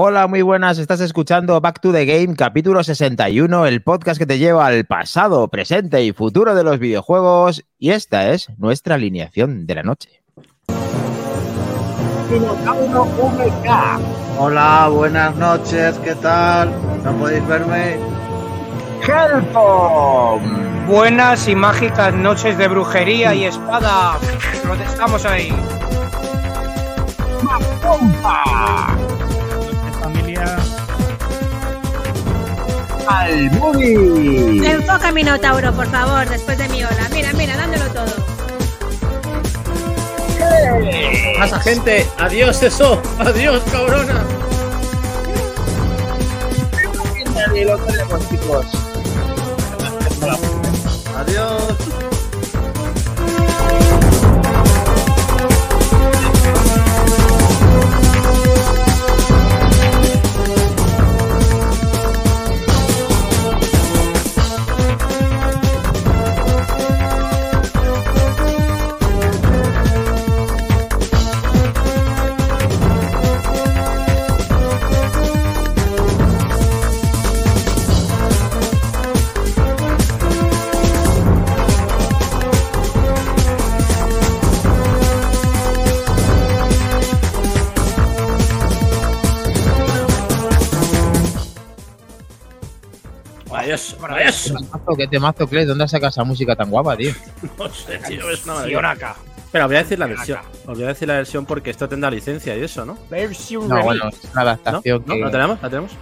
Hola, muy buenas. Estás escuchando Back to the Game, capítulo 61, el podcast que te lleva al pasado, presente y futuro de los videojuegos. Y esta es nuestra alineación de la noche. Hola, buenas noches, ¿qué tal? ¿No podéis verme? Helcom. Buenas y mágicas noches de brujería y espada. Protestamos ahí. Al Movie. Enfoca Minotauro, por favor, después de mi ola. Mira, mira, dándolo todo. Pasa gente, adiós eso, adiós cabrona. lo tenemos, chicos. Adiós. Adiós, adiós. Temazo, ¿Qué temazo, Clay? ¿Dónde sacas esa música tan guapa, tío? No sé, tío, es una maravilla. Espera, voy a decir la versión. Os voy a decir la versión porque esto tendrá licencia y eso, ¿no? Versión No, bueno, es una adaptación ¿No? que... ¿La tenemos? ¿La tenemos?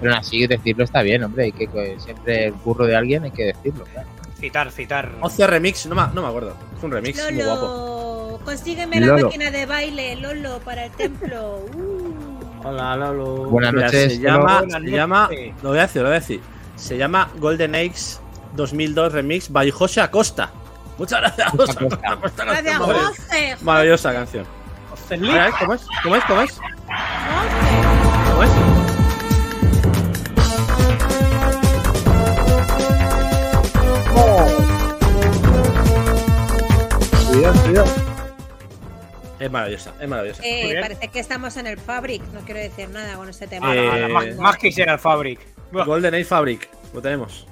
Pero aún así, decirlo está bien, hombre. Hay que, siempre el curro de alguien hay que decirlo, claro. Citar, citar. Ocio Remix, no me, no me acuerdo. Es un remix muy guapo. Consígueme la Lolo. máquina de baile, Lolo, para el templo. Uh. Hola, Lolo. Buenas noches, Se Lolo. llama, Buenas se llama, noches. lo voy a decir, lo voy a decir. Se llama Golden Eggs 2002 Remix by José Acosta. Muchas gracias, José Acosta. Acosta, Gracias. José. Maravillosa canción. Ver, ¿Cómo es? ¿Cómo es? ¿Cómo es? ¿Cómo es? Cuidado, cuidado. Es maravillosa, es maravillosa. Eh, parece que estamos en el Fabric. No quiero decir nada con este tema. Eh, más, más quisiera el Fabric. Golden Age Fabric, lo tenemos.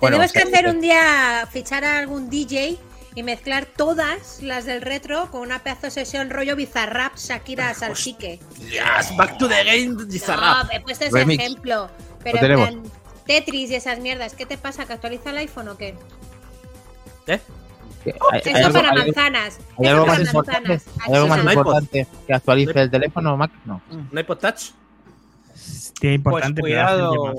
Bueno, Tenemos que hacer un día, fichar a algún DJ y mezclar todas las del retro con una pedazo de sesión rollo bizarrap Shakira Salsique. Yes, back to the game, No, Bizarrap. he puesto ese Remix. ejemplo. Lo Pero en plan, Tetris y esas mierdas. ¿Qué te pasa? ¿Que actualiza el iPhone o qué? ¿Eh? hay- hay Eso para hay- manzanas. ¿Hay Eso algo para más importante? manzanas. ¿Hay algo más no hay importante que actualice el teléfono, Mac? No. ¿No hay pod touch? Importante Pues pedazo de cuidado.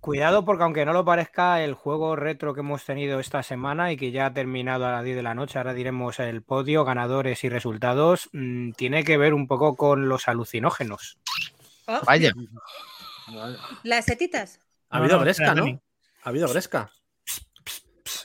Cuidado porque aunque no lo parezca, el juego retro que hemos tenido esta semana y que ya ha terminado a las 10 de la noche, ahora diremos el podio, ganadores y resultados, mm, tiene que ver un poco con los alucinógenos. Oh, Vaya. Las setitas. Ha habido no, Gresca, espera, ¿no? Ha habido Gresca.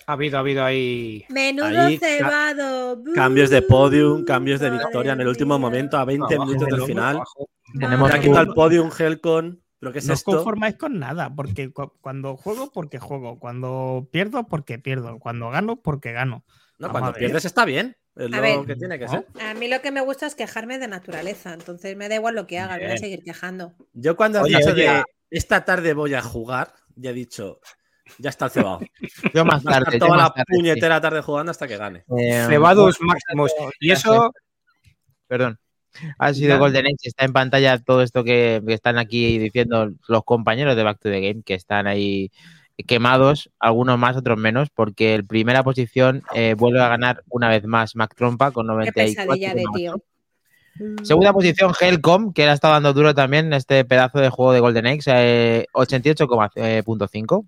Ha habido, ha habido ahí. Menudo Ahí, ca- cebado. Cambios de podium, cambios de victoria en el último mía. momento, a 20 Abajo, minutos del final. abajo. Tenemos un- el podium Helcon. ¿Pero qué es No os conformáis con nada, porque cu- cuando juego, porque juego. Cuando pierdo, porque pierdo. Cuando gano, porque gano. No, Vamos cuando pierdes está bien. Es A lo ver. que tiene que ¿No? ser. A mí lo que me gusta es quejarme de naturaleza, entonces me da igual lo que haga, voy a seguir quejando. Yo cuando has Oye, dicho oye. de esta tarde voy a jugar, ya he dicho, ya está el cebado. Yo más estar tarde. toda más la tarde, puñetera tarde jugando hasta que gane. Eh, Cebados máximos. Y eso, Perdón. Ha sido Ya. Golden Age. Está en pantalla todo esto que, que están aquí diciendo los compañeros de Back to the Game, que están ahí quemados, algunos más, otros menos, porque en primera posición eh, vuelve a ganar una vez más Mac Trompa con Qué 94. pesadilla de tío. Segunda posición, Helcom, que le ha estado dando duro también en este pedazo de juego de Golden Eggs, eh, 88,5.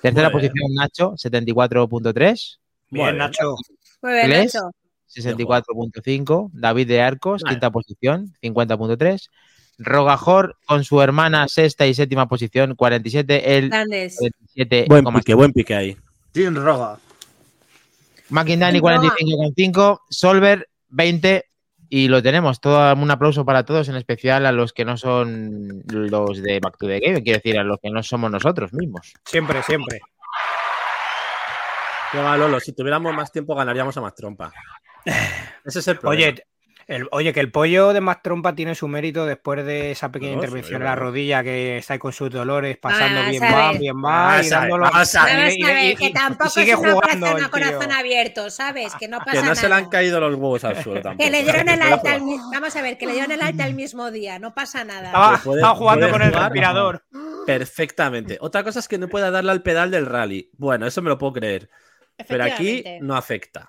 Tercera bien. posición, Nacho, 74.3. bien. Nacho. Muy bien. Nacho. 64.5. David de Arcos, Vale. quinta posición, 50.3. Rogajor con su hermana, sexta y séptima posición, 47. El Grandes. 47. Buen pique, buen pique ahí. Sin roga. McIndani, Roga. 45,5. Solver, 20. Y lo tenemos. Todo, un aplauso para todos, en especial a los que no son los de Back to the Game, quiero decir, a los que no somos nosotros mismos. Siempre, siempre. Qué va, Lolo, si tuviéramos más tiempo ganaríamos a más trompa. Ese es el problema. Oye, El- oye, que el pollo de Mac Trompa tiene su mérito después de esa pequeña No, intervención en la rodilla que está ahí con sus dolores, pasando bien mal, bien mal, y a ver, dándolo. que tampoco sigue es una jugando corazón abierto, ¿sabes? Que no pasa Que no se le han caído los huevos al suelo tampoco. Que le dieron el alta al Vamos a ver, que le dieron el alta el mismo día, no pasa nada. Estaba, Que puede- estaba jugando con el jugar. respirador. Perfectamente. Otra cosa es que no pueda darle al pedal del rally. Bueno, eso me lo puedo creer. Pero aquí no afecta.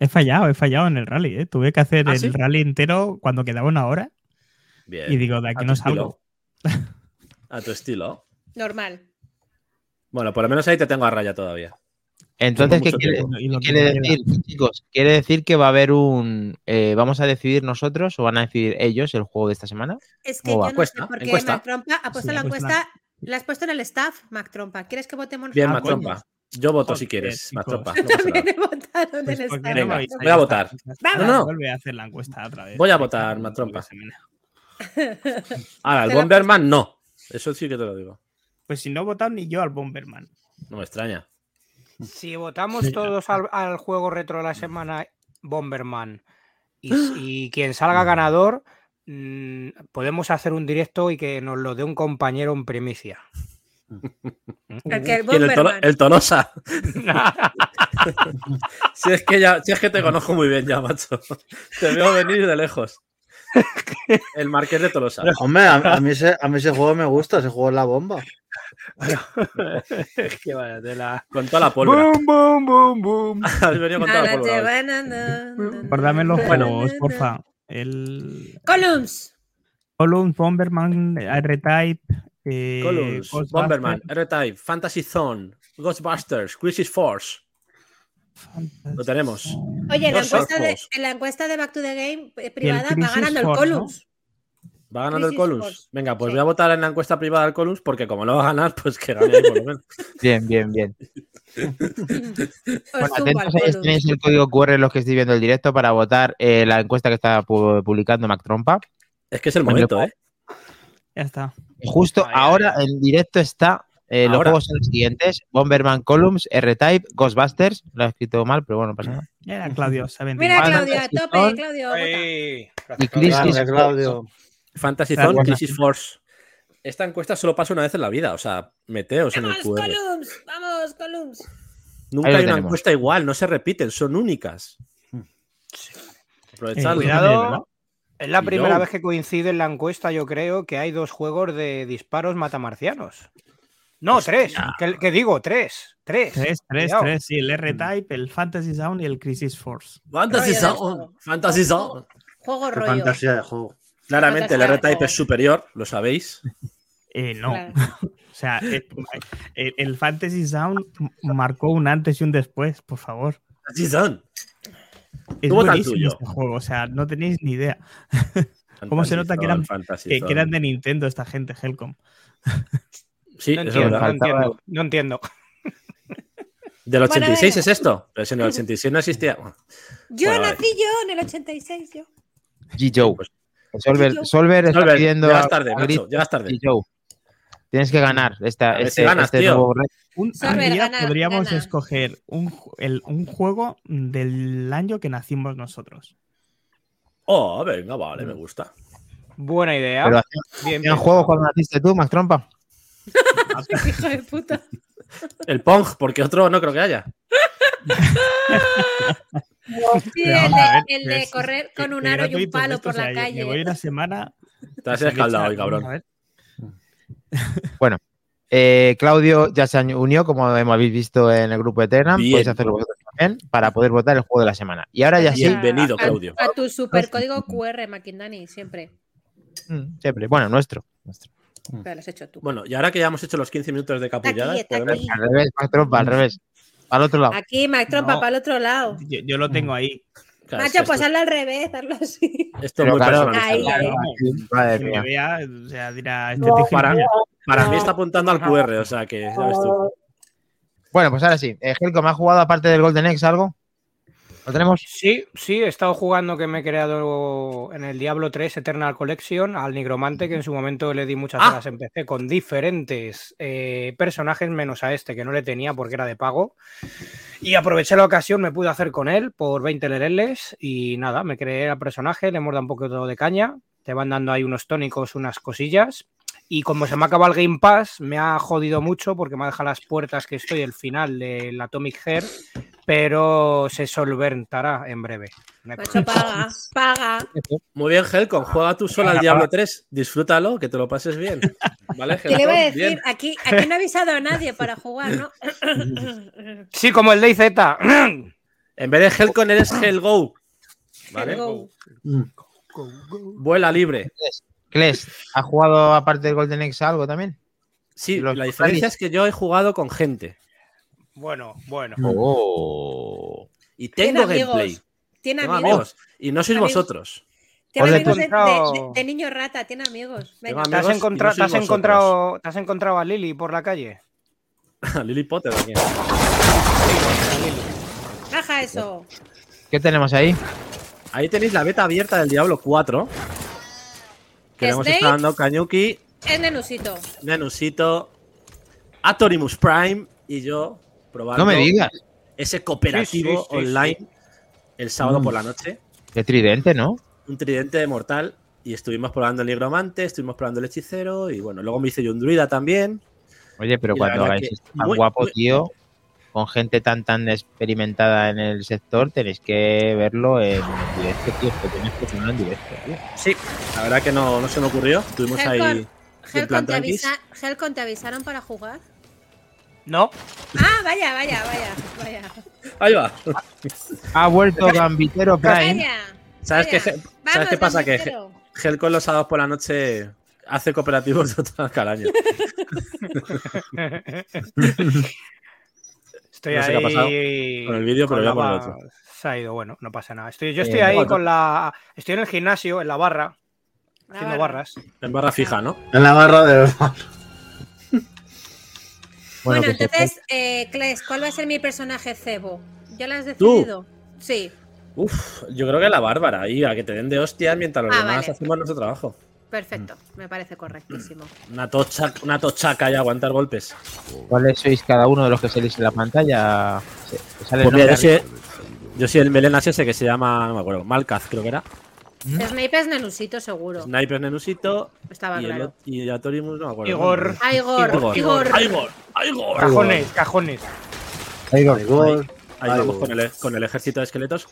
He fallado, he fallado en el rally. ¿eh? Tuve que hacer ¿Ah, el sí? rally entero cuando quedaba una hora Bien. y digo, de aquí no salgo. A tu estilo. Normal. Bueno, por lo menos ahí te tengo a raya todavía. Entonces, ¿qué quiere, qué decir, chicos? ¿Quiere decir que va a haber un... eh, ¿Vamos a decidir nosotros o van a decidir ellos el juego de esta semana? Es que ¿Cómo yo no sé por qué. Mac Trompa ha puesto Sí, la encuesta. La has puesto en el staff, Mac Trompa. ¿Quieres que votemos Bien, Ah, nosotros? Yo voto si quieres, no También he votado en Pues, el ¿por staff. qué no Venga, me habéis voy a votar. No, no. Vuelve a hacer la encuesta otra vez. Voy a votar, Matrompa. Ahora, el Te la- Bomberman no. Eso sí que te lo digo. Pues si no he votado ni yo al Bomberman. No me extraña. Si votamos todos al, al juego retro de la semana Bomberman y, y quien salga ganador, mm, podemos hacer un directo y que nos lo dé un compañero en primicia. El que Tolosa. si, es que ya, si es que te conozco muy bien ya, macho. Te veo venir de lejos. El Marqués de Tolosa. Hombre, a, a mí ese, a mí ese juego me gusta, ese juego es la bomba. Es que vaya tela. Con toda la pólvora. Boom, boom, boom, boom. Has venido con toda la pólvora. Guárdame los juegos, porfa. El Columns. Columns, Bomberman, R-Type. Eh, Columns, Ghostbusters, Bomberman, R-Type, Fantasy Zone, Ghostbusters, Crisis Force. Lo tenemos. Oye, en la, encuesta de, en la encuesta de Back to the Game eh, privada va ganando el Force, ¿no? Columns. Va ganando el Columns. Force. Venga, pues Sí. voy a votar en la encuesta privada del Columns porque como no va a ganar, pues que gane ahí por lo menos. Bien, bien, bien. Bueno, al atentos, ahí Columns. tenéis el código QR los que estoy viendo el directo para votar eh, la encuesta que está pu- publicando Mac Trompa. Es que es el momento, ¿eh? Ya está. Justo Ay, ahora en directo está. eh, los juegos son los siguientes: Bomberman Columns, R-Type, Ghostbusters. Lo he escrito mal, pero bueno, no pasa nada. Mira, Claudio, se. Mira, Claudio, a tope. Claudio. Ay, Y Crisis. Claudio. Fantasy Zone. Crisis Force. Esta encuesta solo pasa una vez en la vida, o sea, meteos en el Vamos, QR. Columns. Vamos, Columns. Nunca hay una tenemos. encuesta igual, no se repiten, son únicas. Eh, Aprovechadlo. cuidado. Es la primera vez que coincide en la encuesta, yo creo, que hay dos juegos de disparos matamarcianos. No, tres. ¿Qué, qué digo? Tres. Tres. Tres, tres, Cuidado. tres. Sí, el R-Type, el Fantasy Zone y el Crisis Force. Fantasy juego. Fantasy Zone. Juego rollo. fantasía de juego. Claramente el R-Type es superior, lo sabéis. Eh, no. Claro. O sea, eh, el, el Fantasy Zone marcó un antes y un después, por favor. Fantasy Zone. Es buenísimo este juego, o sea, no tenéis ni idea. ¿Cómo se nota que eran, que, que eran de Nintendo esta gente, Helcom? Sí, No entiendo, no entiendo. No entiendo. ¿Del 86 venga. es esto? Pero si en el 86 no existía. Yo Bueno, nací yo en el 86, yo. G-Joe. Pues- Solver. Solver está Solver, pidiendo. llegas tarde, a macho, llegas tarde. G-Joe. Tienes que ganar esta, A ver este, ganas, este tío. nuevo reto. Un, día gana, podríamos gana. escoger un, el- un juego del año que nacimos nosotros. Oh, venga, vale, me gusta. Buena idea. Pero Bien, ¿Hacían bien. juegos cuando naciste tú, Mac Trompa? Hijo de puta. El Pong, porque otro no creo que haya. Sí, el de, el de es- correr con un aro y un palo por la calle. Me voy una semana. Te has escaldado hoy, cabrón. a ver. Eh, Claudio ya se unió, como habéis visto en el grupo. Bien. Podéis hacerlo vosotros también para poder votar el juego de la semana. Y ahora ya sí, Bienvenido, A- Claudio. A, tu super código QR, Maquindani, siempre. mm, siempre. Bueno, nuestro. nuestro. Pero lo has hecho tú. Bueno, y ahora que ya hemos hecho los 15 minutos de capulladas, podemos- aquí. Al revés, Mac Trompa, al revés. Al otro lado. Aquí, Mac Trompa, No. para el otro lado. Yo, yo lo tengo ahí. Claro, Macho, pues esto, hazlo al revés, hazlo así. esto es Pero muy claro, personalizado. Ahí, Claro, Madre que me mía. vea, o sea, dirá, este No, Para, para mí está apuntando al QR, o sea que, ya ves tú. Bueno, pues ahora sí. Eh, Helcom, ¿has jugado aparte del Golden X algo? ¿Lo tenemos? Sí, sí, he estado jugando que me he creado en el Diablo 3 Eternal Collection al Nigromante, que en su momento le di muchas Ah. horas en PC con diferentes eh, personajes, menos a este que no le tenía porque era de pago. Y aproveché la ocasión, me pude hacer con él por 20 lereles y nada, me creé al personaje, le hemos dado un poquito de caña, te van dando ahí unos tónicos, unas cosillas. Y como se me acaba el Game Pass, me ha jodido mucho porque me ha dejado las puertas que estoy el final del Atomic Hair, pero se solventará en breve. Pues paga, paga. Muy bien, Helcon, juega tú solo al Diablo va. 3, disfrútalo, que te lo pases bien. ¿Vale, ¿Qué le iba a Helcon? decir? Bien. Aquí, aquí no ha avisado a nadie para jugar, ¿no? Sí, como el DayZ. En vez de Helcon eres Helgo. ¿Vale? Go. Vuela libre. Kles, ¿ha jugado aparte del Golden X algo también? Sí, Los la diferencia es que yo he jugado con gente Bueno, bueno. Oh. y Tiene tengo gameplay. Tiene amigos. amigos. Y no sois Amigos. vosotros. Tiene amigos de, encontrado- de- de niño rata, tiene amigos. Venga. ¿Te has, encontrado, no te, has encontrado, ¿Te has encontrado a Lily por la calle? Lily Potter. ¿o quién? Baja eso. ¿Qué tenemos ahí? Ahí tenéis la beta abierta del Diablo 4. Que le hemos estado dando Kañuki, Es Nenusito. Nenusito, Atorimus Prime y yo probando No me digas. ese cooperativo Sí, sí, sí, online el sábado Mm. por la noche. Qué tridente, ¿no? Un tridente de mortal. Y estuvimos probando el nigromante, estuvimos probando el hechicero. Y bueno, luego me hice yo un druida también. Oye, pero cuando hagáis tan muy- guapo, muy- tío, con gente tan tan experimentada en el sector, tenéis que verlo en directo, tío. Que tenéis que en directo, tío. Sí, la verdad que no, no se me ocurrió. Estuvimos ahí. Helcon, ¿te avisa- Helcon, ¿te avisaron para jugar? No. Ah, vaya, vaya, vaya, vaya. Ahí va. Ha vuelto Gambitero Prime. Vaya. ¿Sabes qué, vaya. ¿sabes Vamos, qué pasa? Que Gambitero. Helcon los sábados por la noche hace cooperativos de otra cada año. Estoy No sé qué ha ahí pasado con el vídeo, pero con voy a poner otro. Se ha ido, bueno, no pasa nada. Estoy, yo Eh, estoy ahí con la. Estoy en el gimnasio, en la barra, La haciendo barra. barras. En barra fija, ¿no? En la barra de. Bueno, entonces, eh, Kles, ¿cuál va a ser mi personaje cebo? ¿Ya lo has decidido? Sí, Uf, yo creo que la bárbara. Ahí, a que te den de hostias mientras los Ah, demás vale. hacemos nuestro trabajo. perfecto. Me parece correctísimo. Una tocha, una tochaca y aguantar golpes. ¿Cuáles sois cada uno de los que salís en la pantalla? Sale Pues mira, yo sí, yo sí el melenas ese que se llama, no me acuerdo, Malkaz creo que era. Snape es Nenusito, seguro. Sniper Nenusito Estaba y, el, claro. ot- y Atorimus, no me acuerdo. Igor. Ah, Igor, Igor. Igor. Igor, Igor. Cajones, cajones. Ahí va. Igor. Ahí Ay, vamos Igor. con el, con el ejército de esqueletos.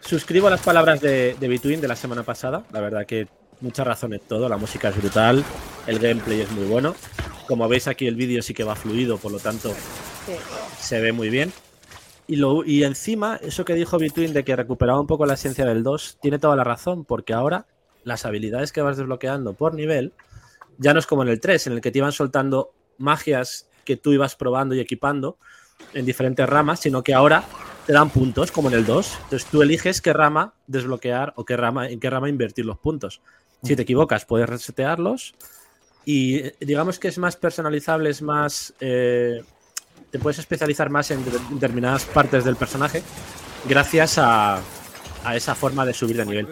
Suscribo las palabras de, de Between de la semana pasada. La verdad que mucha razón en todo. La música es brutal. El gameplay es muy bueno. Como veis aquí el vídeo sí que va fluido, por lo tanto Sí. se ve muy bien. Y, encima, eso que dijo Between de que recuperaba un poco la esencia del 2, tiene toda la razón, porque ahora las habilidades que vas desbloqueando por nivel ya no es como en el 3, en el que te iban soltando magias que tú ibas probando y equipando en diferentes ramas, sino que ahora te dan puntos, como en el 2. Entonces tú eliges qué rama desbloquear o qué rama, en qué rama invertir los puntos. Si te equivocas, puedes resetearlos. Y eh, digamos que es más personalizable, es más. eh, te puedes especializar más en de- determinadas partes del personaje gracias a, a esa forma de subir de nivel.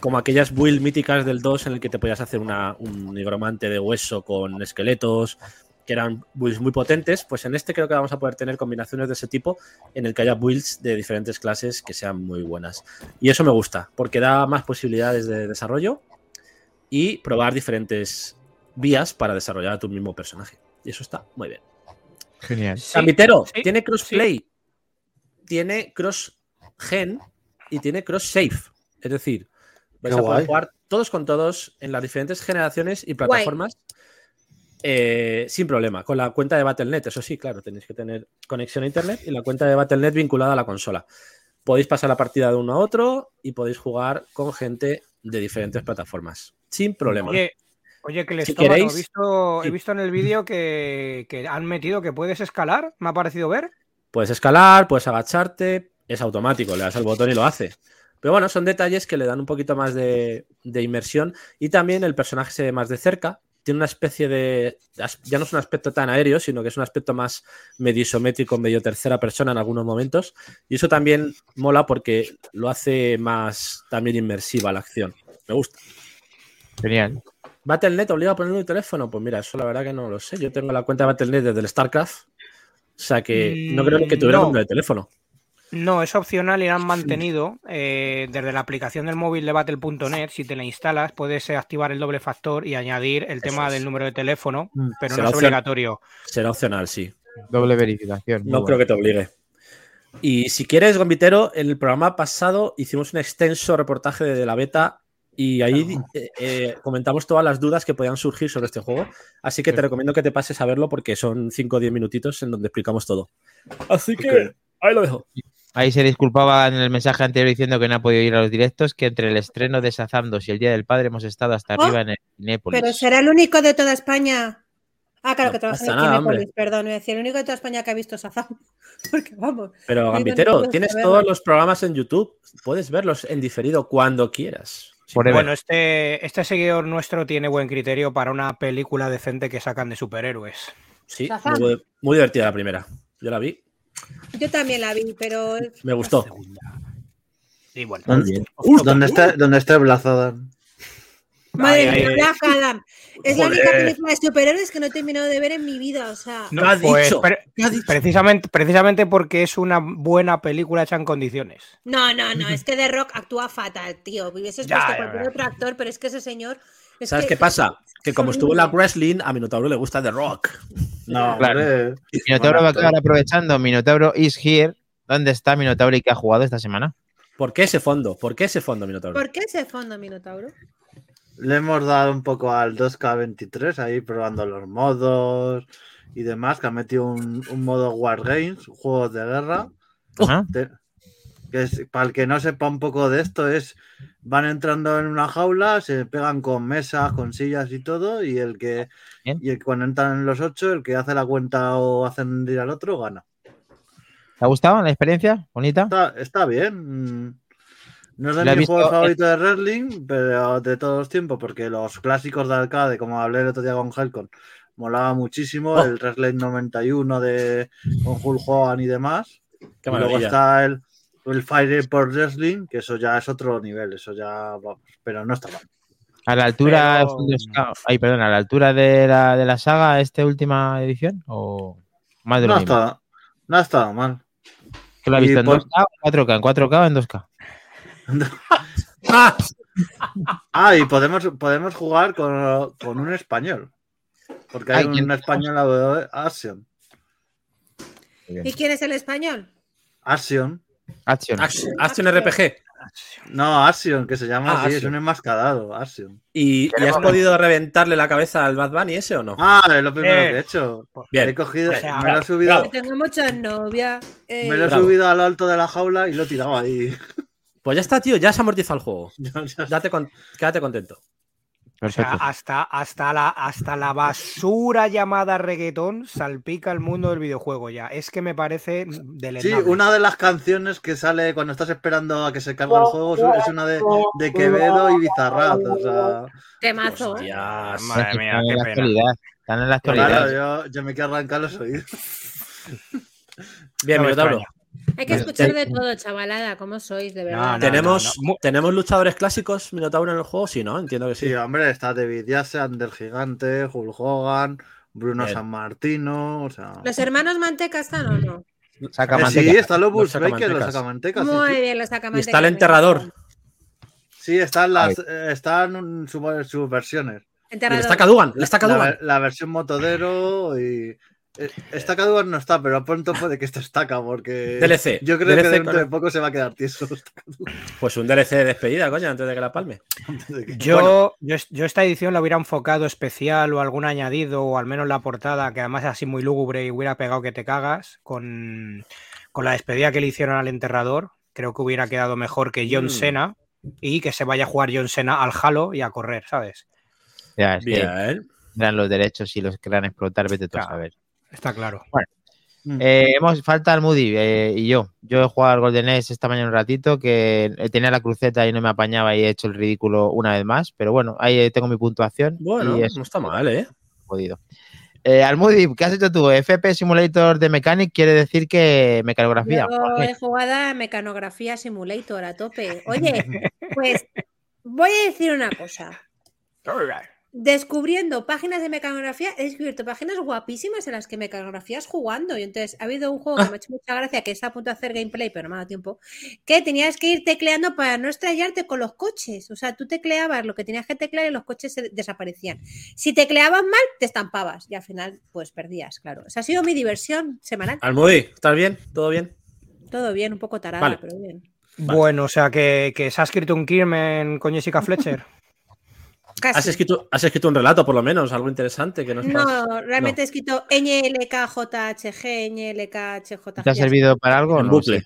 Como aquellas build míticas del 2 en el que te podías hacer una, un nigromante de hueso con esqueletos, que eran builds muy potentes, pues en este creo que vamos a poder tener combinaciones de ese tipo en el que haya builds de diferentes clases que sean muy buenas. Y eso me gusta, porque da más posibilidades de desarrollo y probar diferentes vías para desarrollar a tu mismo personaje. Y eso está muy bien. Genial. Sí, sí, tiene crossplay, tiene cross gen y tiene cross save. Es decir, vais Qué a poder guay. jugar todos con todos en las diferentes generaciones y plataformas eh, sin problema. Con la cuenta de Battle.net, eso sí, claro, tenéis que tener conexión a internet y la cuenta de Battle.net vinculada a la consola. Podéis pasar la partida de uno a otro y podéis jugar con gente de diferentes plataformas. Sin problema. Oye, oye, que les Si he visto, he sí. visto en el vídeo que, que han metido que puedes escalar, me ha parecido ver. Puedes escalar, puedes agacharte, es automático, le das al botón y lo hace. Pero bueno, son detalles que le dan un poquito más de, de inmersión y también el personaje se ve más de cerca, tiene una especie de. Ya no es un aspecto tan aéreo, sino que es un aspecto más medio isométrico, medio tercera persona en algunos momentos. Y eso también mola porque lo hace más también inmersiva la acción. Me gusta. Genial. ¿Battle.net obliga a poner un teléfono? Pues mira, eso la verdad que no lo sé. Yo tengo la cuenta de Battle.net desde el StarCraft. O sea que no creo que tuviera Mm, no. número de teléfono. No, es opcional y lo han mantenido eh, desde la aplicación del móvil de Battle.net. Si te la instalas, puedes eh, activar el doble factor y añadir el tema es. del número de teléfono, Mm, pero será no es obligatorio. Será opcional, sí. Doble verificación. No creo que te obligue. Y si quieres, Gombitero, en el programa pasado hicimos un extenso reportaje de la beta y ahí eh, eh, comentamos todas las dudas que podían surgir sobre este juego. Así que te recomiendo que te pases a verlo porque son 5 o 10 minutitos en donde explicamos todo. Así que ahí lo dejo. Ahí se disculpaba en el mensaje anterior diciendo que no ha podido ir a los directos, que entre el estreno de Shazam 2 y el Día del Padre hemos estado hasta Oh, arriba en el Cinépolis. Pero será el único de toda España. Ah, claro, No que trabaja en el Cinépolis, perdón. Voy a decir, el único de toda España que ha visto Shazam. Porque vamos. Pero Gambitero, tienes todos los programas en YouTube. Puedes verlos en diferido cuando quieras. Forever. Bueno, este, este seguidor nuestro tiene buen criterio para una película decente que sacan de superhéroes. Sí, muy, muy divertida la primera. Yo la vi, Yo también la vi, pero. me gustó. Y bueno, ¿Dónde, Uf, ¿Dónde está, dónde está? Madre mía, Black Adam. Es la única película de superhéroes que no he terminado de ver en mi vida. O sea, ¿Qué has pues, dicho? pre- ¿Qué has dicho? precisamente, precisamente porque es una buena película hecha en condiciones. no, no, no. Es que The Rock actúa fatal, tío. Hubieses Ya, puesto ya, cualquier ya. otro actor, pero es que ese señor. es ¿Sabes que- qué pasa? Que como es estuvo en la wrestling, a Minotauro le gusta The Rock. No, Claro. hombre. Minotauro va a acabar aprovechando. Minotauro is here. ¿Dónde está Minotauro y qué ha jugado esta semana? ¿Por qué ese fondo? ¿Por qué ese fondo, Minotauro? ¿Por qué ese fondo, Minotauro? Le hemos dado un poco al 2K23 ahí probando los modos y demás, que ha metido un, un modo Wargames, juegos de guerra. Ajá. Te- que es- para el que no sepa un poco de esto, es van entrando en una jaula, se pegan con mesas, con sillas y todo, y el que Bien. y el- cuando entran los ocho, el que hace la cuenta o hacen ir al otro, gana. ¿Te ha gustado la experiencia? ¿Bonita? Está, está bien. No es de visto juegos en- favoritos de wrestling, pero de todos los tiempos, porque los clásicos de arcade, como hablé el otro día con Helcon, molaba muchísimo. Oh. El Wrestling 91 de con Hulk Hogan y demás. Qué Y luego está el, el Fire por Wrestling, que eso ya es otro nivel, eso ya vamos, pero no está mal. ¿A la altura Pero- Ay, perdón, a la altura de la, de la saga esta última edición? ¿O más de lo No mismo? estado, no ha estado mal. ¿Tú lo has y visto en por- 2K o en 4K? ¿En 4K o en 2K? ¡Ah! Ah, y podemos, podemos jugar con, con un español. Porque hay Ay, ¿quién un español de Action. ¿Y quién es el español? Action. Action. Action, Action RPG. No, Action, que se llama Ah, así, es un enmascarado, Action. ¿Y, y has podido reventarle la cabeza al Bad Bunny ese o no? Ah, es lo primero Eh, que he hecho. Bien. He cogido, O sea, me lo he subido, bravo. Tengo muchas novias. eh, me lo he Bravo. subido al alto de la jaula y lo he tirado ahí. Pues ya está, tío, ya se amortiza el juego. Date con- quédate contento. O sea, hasta, hasta, la, hasta la basura llamada reggaetón salpica el mundo del videojuego ya. Es que me parece Sí, deleznable. una de las canciones que sale cuando estás esperando a que se cargue el juego es- una de, de Quevedo y Bizarrap. O sea, Temazo, ¿eh? Hostias. Madre mía, Están qué en la pena. actualidad. Están en la actualidad. claro, yo, yo me quiero arrancar los oídos. Bien, No me. Hay que escuchar de todo, chavalada. ¿Cómo sois, de verdad? No, no, ¿Tenemos, no. ¿Tenemos luchadores clásicos, Minotauro, en el juego? Sí, ¿no? Entiendo que sí. Sí, hombre, está David Yase, Ander Gigante, Hulk Hogan, Bruno Bien. San Martino. O sea... ¿Los hermanos Manteca están o no? Saca Eh, sí, están los Bulls Los Baker, los sacamantecas. sacamantecas. sí, Muy sí. bien, los sacamantecas. Y está el enterrador. Sí, están las, eh, están sus, sus versiones. Y Enterrador. está Cadugan, le está La, Cadugan. ver- la versión motodero y. eh, Esta Cadugan no está, pero pronto puede que esto estaca porque. DLC, Yo creo DLC que dentro con- de poco se va a quedar tieso. Pues un DLC de despedida, coño, antes de que la palme. Que- Yo, Bueno, yo, es- yo esta edición la hubiera enfocado especial o algún añadido, o al menos la portada, que además es así muy lúgubre y hubiera pegado que te cagas, con, con la despedida que le hicieron al enterrador. Creo que hubiera quedado mejor que John Mm. Cena y que se vaya a jugar John Cena al Halo y a correr, ¿sabes? Ya, es que Bien. eran los derechos y los quieran explotar, vete tú a Claro. saber. Está claro. mm. Eh, hemos, falta el Moody eh, y yo. Yo he jugado al Golden Ace esta mañana un ratito, que eh, tenía la cruceta y no me apañaba y he hecho el ridículo una vez más. Pero bueno, ahí tengo mi puntuación. Bueno, y es no está mal, ¿eh? jodido. Eh, Almudi, ¿qué has hecho tú? FP Simulator de Mechanic quiere decir que mecanografía. Yo he jugado a Mecanografía Simulator a tope. Oye, pues voy a decir una cosa. Descubriendo páginas de mecanografía, he descubierto páginas guapísimas en las que mecanografías jugando. Y entonces ha habido un juego que me ha hecho mucha gracia, que está a punto de hacer gameplay, pero no me ha dado tiempo, que tenías que ir tecleando para no estrellarte con los coches. O sea, tú tecleabas lo que tenías que teclear y los coches se desaparecían. Si tecleabas mal, te estampabas y al final, pues perdías, claro. Esa ha sido mi diversión semanal. Almudi, ¿estás bien? ¿Todo bien? Todo bien, un poco tarada, Vale. pero bien. Bueno, o sea, que, que se ha escrito un Kirmen con Jessica Fletcher. Casi. ¿Has escrito, has escrito un relato, por lo menos, algo interesante que nos No, realmente he escrito NLKJHG. ¿Te ha servido para algo? En no? bucle.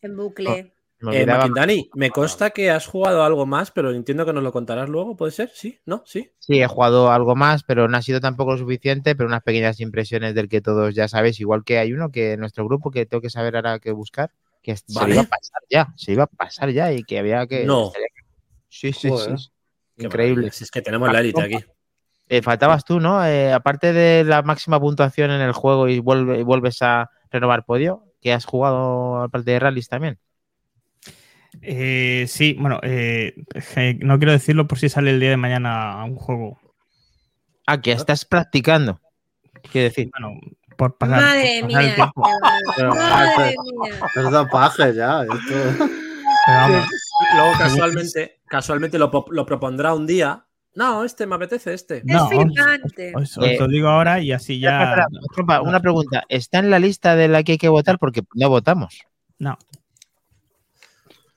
En bucle. me Eh. Makindani, me consta que has jugado algo más, pero entiendo que nos lo contarás luego, ¿puede ser? ¿Sí? ¿No? ¿Sí? Sí, he jugado algo más, pero no ha sido tampoco lo suficiente, pero unas pequeñas impresiones del que todos ya sabéis, igual que hay uno que en nuestro grupo que tengo que saber ahora que buscar, que se iba a pasar ya, se iba a pasar ya y que había que... No. Sí, sí, Joder. sí. Increíble. si es que tenemos la élite aquí. Eh, faltabas tú, ¿no? Eh, aparte de la máxima puntuación en el juego y, vuelve- y vuelves a renovar podio, que has jugado aparte de rallies también. Eh, sí, bueno, eh, no quiero decirlo por si sale el día de mañana a un juego. Ah, que estás practicando. Quiero decir, Bueno, por pasar, Madre por pasar el mía. tiempo. Pero, Madre ah, mía. Es dopaje ya. Esto. Pero vamos, Luego casualmente, casualmente lo, po- lo propondrá un día. No, este me apetece, este. No, es flipante. os, os Eh, lo digo ahora y así ya. Espera, espera, Trompa, una pregunta. ¿Está en la lista de la que hay que votar? Porque no votamos. No, No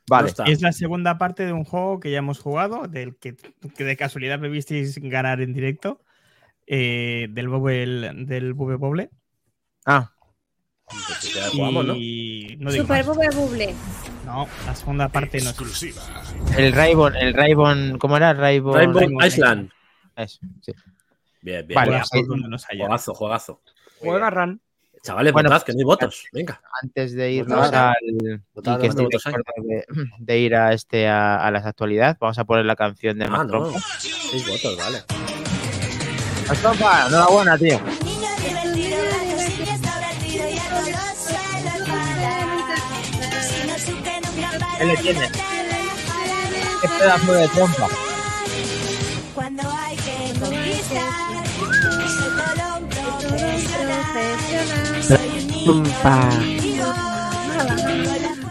Vale. está. es la segunda parte de un juego que ya hemos jugado, del que, que de casualidad me visteis ganar en directo, eh, del Bobble, del Bube Boble. Ah, Pues ya jugamos, ¿no? Y no digo Super más. buble buble. No, la segunda parte no es. Exclusiva. el Raybon, el Raybon, ¿cómo era? Raybon. Rainbow Rainbow Island. Eso, sí. Bien, bien. Vale. Juegazo, juegazo. Juega Ran. Chavales, Bueno, votad, que no hay votos. Venga. Antes de irnos Votad. al. Votad, y que ¿cuántos estoy de votos de, de ir a este a, a las actualidades, vamos a poner la canción de Ah, Mac no. Seis votos, vale. Enhorabuena, tío. ¿Qué le tiene? Qué pedazo de trompa. Cuando hay que conquistar.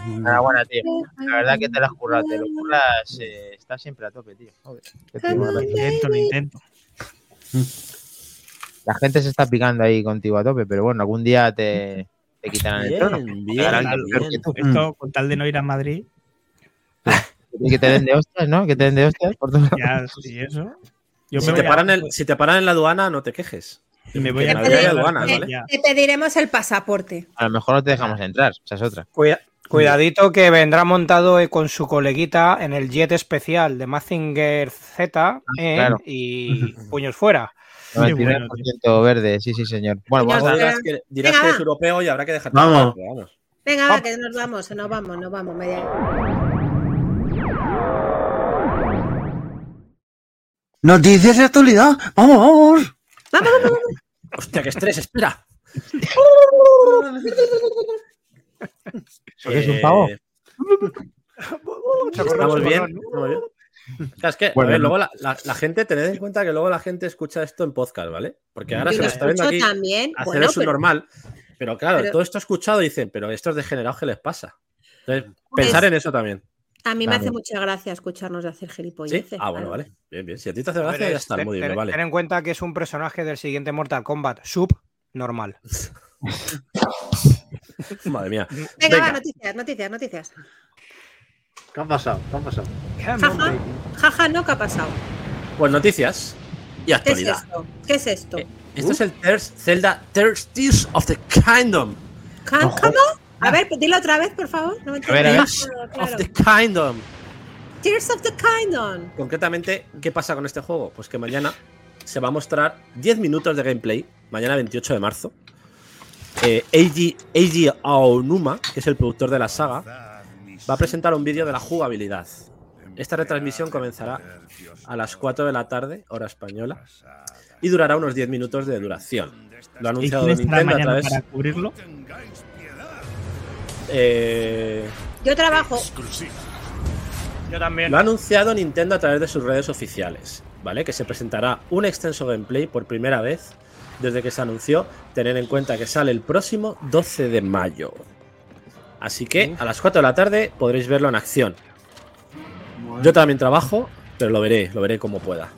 Enhorabuena, tío. La verdad que te la has currado, te lo curras. eh, estás siempre a tope, tío. Joder, Lo intento, lo intento. La gente se está picando ahí contigo a tope, pero bueno, algún día te, te quitarán el trono. Bien, bien. Esto, con tal de no ir a Madrid, que te den de hostias, ¿no? Que te den de hostias por todo. ya, y eso. Yo Si me te, voy a- paran en, si te paran en la aduana, no te quejes. me voy que a hay aduanas, Eh, ¿vale? Te pediremos el pasaporte. A lo mejor no te dejamos entrar, esa es otra. Cuida- Cuidadito que vendrá montado eh, con su coleguita en el jet especial de Mazinger Z eh, claro. y puños fuera. Qué 99% bueno, verde, sí, sí, señor. Bueno, vamos a- dirás que, dirás Venga, que europeo y habrá que dejar Vamos. vamos. Venga, va, que nos vamos, nos vamos, nos vamos. media- Noticias de actualidad. Vamos, vamos. Hostia, qué estrés, espera. ¿Eso qué es un pavo? Eh, ¿Estamos bien? ¿Estamos bien? Claro, es que, a Bueno, ver, no. luego la, la- la gente, tened en cuenta que luego la gente escucha esto en podcast, ¿vale? Porque ahora se lo está viendo aquí también. hacer Bueno, eso pero- normal. Pero claro, pero- todo esto escuchado dicen, pero estos degenerados, ¿qué les pasa? Entonces, pensar en eso también. A mí me Claro. hace mucha gracia escucharnos de hacer ¿Sí? gilipolleces. Ah, bueno, claro. vale. Bien, bien. Si a ti te hace gracia, ya es- está, ten- muy bien, ten- vale. ten en cuenta que es un personaje del siguiente Mortal Kombat, sub normal. Madre mía. Venga, Venga. va, noticias, noticias, noticias. ¿Qué ha pasado? ¿Qué ha pasado? Jaja, jaja, no, ¿qué ha pasado? Pues noticias y ¿Qué es actualidad. esto? ¿Qué es esto? Eh, Esto es el Zelda Thirsties of the Kingdom. ¿Can- ojo. ¿Cómo? A ver, dilo otra vez, por favor. No me A ver, a ver. entiendo. Tears Claro, of the Kingdom. Tears of the Kingdom. Concretamente, ¿qué pasa con este juego? Pues que mañana se va a mostrar 10 minutos de gameplay, mañana 28 de marzo, eh, Eiji, Eiji Aonuma, que es el productor de la saga, va a presentar un vídeo de la jugabilidad. Esta retransmisión comenzará a las 4 de la tarde, hora española, y durará unos 10 minutos de duración. Lo ha ¿Y anunciado Nintendo a través. para cubrirlo? Eh, Yo trabajo. Yo también. Lo ha anunciado Nintendo a través de sus redes oficiales, ¿vale? Que se presentará un extenso gameplay por primera vez desde que se anunció, tener en cuenta que sale el próximo 12 de mayo. Así que a las 4 de la tarde podréis verlo en acción. Yo también trabajo, pero lo veré, lo veré como pueda.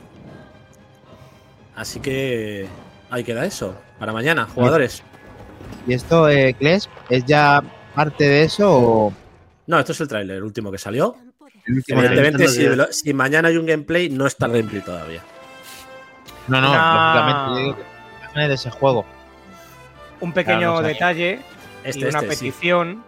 Así que ahí queda eso. Para mañana, jugadores. ¿Y esto, eh, Kles, es ya parte de eso o No, esto es el tráiler, el último que salió. último Evidentemente, si, diez. lo- si mañana hay un gameplay, no está el gameplay todavía. No, no, lógicamente. imágenes de ese juego. Un pequeño Claro, no detalle Este, y una este, sí. petición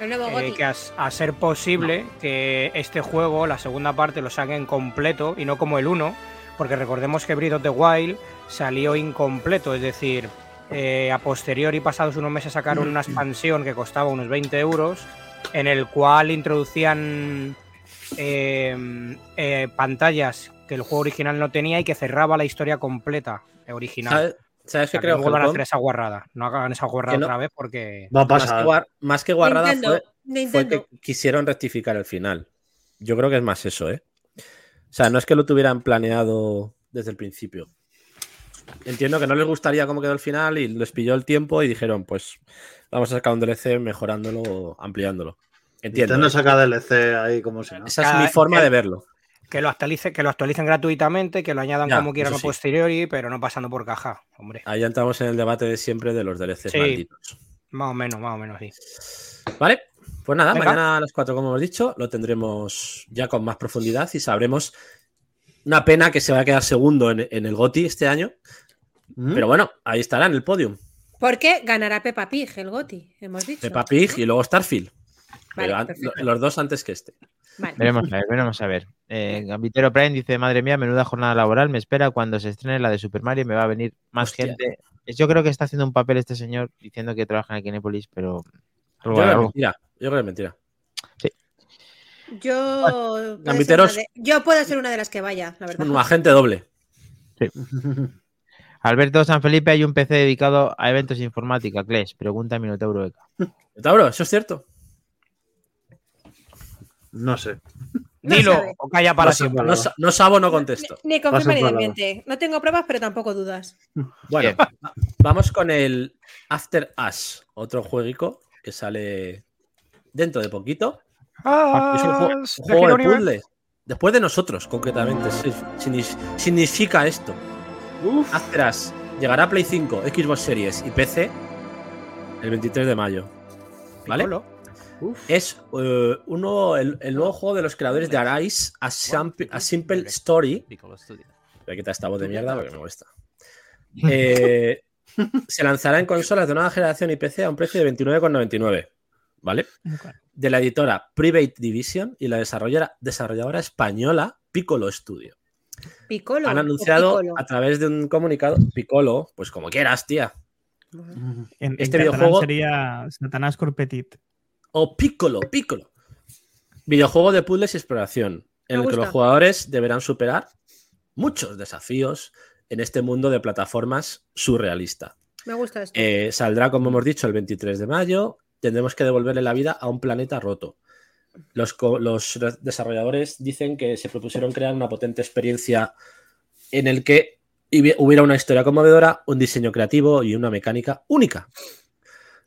nuevo eh, que a, a ser posible que este juego, la segunda parte, lo saquen completo y no como el 1, porque recordemos que Breath of the Wild salió incompleto, es decir, eh, a posteriori, pasados unos meses, sacaron una expansión que costaba unos 20 euros, en el cual introducían eh, eh, pantallas que el juego original no tenía y que cerraba la historia completa eh, original. ¿Sabes, ¿sabes O sea, qué creo, no vuelvan a hacer esa guarrada. No hagan esa guarrada no- otra vez porque. Va a Más que, pasar. guar- más que guarrada Nintendo, fue, fue que quisieron rectificar el final. Yo creo que es más eso, ¿eh? O sea, no es que lo tuvieran planeado desde el principio. Entiendo que no les gustaría cómo quedó el final y les pilló el tiempo y dijeron, pues vamos a sacar un DLC mejorándolo, ampliándolo. Entiendo. Nintendo ¿eh? saca DLC ahí como si no. Esa es mi forma que- de verlo. Que lo, actualice, que lo actualicen gratuitamente, que lo añadan Ya, como quieran a sí. posteriori, pero no pasando por caja, hombre. Ahí entramos en el debate de siempre de los DLCs Sí. malditos. Más o menos, más o menos, sí. Vale, pues nada, Venga. mañana a las 4, como hemos dicho, lo tendremos ya con más profundidad y sabremos. Una pena que se va a quedar segundo en, en el GOTI este año, ¿Mm? pero bueno, ahí estará en el podium. Porque ganará Peppa Pig, el Goti, hemos dicho. Peppa Pig y luego Starfield. Vale, pero los dos antes que este. Vale. Veremos a ver, veremos a ver. Eh, Gambitero Prime dice, madre mía, menuda jornada laboral, me espera cuando se estrene la de Super Mario, me va a venir más Hostia. gente. Yo creo que está haciendo un papel este señor diciendo que trabaja en Kinépolis, pero... Yo creo que es mentira. Yo creo que es mentira. Yo, puedo ser Gambiteros. una de- yo puedo ser una de las que vaya, la verdad. Un agente doble. Alberto San Felipe, hay un PC dedicado a eventos de informática, Clash, pregunta Minotauro Eka. Tauro, ¿eso es cierto? No sé. No Dilo sabe. o calla para No siempre. No, sa- no sabo, no contesto. Ni, ni confirma ni. No tengo pruebas, pero tampoco dudas. Bueno, va- vamos con el After Us, otro jueguico que sale dentro de poquito. Ah, Es un, juego- un de juego puzzle. Después de nosotros, concretamente. Signi- Significa esto. After Us llegará a Play 5, Xbox Series y PC el 23 de mayo. ¿Vale? Piccolo. Es eh, uno, el, el nuevo juego de los creadores de Arise, A, Simple- A Simple Story. Voy a quitar esta voz de mierda porque me molesta. Eh, se lanzará en consolas de nueva generación y PC a un precio de 29,99. ¿Vale? De la editora Private Division y la desarrolladora, desarrolladora española Piccolo Studio. Piccolo. Han anunciado Piccolo. a través de un comunicado, Piccolo, pues como quieras, tía. En, Este en catalán videojuego- sería Satanás Corpetit. O Piccolo, Piccolo. Videojuego de puzzles y exploración, Me en el que gusta. los jugadores deberán superar muchos desafíos en este mundo de plataformas surrealista. Me gusta esto. Eh, saldrá, como hemos dicho, el 23 de mayo. Tendremos que devolverle la vida a un planeta roto. Los, desarrolladores dicen que se propusieron crear una potente experiencia en el que hubi- hubiera una historia conmovedora, un diseño creativo y una mecánica única.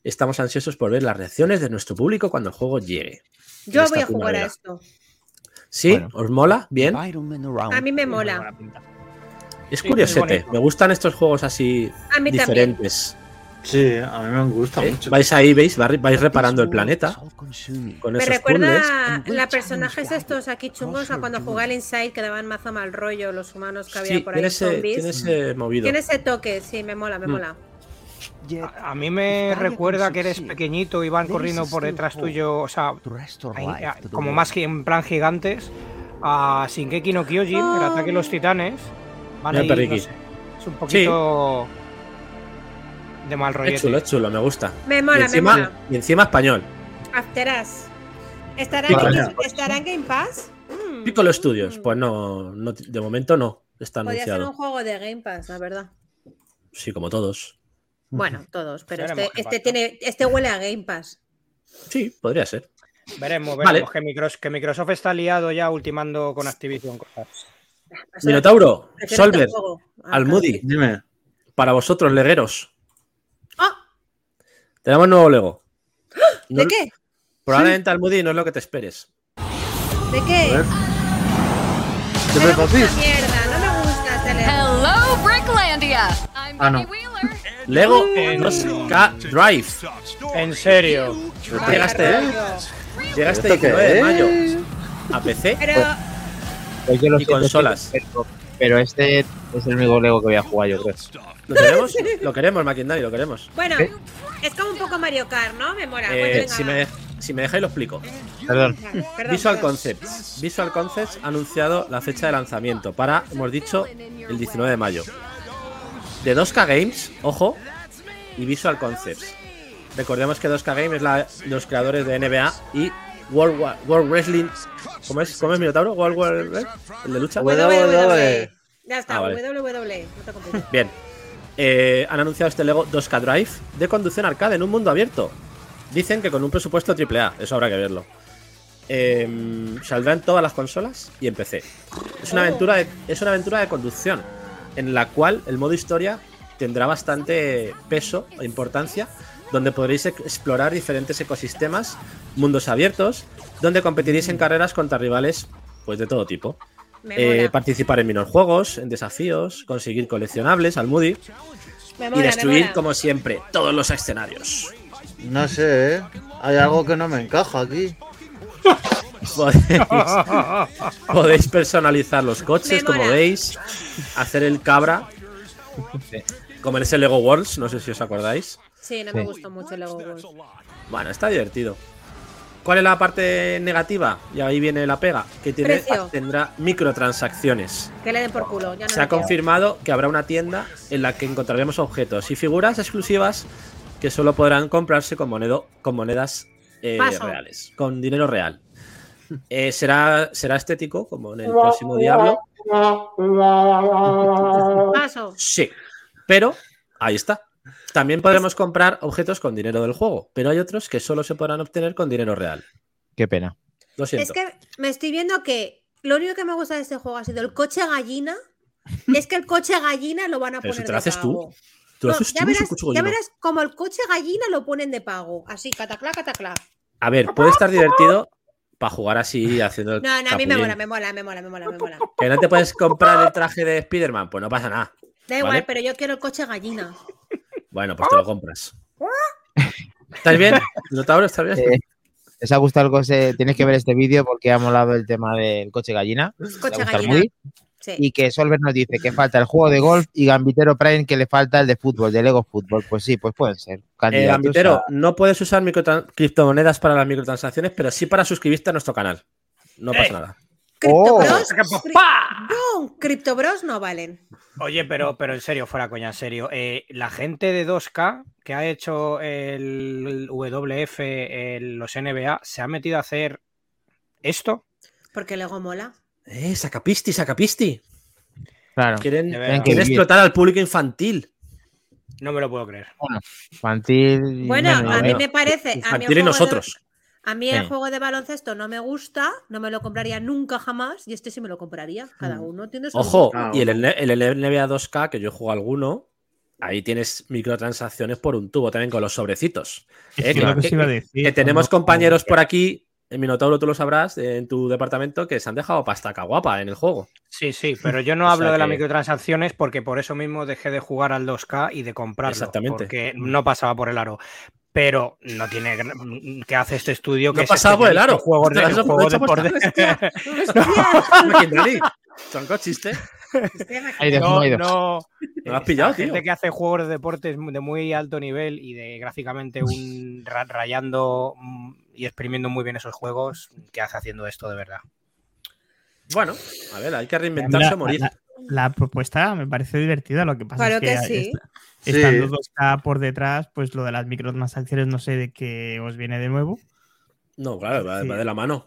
Estamos ansiosos por ver las reacciones de nuestro público cuando el juego llegue. Yo voy a jugar a esto. ¿Sí? Bueno. ¿Os mola? Bien. A mí me mola. Es curiosete. Me gustan estos juegos así A mí también. Sí, a mí me gusta ¿eh? mucho. Vais ahí, veis, va- vais reparando el planeta con Me recuerda la personajes estos aquí chungos a cuando jugué al Inside que daban mazo mal rollo los humanos que había Sí, por ahí tiene ese, zombies. tiene ese movido. Tiene ese toque, sí, me mola, me Mm. mola. A, a mí me recuerda que eres pequeñito y van corriendo por detrás tuyo, o sea, ahí, a- como más que en plan gigantes, a Shinkeki no Kyojin, el ataque de los titanes. Van Mira, ahí, perriqui. no sé, es un poquito. De mal Es rollete. chulo, es chulo, me gusta. Me Y mola, me encima, mola. y encima español. After Us. ¿Estará, en. Game- ¿Estará en Game Pass? Mm. Piccolo Studios, pues no, no, de momento no está Podría ser un anunciado. juego de Game Pass, la verdad. Sí, como todos. Bueno, todos, pero Veremos este, este tiene, este huele a Game Pass. Sí, podría ser. Veremos, Vale. veremos que, Microsoft, que Microsoft está liado ya ultimando con Activision cosas. Minotauro, Solver, este juego al Almudi, Dime. para vosotros, legueros. ¡Ah! Tenemos nuevo Lego. ¿De No- qué? Probablemente Almudi no es lo que te esperes. ¿De qué? ver. Me no me gusta este Lego. Hello, Bricklandia. I'm Ah, no. Lego En- 2K Drive. En serio. Vaya Llegaste, ¿eh? rollo. Llega ¿Esto qué 19 de mayo a PC Pero Pues lo y consolas. Pero este es el único Lego que voy a jugar, yo creo. ¿Lo queremos? Lo queremos, Maquindari, lo queremos. bueno, ¿Eh? es como un poco Mario Kart, ¿no? Me mola. Eh, Bueno, venga, si, me, si me dejáis lo explico. Perdón. Visual perdón. Concepts. Visual Concepts ha anunciado la fecha de lanzamiento para, hemos dicho, el 19 de mayo. De 2K Games, ojo, y Visual Concepts. Recordemos que 2K Games es la de los creadores de NBA y World, Wa- World Wrestling. ¿Cómo es? ¿Cómo es Minotauro? ¿World War ¿El de lucha? WWE. Ya está, Ah, vale. WWE. No te. Bien. Eh, han anunciado este Lego 2K Drive de conducción arcade en un mundo abierto. Dicen que con un presupuesto AAA, eso habrá que verlo. Eh, saldrá en todas las consolas y en PC. Es una, aventura de, es una aventura de conducción en la cual el modo historia tendrá bastante peso e importancia, donde podréis ex- explorar diferentes ecosistemas, mundos abiertos, donde competiréis en carreras contra rivales pues de todo tipo. Eh, participar en minijuegos, en desafíos, conseguir coleccionables al Moody y destruir, como siempre, todos los escenarios. No sé, ¿eh? Hay algo que no me encaja aquí. Podéis, podéis personalizar los coches, como veis, hacer el cabra, como en ese Lego Worlds, no sé si os acordáis. Sí, no me Sí. gustó mucho el Lego World. Bueno, está divertido. ¿Cuál es la parte negativa? Y ahí viene la pega, que tiene, Precio. tendrá microtransacciones. Que le den por culo. Ya no Se ha confirmado que habrá una tienda en la que encontraremos objetos y figuras exclusivas que solo podrán comprarse con, monedo- con monedas eh, reales, con dinero real. Eh, será, será estético, como en el próximo Diablo. Paso. Sí, pero ahí está. También podremos comprar objetos con dinero del juego, pero hay otros que solo se podrán obtener con dinero real. Qué pena. Lo Es siento. que me estoy viendo que lo único que me gusta de este juego ha sido el coche gallina. Es que el coche gallina lo van a Pero poner te de lo haces pago. ¿Tú lo No, haces ya, tú, verás, coche ya verás como el coche gallina lo ponen de pago. Así, cataclá, cataclá. A ver, puede estar divertido para jugar así, haciendo el No, no, a mí me mola, me mola, me mola, me mola, me mola. ¿Que no te puedes comprar el traje de Spider-Man? Pues no pasa nada. Da igual, Vale. pero yo quiero el coche gallina. Bueno, pues te lo compras. ¿Estás bien? ¿Notauro, estás bien? Eh, ¿Les ha gustado el coche? Tienes que ver este vídeo porque ha molado el tema del coche gallina. ¿Le ha Coche gallina. muy? Sí. Y que Solver nos dice que falta el juego de golf y Gambitero Prime que le falta el de fútbol, de Lego Fútbol. Pues sí, pues pueden ser. Eh, candidatos Gambitero, a- no puedes usar criptomonedas para las microtransacciones, pero sí para suscribirte a nuestro canal. No pasa Eh. nada. Oh. ¡Que cri- papá! ¡Bum! Criptobros no valen. Oye, pero, pero en serio, fuera coña, en serio. eh, la gente de 2K que ha hecho el WF, el- los NBA, se ha metido a hacer esto. Porque Lego mola. Eh, sacapisti, sacapisti. Claro, Quieren, explotar al público infantil. No me lo puedo creer. infantil. y Bueno, a mí bueno. me parece. A mí, Infantil y nosotros. A mí el Sí. juego de baloncesto no me gusta, no me lo compraría nunca jamás. Y este sí me lo compraría. Cada uno tiene su. Ojo, Ah, y el, NBA 2K, que yo juego alguno, ahí tienes microtransacciones por un tubo también con los sobrecitos. Eh, que que- lo que que- os iba a decir, que tenemos compañeros por aquí, en Minotauro tú lo sabrás, en tu departamento, que se han dejado pastaca guapa en el juego. Sí, sí, pero yo no O hablo sea de las microtransacciones porque por eso mismo dejé de jugar al 2K y de comprarlo. Exactamente. Porque no pasaba por el aro. Pero no tiene. gran- ¿Qué hace este estudio? No que es pasaba por el aro. Juegos de, juegos de por- Tronco chiste. No, no. Me lo has pillado, Esa gente tío. que hace juegos de deportes de muy alto nivel y de gráficamente un ra- rayando mm, y exprimiendo muy bien esos juegos, ¿qué hace haciendo esto de verdad? Bueno, a ver, hay que reinventarse o morir. la- la propuesta me parece divertida. Lo que pasa Claro es que, que sí. esta- Sí. estando 2K por detrás, pues lo de las microtransacciones no sé de qué os viene de nuevo. No, claro, va, Sí. va de la mano.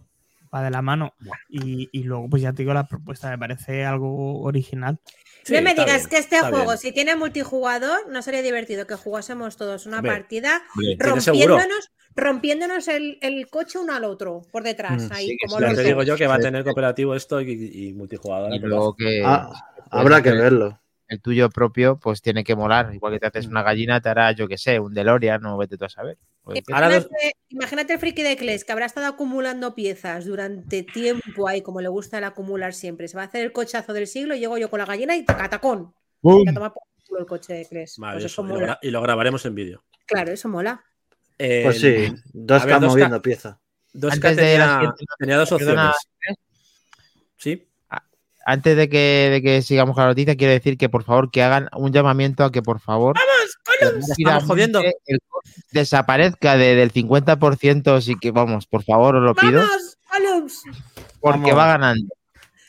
Va de la mano. Y, y luego, pues ya te digo, la propuesta me parece algo original. Sí, no me digas bien, que este juego, bien. si tiene multijugador, no sería divertido que jugásemos todos una partida rompiéndonos, rompiéndonos el, el coche uno al otro por detrás. Mm, ahí, sí, como sí, Ya los te digo yo que va a tener cooperativo esto y, y multijugador. Y pero- luego que Ah, habrá que verlo. El tuyo propio, pues tiene que molar. Igual que te haces una gallina, te hará, yo que sé, un DeLorean, no vete tú a saber. ¿qué? Dos- Imagínate, el friki de Kles que habrá estado acumulando piezas durante tiempo ahí, como le gusta el acumular siempre. Se va a hacer el cochazo del siglo y llego yo con la gallina y tacatacón. ¡Bum! A tomar por culo el coche de Kles. Pues eso y, lo mola. y lo grabaremos en vídeo. Claro, eso mola. Eh, Pues sí, dos ver, dos moviendo pieza. 2K Antes de la tenía, tenía dos perdona, opciones. Sí, Antes de que, de que sigamos con la noticia, quiero decir que por favor que hagan un llamamiento a que por favor estamos jodiendo. el desaparezca de- del 50%, así que vamos, por favor, os lo pido, ¡Vamos, Columns! porque Vamos. va ganando.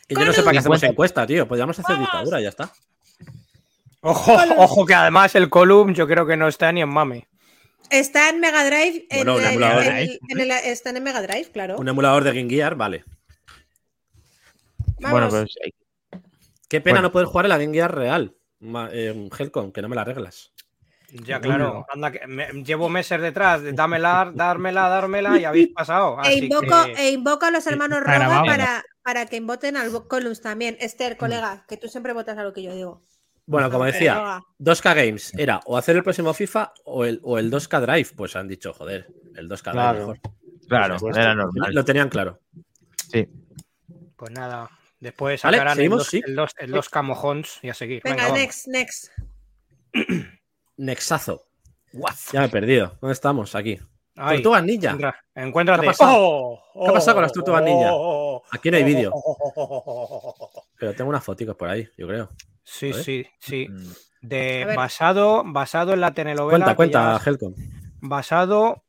Que yo no sé para qué hacemos 50. encuesta, tío. Podríamos hacer dictadura, ya está. Ojo, ojo, que además el Column yo creo que no está ni en mame. Está en Mega Drive. en Bueno, un el- emulador. en- en el- están en Mega Drive, claro. Un emulador de Game Gear, vale. Bueno, pues eh, Qué pena Bueno. no poder jugar en la Game Gear real. Eh, un Helcom, que no me la arreglas. Ya, claro. Anda, que me- llevo meses detrás. de Dámela, dármela, dármela y habéis pasado. E Así invoco, que- e invoco a los hermanos grabado. para, para que voten al Columns también. Esther, colega, que tú siempre votas a lo que yo digo. Bueno, como decía, Roga. 2K Games era o hacer el próximo FIFA o el, o el 2K Drive. Pues han dicho, joder, el 2K Drive Claro. mejor. claro, era normal. Lo tenían claro. Sí. Pues nada. Después Vale, sacarán seguimos, el, dos, sí. el, dos, el camojons y a seguir. Venga, Venga, vamos. next, next. Nexazo. Ya me he perdido. ¿Dónde estamos? Aquí. Ay, Tortugas Ninja. encuentra- encuéntrate. ¿Qué ha pasado? Oh, ¿Qué ha pasado con las tortugas ninja? oh, Aquí no hay vídeo. oh. Pero tengo unas fotos por ahí, yo creo. Sí, sí, sí. Mm. De, basado, basado en la telenovela. Cuenta, cuenta, Helcom. Basado.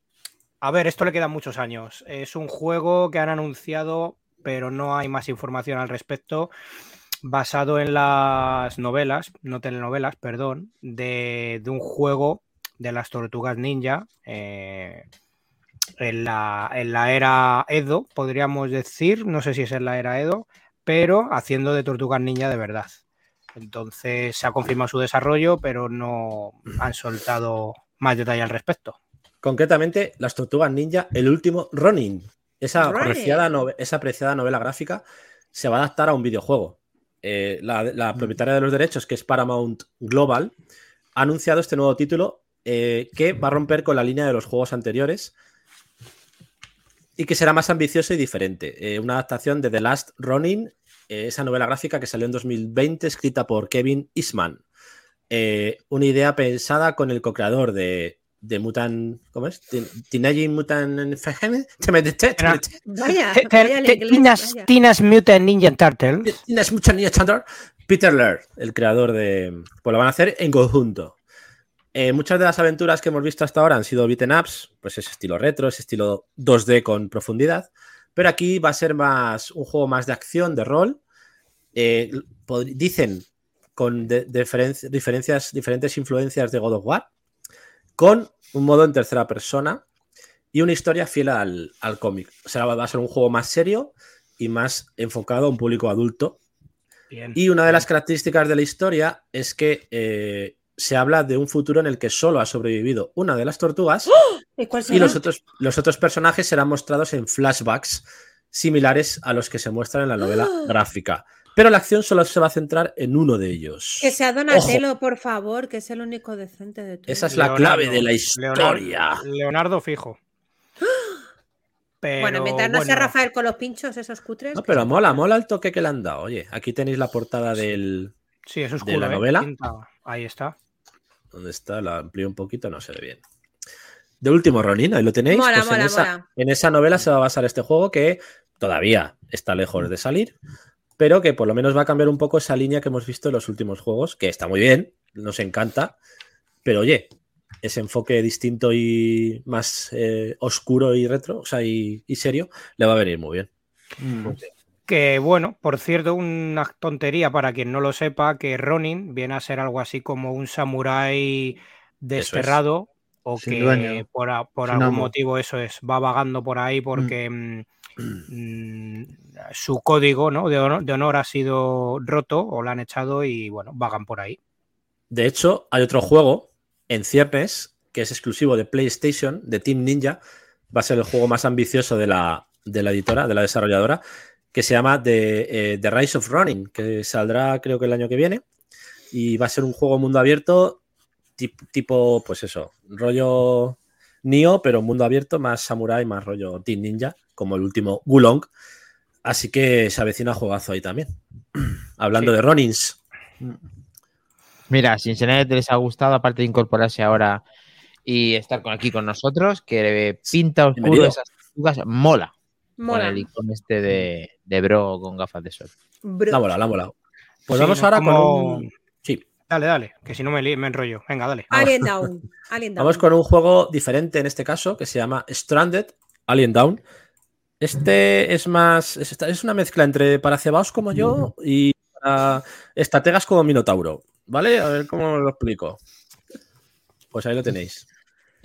A ver, esto le quedan muchos años. Es un juego que han anunciado, pero no hay más información al respecto. Basado en las novelas, no telenovelas, perdón, de, un juego de las tortugas ninja. eh, en, la, en la era Edo, podríamos decir. No sé si es en la era Edo, pero haciendo de tortugas ninja de verdad. Entonces se ha confirmado su desarrollo, pero no han soltado más detalle al respecto. Concretamente, las tortugas ninja, el último Ronin. Esa apreciada, nove- esa apreciada novela gráfica se va a adaptar a un videojuego. Eh, la, la propietaria de los derechos, que es Paramount Global, ha anunciado este nuevo título eh, que va a romper con la línea de los juegos anteriores y que será más ambicioso y diferente. Eh, una adaptación de The Last eh, esa novela gráfica que salió en 2020, escrita por Kevin Eastman. Una idea pensada con el co-creador de, de Mutant. ¿Cómo es? Teenage Mutant. Te- te- vaya Teenage, Mutant Ninja Turtles. Teenage Mutant Ninja Turtle, Peter Laird, el creador de. Pues lo van a hacer en conjunto. Eh, muchas de las aventuras que hemos visto hasta ahora han sido beaten ups, pues ese estilo retro, ese estilo 2D con profundidad. Pero aquí va a ser más un juego más de acción, de rol. Eh, dicen con de- diferen- diferencias, diferentes influencias de God of War, con un modo en tercera persona y una historia fiel al, al cómic. O sea, va a ser un juego más serio y más enfocado a un público adulto. Bien. Y una de las características de la historia es que eh, se habla de un futuro en el que solo ha sobrevivido una de las tortugas ¿Y cuál y será? los otros, los otros personajes serán mostrados en flashbacks similares a los que se muestran en la novela gráfica. Pero la acción solo se va a centrar en uno de ellos. Que sea Donatello, por favor, que es el único decente de todos. Esa es la Leonardo, clave de la historia. Leonardo, fijo. Pero, bueno, mientras no sea Rafael con los pinchos, esos cutres. No, pero mola, mola el toque que le han dado. Oye, aquí tenéis la portada del. Sí, es de la ¿eh? novela. Pinta- Ahí está. ¿Dónde está? La amplío un poquito, no se ve bien. De último Ronin, ahí lo tenéis. Mola, Pues en, mola, esa, mola. en esa novela se va a basar este juego que todavía está lejos de salir, pero que por lo menos va a cambiar un poco esa línea que hemos visto en los últimos juegos, que está muy bien, nos encanta, pero oye, ese enfoque distinto y más eh, oscuro y retro, o sea, y, y serio, le va a venir muy bien. Mm. Que bueno, por cierto, una tontería para quien no lo sepa, que Ronin viene a ser algo así como un samurái desterrado o Sin que dueño, por, a- por sin algún amo. motivo eso es, va vagando por ahí porque mm, mm, su código ¿no? de, honor, ha sido roto o lo han echado y bueno, vagan por ahí. De hecho, hay otro juego en ciernes que es exclusivo de PlayStation, de Team Ninja. Va a ser el juego más ambicioso de la, de la editora, de la desarrolladora, que se llama The, eh, Rise of Running, que saldrá creo que el año que viene. Y va a ser un juego mundo abierto, tip- tipo, pues eso, rollo Nioh, pero mundo abierto, más samurai, más rollo Team Ninja, como el último Gulong. Así que se avecina juegazo ahí también. Hablando Sí. de Ronins. Mira, Cincinnati les ha gustado, aparte de incorporarse ahora y estar con, aquí con nosotros, que pinta oscuro Bienvenido. esas tortugas, mola. Con Mola. el icono este de, de bro con gafas de sol. Bro. La ha molado, la ha molado. Pues Sí, vamos ahora Como- con un. Dale, dale, que si no me, li- me enrollo. Venga, dale. Alien Down. Alien Down. vamos con un juego diferente en este caso que se llama Stranded Alien Down. Este es más. Es, es una mezcla entre para cebaos como yo y para estrategas como Minotauro. ¿Vale? A ver cómo lo explico. Pues ahí lo tenéis.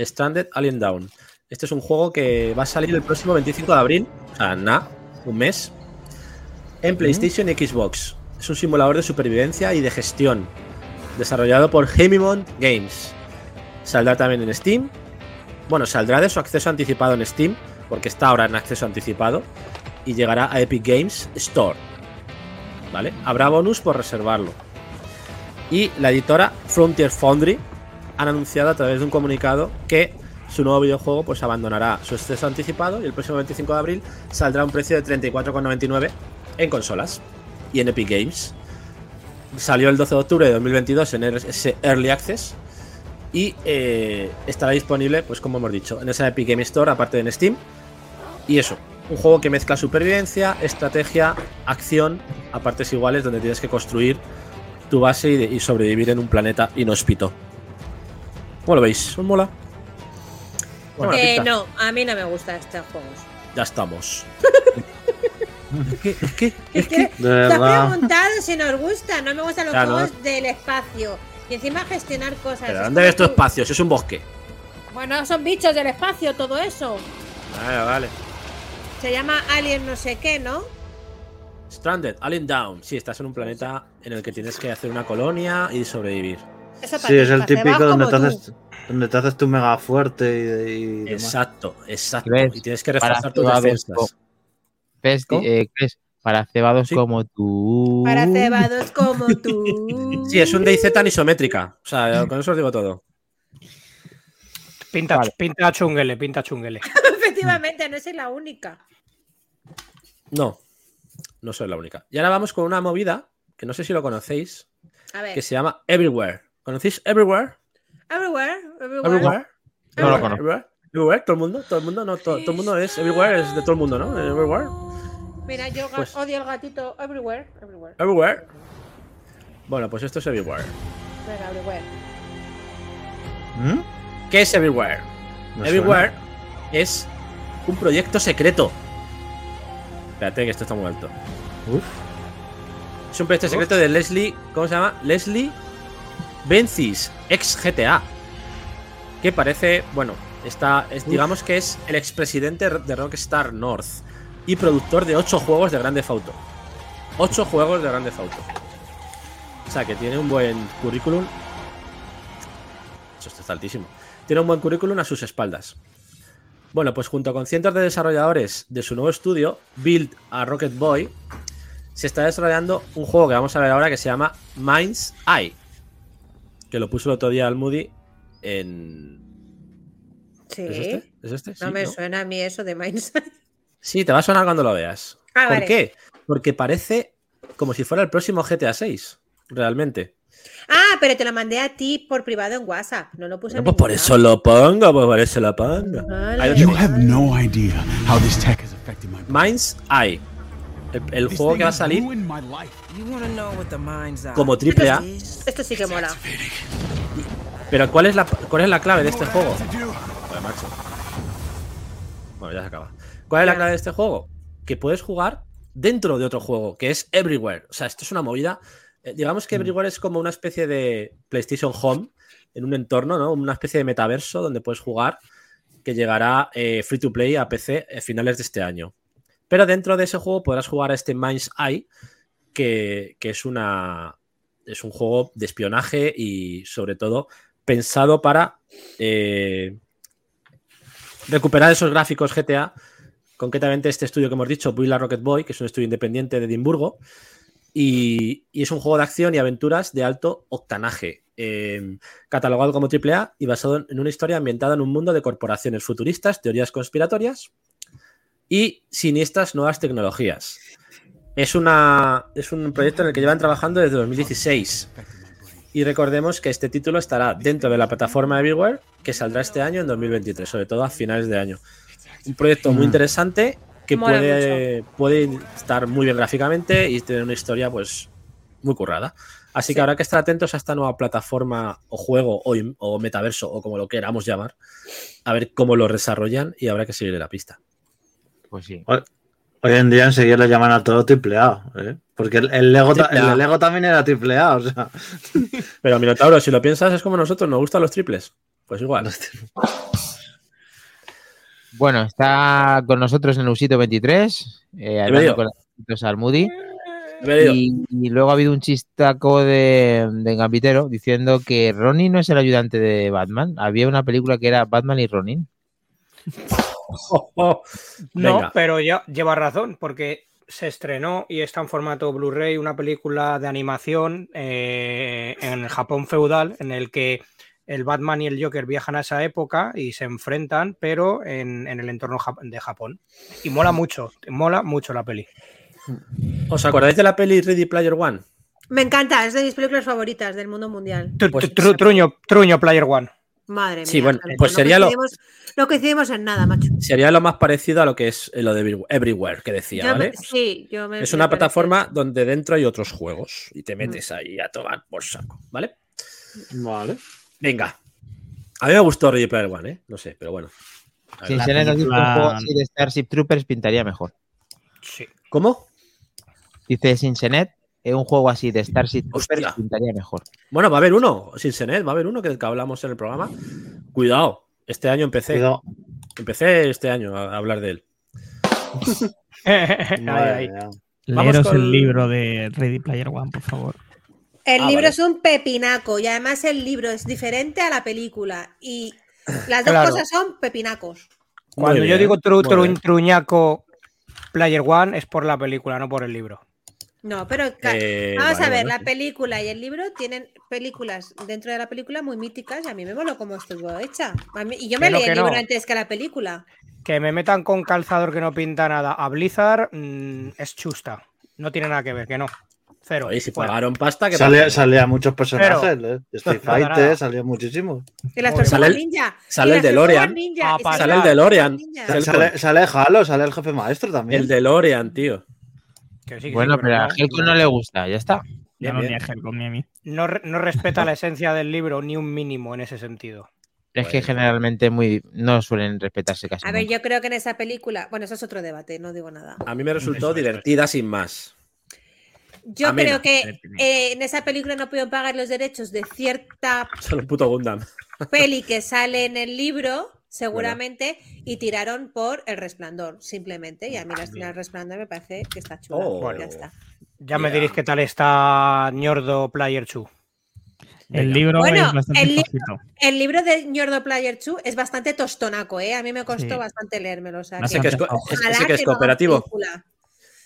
Stranded Alien Down. Este es un juego que va a salir el próximo 25 de abril. O sea, nada, un mes. En PlayStation y Xbox. Es un simulador de supervivencia y de gestión. Desarrollado por Hemimont Games. Saldrá también en Steam. Bueno, saldrá de su acceso anticipado en Steam, porque está ahora en acceso anticipado. Y llegará a Epic Games Store. ¿Vale? Habrá bonus por reservarlo. Y la editora Frontier Foundry han anunciado a través de un comunicado que su nuevo videojuego pues abandonará su acceso anticipado y el próximo 25 de abril saldrá a un precio de 34,99 en consolas y en Epic Games. Salió el 12 de octubre de 2022 en ese Early Access y eh, estará disponible, pues como hemos dicho, en esa Epic Game Store, aparte de en Steam. Y eso, un juego que mezcla supervivencia, estrategia, acción, a partes iguales, donde tienes que construir tu base y, de- y sobrevivir en un planeta inhóspito. ¿Cómo lo veis? ¿Os mola? Eh, no, a mí no me gustan estos juegos. Ya estamos. es que, es que, te has preguntado si nos gusta. No me gustan los Ya, no. juegos del espacio. Y encima gestionar cosas. ¿Pero Es ¿Dónde ves tu espacio? Si es un bosque. Bueno, son bichos del espacio, todo eso. Vale, vale. Se llama Alien no sé qué, ¿no? Stranded, Alien Down. Sí, estás en un planeta en el que tienes que hacer una colonia y sobrevivir. Eso Sí, es el típico donde te, haces, donde te haces tu mega fuerte y, y demás. Exacto, exacto. ¿Ves? Y tienes que reforzar tus defensas. Eh. Para cebados Sí. como tú. Para cebados como tú. Sí, es un DayZ tan isométrica. O sea, con eso os digo todo. Pinta, Vale. pinta chunguele, pinta chunguele. Efectivamente, no soy la única. No, no soy la única. Y ahora vamos con una movida que no sé si lo conocéis, A ver. que se llama Everywhere. ¿Conocéis Everywhere? Everywhere, everywhere. Everywhere. No lo conozco. Everywhere. Everywhere, todo el mundo, todo el mundo, no, todo, todo el mundo es Everywhere, es de todo el mundo, ¿no? Everywhere. Mira, yo Pues- odio el gatito. Everywhere, everywhere. Everywhere. Bueno, pues esto es Everywhere. Venga, everywhere. ¿Mm? ¿Qué es Everywhere? Everywhere es un proyecto secreto. Espérate, que esto está muy alto. Uf. Es un proyecto secreto de Leslie. ¿Cómo se llama? Leslie Bencis, ex GTA. Que parece, bueno, está, es- digamos que es el expresidente de Rockstar North y productor de 8 juegos de Grande Auto. 8 juegos de Grande Auto. O sea que tiene un buen currículum. Eso está altísimo. Tiene un buen currículum a sus espaldas. Bueno, pues junto con cientos de desarrolladores de su nuevo estudio, Build a Rocket Boy, se está desarrollando un juego que vamos a ver ahora que se llama Mind's Eye. Que lo puso el otro día al Moody en. Sí. ¿Es este? ¿Es este? No Sí, me ¿no? suena a mí eso de Mindset. Sí, te va a sonar cuando lo veas. Ah, ¿Por vale. qué? Porque parece como si fuera el próximo GTA 6. Realmente. Ah, pero te lo mandé a ti por privado en WhatsApp. No lo puse en pues por eso lo pongo, pues por eso lo pongo. Vale. You have no idea how this tech has affected my Mind's Eye. El, juego que va a salir como triple A. Esto sí que mola. Pero ¿cuál es la, cuál es la clave de este juego? Joder, macho. Bueno, ya se acaba. ¿Cuál es la clave de este juego? Que puedes jugar dentro de otro juego, que es Everywhere. O sea, esto es una movida. eh, digamos que Everywhere es como una especie de PlayStation Home en un entorno, ¿no? Una especie de metaverso donde puedes jugar que llegará eh, free to play a PC a finales de este año. Pero dentro de ese juego podrás jugar a este Mind's Eye, que, que es una. Es un juego de espionaje y sobre todo pensado para eh, recuperar esos gráficos GTA. Concretamente este estudio que hemos dicho, Buila Rocket Boy, que es un estudio independiente de Edimburgo. Y, es un juego de acción y aventuras de alto octanaje, eh, catalogado como AAA y basado en una historia ambientada en un mundo de corporaciones futuristas, teorías conspiratorias y siniestras nuevas tecnologías. Es, una, es un proyecto en el que llevan trabajando desde 2016. Y recordemos que este título estará dentro de la plataforma Everywhere, que saldrá este año en 2023, sobre todo a finales de año. Un proyecto muy Mm. interesante que Mola puede, puede estar muy bien gráficamente y tener una historia pues muy currada. Así Sí. que habrá que estar atentos a esta nueva plataforma o juego o, o metaverso o como lo queramos llamar, a ver cómo lo desarrollan y habrá que seguirle la pista. Pues sí. Hoy en día enseguida le llaman a todo triple A, ¿eh? Porque el, el Lego, ta- Triple A. el Lego también era triple A, o sea. Pero Minotauro, si lo piensas, es como nosotros, nos gustan los triples. Pues igual. Bueno, está con nosotros en Usito 23, eh, hablando con los. Y, y luego ha habido un chistaco de, de Gambitero diciendo que Ronin no es el ayudante de Batman. Había una película que era Batman y Ronin. Oh, oh. No, Venga. pero ya lleva razón, porque se estrenó y está en formato Blu-ray una película de animación eh, en el Japón feudal en el que el Batman y el Joker viajan a esa época y se enfrentan, pero en, en el entorno de Japón. Y mola mucho, mola mucho la peli. ¿Os acordáis de la peli Ready Player One? Me encanta, es de mis películas favoritas del mundo mundial. Pues- tru- truño, truño Player One. Madre mía. Sí, bueno, pues no sería lo- coincidimos- No coincidimos en nada, macho. Sería lo más parecido a lo que es lo de Every- Everywhere que decía, Yo me- ¿vale? sí, yo me- Es me una plataforma donde dentro hay otros juegos y te metes ahí a tomar por saco, ¿vale? Vale. Venga. A mí me gustó Ready Player One, ¿eh? No sé, pero bueno. A ver, Sin la ser nos dice un película- juego así de Starship Troopers pintaría mejor. Sí. ¿Cómo? Dice Sinsenet, eh, un juego así de Starship Troopers Hostia. pintaría mejor. Bueno, va a haber uno, sin Senet, va a haber uno que, que hablamos en el programa. Cuidado, este año empecé. Cuidado. Empecé este año a, a hablar de él. Vamos Leeros con- el libro de Ready Player One, por favor. El Ah, libro vale. es un pepinaco y además el libro es diferente a la película y las dos Claro. cosas son pepinacos. Cuando yo digo tru- tru- truñaco Player One es por la película, no por el libro. No, pero Eh, vamos vale, a ver, la película y el libro tienen películas dentro de la película muy míticas y a mí me moló cómo estuvo hecha. Mí- y yo me Que no, leí el libro no. antes que la película. Que me metan con calzador que no pinta nada a Blizzard mm, es chusta. No tiene nada que ver, que no. Cero. Oye, si Fuera. pagaron pasta, que Salía, salía muchos personajes, ¿eh? Street Fighter, salía muchísimo. Y las Sale el- ninja. sale y el DeLorean. Ah, y sale Sale el DeLorean. Sale- Sale, sale Halo, sale el jefe maestro también. El DeLorean, tío. Que sí, que sí, Bueno, pero a Helco no le gusta, ya está. Ya Bien, no bien. ni a Helcom ni a mí. no, re- no respeta la esencia del libro ni un mínimo en ese sentido. Es que Bueno. generalmente muy no suelen respetarse casi. A ver, nunca. yo creo que en esa película, bueno, eso es otro debate, no digo nada. A mí me resultó divertida sin más. Yo Amena. creo que eh, en esa película no pudieron pagar los derechos de cierta Solo el puto Gundam. peli que sale en el libro, seguramente, y tiraron por El Resplandor, simplemente. Y a mí la escena del Resplandor me parece que está chula. Oh. Ya está. Ya me diréis qué tal está Ñordo Player 2. El libro Bueno, es bastante el li- flojito. El libro de Ñordo Player 2 es bastante tostonaco, ¿eh? A mí me costó Sí. bastante leérmelo. O sea, Ese que es, es- ojalá que es cooperativo.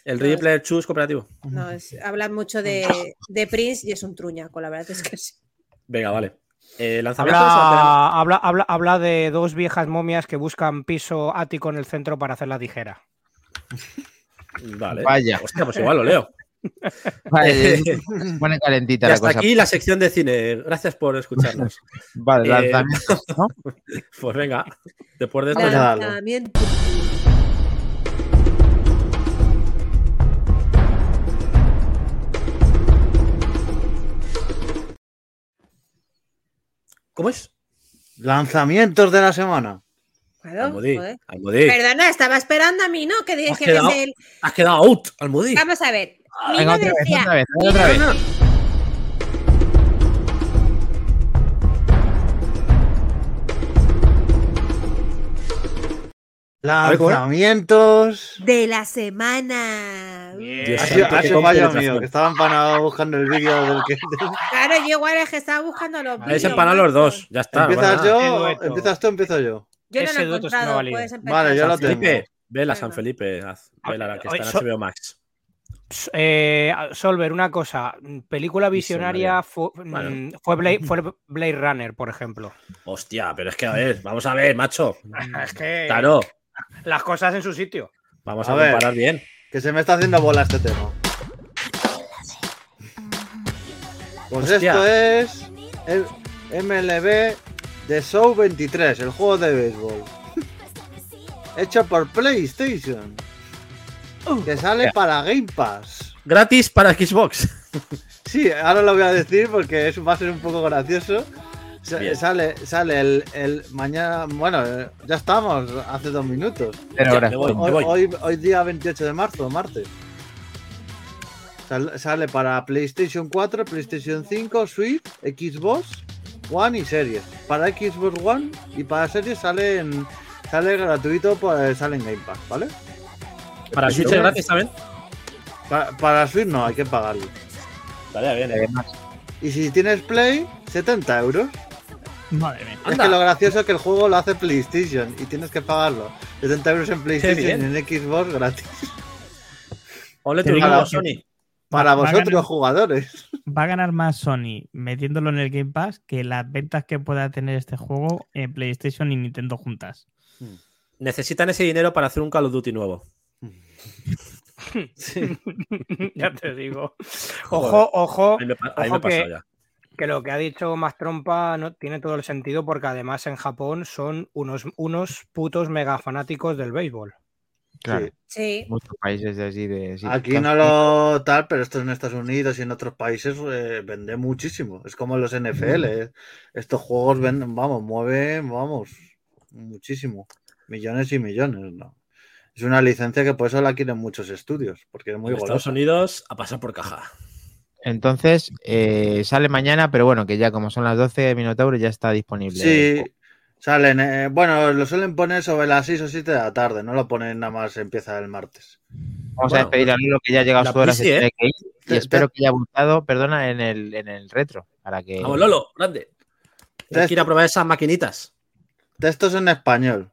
El Ready Player 2 es cooperativo. No, es- hablan mucho de, de Prince y es un truñaco, la verdad es que sí. Venga, vale. Eh, lanzamientos. o tenemos- Habla, habla, habla, habla de dos viejas momias que buscan piso ático en el centro para hacer la tijera. Vale. Vaya. Hostia, pues igual lo leo. Vale, se pone calentita Y la hasta cosa. aquí la sección de cine. Gracias por escucharnos. Vale, Eh, lanzamiento, ¿no? Pues venga, después de esto. Vamos a ¿Cómo es? Lanzamientos de la semana. Claro. Almudí. Perdona, estaba esperando a mí, ¿no? Que Has dije que quedado, es el. has quedado out, Almudí. Vamos a ver. Venga, Mino otra vez, decía. otra vez, otra vez. Lanzamientos. De la semana. Dios Ha sido, qué ha sido fallo mío, que estaba empanado buscando el vídeo del que. Claro, yo igual es que estaba buscando los Habéis vídeos, empanado los dos. Ya está. no ¿Empiezas. Ese yo? ¿Empiezas tú o empiezo yo? Yo no Ese lo he encontrado, valido. puedes empezar. Vale, yo lo San tengo. Felipe. Vela. San Felipe. Haz. Vela, la que está en HBO Max. Eh, Solver, una cosa. Película visionaria fu- Bueno. mm, fue, Blade, fue Blade Runner, por ejemplo. Hostia, pero es que a ver, vamos a ver, macho. Es que Claro, las cosas en su sitio. vamos A a, ver. comparar bien. Que se me está haciendo bola este tema. Pues Hostia. esto es el MLB de Show 23, el juego de béisbol. Hecho por PlayStation. Que sale para Game Pass. Gratis para Xbox. Sí, ahora lo voy a decir porque eso va a ser un poco gracioso. Bien. Sale, sale el, el mañana. Bueno, eh, ya estamos, hace dos minutos. Pero ahora, voy, Hoy, voy. hoy, hoy día 28 de marzo, martes. Sal- sale para PlayStation 4, PlayStation 5, Switch, Xbox One y Series. Para Xbox One y para Series sale en, sale gratuito, pues sale en Game Pass, ¿vale? Para Switch es gratis también. Para, para Switch no, hay que pagarlo. Estaría bien. eh. además, Y si tienes Play, 70 euros. Madre mía. Es que lo gracioso es que el juego lo hace PlayStation y tienes que pagarlo. 70 euros en PlayStation y en Xbox gratis. Ole tu que- Sony. Para vosotros, ganar- jugadores. Va a ganar más Sony metiéndolo en el Game Pass que las ventas que pueda tener este juego en PlayStation y Nintendo juntas. Necesitan ese dinero para hacer un Call of Duty nuevo. Sí. ya te digo. Ojo, ojo, Ahí me, ahí Ojo me que- ya. Que lo que ha dicho más trompa no tiene todo el sentido porque además en Japón son unos, unos putos mega fanáticos del béisbol. claro, Sí. Muchos países de así de. sí, Aquí no lo tal, pero esto en Estados Unidos y en otros países eh, vende muchísimo. Es como los NFL. eh. Estos juegos venden, vamos, mueven, vamos, muchísimo. Millones y millones, ¿no? Es una licencia que por eso la quieren muchos estudios, porque es muy En Estados. Unidos a pasar por caja. Entonces, eh, sale mañana, pero bueno, que ya como son las 12 de Minotauro ya está disponible. Sí, salen, eh, bueno, lo suelen poner sobre las 6 o 7 de la tarde, no lo ponen nada más, empieza el martes. Vamos Bueno, a despedir a Lolo que ya ha llegado su hora. Tiene ¿eh? que ir, y Te- espero que haya gustado, perdona, en el, en el retro. Para que. Vamos, Lolo, grande. Hay que ir a probar esas maquinitas. Textos en español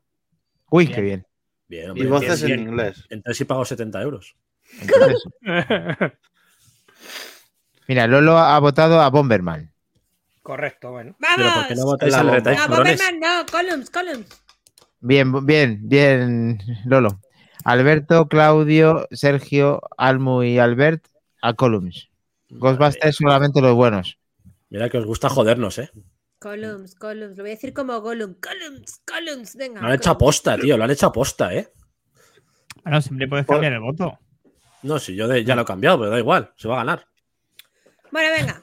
Uy, qué bien. Bien, y hombre, voces bien, en bien. inglés. Entonces sí pago 70 euros. Entonces, mira, Lolo ha votado a Bomberman. Correcto, bueno. Pero ¡Vamos! ¿por qué no votáis al no? Bomberman no, Columns, Columns. Bien, bien, bien, Lolo. Alberto, Claudio, Sergio, Almu y Albert a Columns. Ghostbusters solamente los buenos. Mira que os gusta jodernos, ¿eh? Columns, Columns. Lo voy a decir como Gollum. Columns, Columns. Venga. Lo han hecho aposta, tío. Lo han hecho aposta, ¿eh? Bueno, siempre puedes cambiar el voto. No, si yo de- ya lo he cambiado, pero da igual. Se va a ganar. Bueno, venga.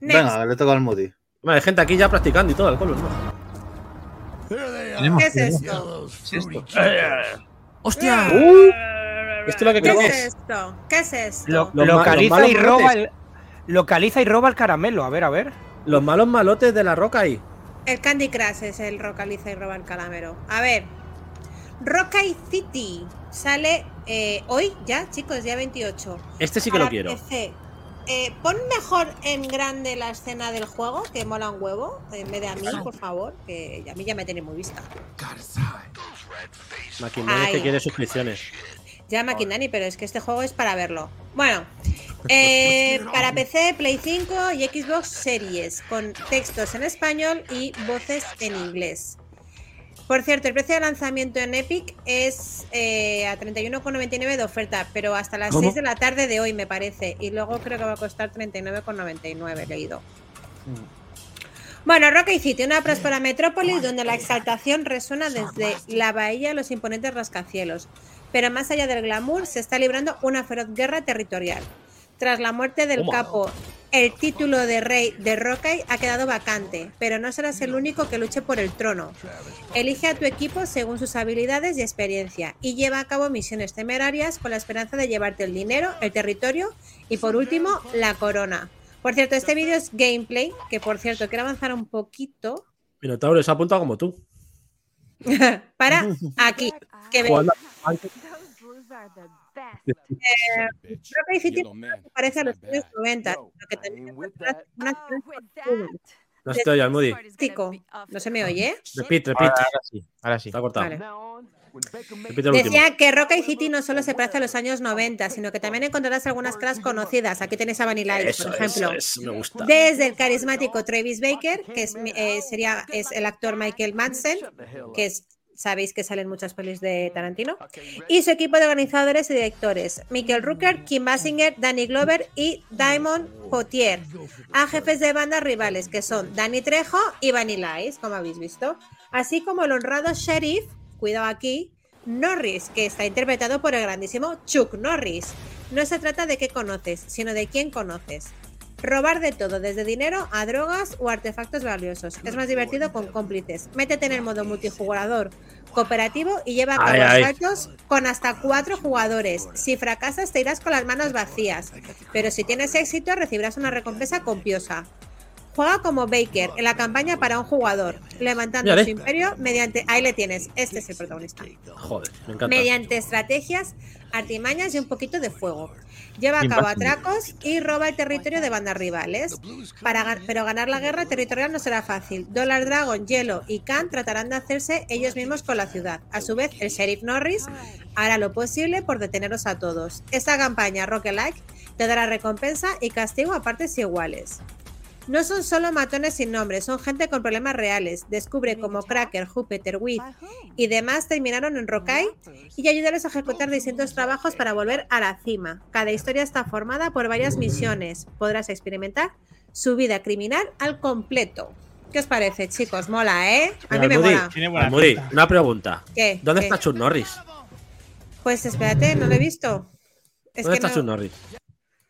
Next. Venga, le toca al Moody. Bueno, hay gente aquí ya practicando y todo, el color, ¿no? ¿Qué es esto? ¡Hostia! Esto es lo que ¿Qué creo que es es. esto? ¿Qué es esto? Lo- localiza, y malos roba el, localiza y roba el caramelo. A ver, a ver. Los malos malotes de la roca ahí. El Candy Crush es el Rocaliza y roba el calamero. A ver. Rockay City sale eh, hoy ya, chicos, día 28. Este sí que Para lo quiero. PC. Eh, pon mejor en grande la escena del juego, que mola un huevo, en vez de a mí, por favor, que a mí ya me tiene muy vista. Maquinaria que quiere suscripciones. Ya Maquindani, pero es que este juego es para verlo. Bueno, eh, para PC, Play 5 y Xbox Series, con textos en español y voces en inglés. Por cierto, el precio de lanzamiento en Epic es eh, a 31,99 de oferta, pero hasta las ¿Cómo? 6 de la tarde de hoy, me parece. Y luego creo que va a costar 39,99, leído. Bueno, Rocky City, una próspera metrópolis donde la exaltación resuena desde la bahía a los imponentes rascacielos. Pero más allá del glamour, se está librando una feroz guerra territorial. Tras la muerte del capo el título de rey de Rokai ha quedado vacante, pero no serás el único que luche por el trono. Elige a tu equipo según sus habilidades y experiencia y lleva a cabo misiones temerarias con la esperanza de llevarte el dinero, el territorio y por último la corona. Por cierto, este vídeo es gameplay, que por cierto quiero avanzar un poquito Minotauro se ha apuntado como tú. para aquí, que Eh, Rokai City no se parece a los años 90, lo que también unas No estoy ¿No se me oye? Repite, repite. ahora sí, ahora sí. Está cortado. Vale. Repite el último. Decía que Rocky City no solo se parece a los años 90, sino que también encontrarás algunas caras conocidas. Aquí tenéis a Vanilla Ice, por ejemplo. eso, eso me gusta. Desde el carismático Travis Baker, que es, eh, sería, es el actor Michael Madsen, que es, sabéis que salen muchas pelis de Tarantino, y su equipo de organizadores y directores, Michael Rooker, Kim Basinger, Danny Glover y Diamond Potier, a jefes de bandas rivales, que son Danny Trejo y Vanilla Ice, como habéis visto, así como el honrado sheriff, cuidado aquí, Norris, que está interpretado por el grandísimo Chuck Norris. No se trata de qué conoces, sino de quién conoces. Robar de todo, desde dinero a drogas o artefactos valiosos. Es más divertido con cómplices. Métete en el modo multijugador cooperativo y lleva a cabo Ay, ay. asaltos con hasta cuatro jugadores. Si fracasas te irás con las manos vacías, pero si tienes éxito recibirás una recompensa copiosa. Juega como Baker en la campaña para un jugador, levantando su imperio mediante... Ahí le tienes, este es el protagonista Joder, me encanta. mediante estrategias, artimañas y un poquito de fuego. Lleva a cabo atracos y roba el territorio de bandas rivales. Para, pero ganar la guerra territorial no será fácil. Dollar Dragon, Hielo y Khan tratarán de hacerse ellos mismos con la ciudad. A su vez, el sheriff Norris hará lo posible por deteneros a todos. Esta campaña Roguelike te dará recompensa y castigo a partes iguales. No son solo matones sin nombre, son gente con problemas reales. Descubre cómo Cracker, Júpiter, Wiz y demás terminaron en Rokai y ayúdales a ejecutar distintos trabajos para volver a la cima. Cada historia está formada por varias misiones. Podrás experimentar su vida criminal al completo. ¿Qué os parece, chicos? Mola, ¿eh? A mí me mola. Tiene buena Almudi, una pregunta. ¿Qué? ¿Dónde ¿Qué? está Chuck Norris? Pues espérate, no lo he visto. Es ¿Dónde que está no- Chuck Norris?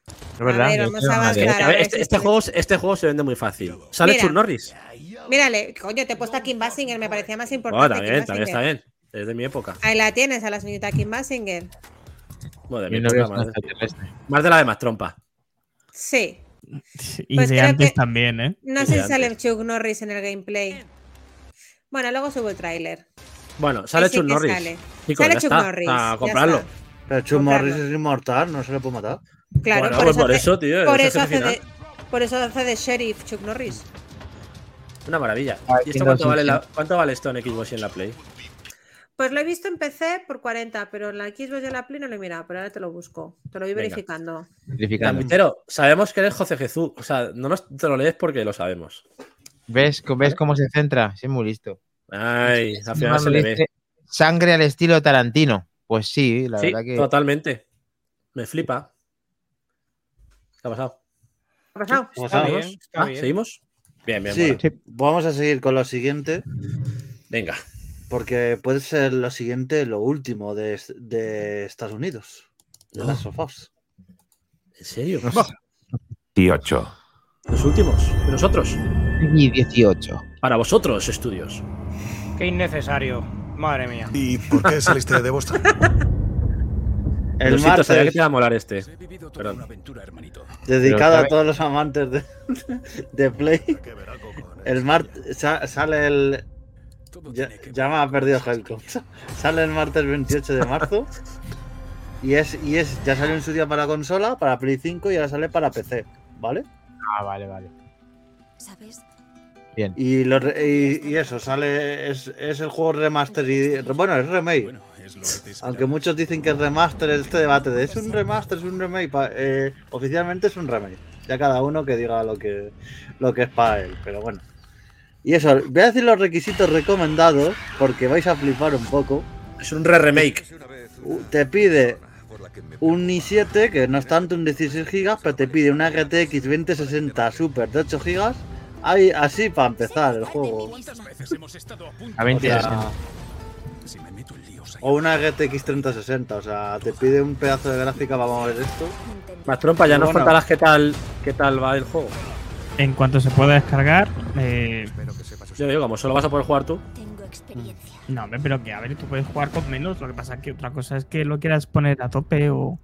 Es verdad. ver, yo vamos creo a que- avanzar. A ver, ver este, este juego, este juego se vende muy fácil. ¿Sale Mira. Chuck Norris? Mírale, coño, te he puesto a Kim Basinger, me parecía más Oh, importante. bien, también está bien. Es de mi época. Ahí la tienes, a la señorita Kim Basinger. Bueno, de mi Mi novio época es un más, de la de más trompa. Sí. Y Pues de antes que- también, ¿eh? No sé si sale. Chuck Norris en el gameplay. Bueno, luego subo el tráiler. Bueno, sale Chuck Norris. sale. Chicos, Sale Chuck está. Norris, A comprarlo. Pero Chuck. Norris es inmortal, no se le puede matar. Claro, Bueno, por, pues eso por hace, eso, tío. por hace de, final. por eso hace de sheriff Chuck Norris. Una maravilla. Ay, ¿Y esto cuánto vale, inocente. la- cuánto vale esto en Xbox y en la Play? Pues lo he visto en PC por 40, pero en la Xbox y en la Play no lo he mirado, pero ahora te lo busco. Te lo voy Venga. verificando. Verificando. Gambitero, sabemos que eres José Jesús. O sea, no nos te lo lees porque lo sabemos. ¿Ves, ¿Ves cómo se centra? Sí, es muy listo. Ay, al final se le ve. Sangre al estilo Tarantino. Pues sí, la Sí, verdad que. totalmente. Me flipa. ¿Qué ha pasado? ¿Qué ha pasado? ¿Cómo Está estamos? bien, está Ah, bien. ¿Seguimos? Bien, bien. Sí, bueno. vamos a seguir con lo siguiente, Venga. porque puede ser lo siguiente lo último de, de Estados Unidos. De No. las sofás. ¿En serio? 18. Los últimos. ¿Y nosotros? Y 18. Para vosotros, estudios. Qué innecesario. Madre mía. ¿Y por qué saliste de Boston? El que martes, te iba a molar este. Perdón. una aventura, hermanito. dedicado Pero, a todos los amantes de, de Play, el martes sale el... Ya, ya me ha perdido Helcom. Sale el martes 28 de marzo. Y es, y es, ya salió en su día para consola, para Play 5 y ahora sale para PC, ¿vale? Ah, vale, vale. ¿Sabes? Bien. Y, lo re- y, y eso, sale, es, es el juego remaster y, bueno, es remake. Aunque muchos dicen que el remaster este debate de es un remaster, es un remake. Eh, oficialmente es un remake. Ya cada uno que diga lo que, lo que es para él. Pero bueno. Y eso, voy a decir los requisitos recomendados porque vais a flipar un poco. Es un re-remake. Te pide un i7, que no es tanto un 16 GB, pero te pide una GTX 2060 Super de 8 GB. Ahí, así para empezar el juego. A 2060. O una GTX 3060, o sea, te pide un pedazo de gráfica, vamos a ver esto. Más trompa, ya nos Bueno. contarás qué tal, qué tal va el juego. En cuanto se pueda descargar, eh, Yo digo, como solo vas a poder jugar tú. no, hombre, pero que a ver, tú puedes jugar con menos. Lo que pasa es que otra cosa es que lo quieras poner a tope o.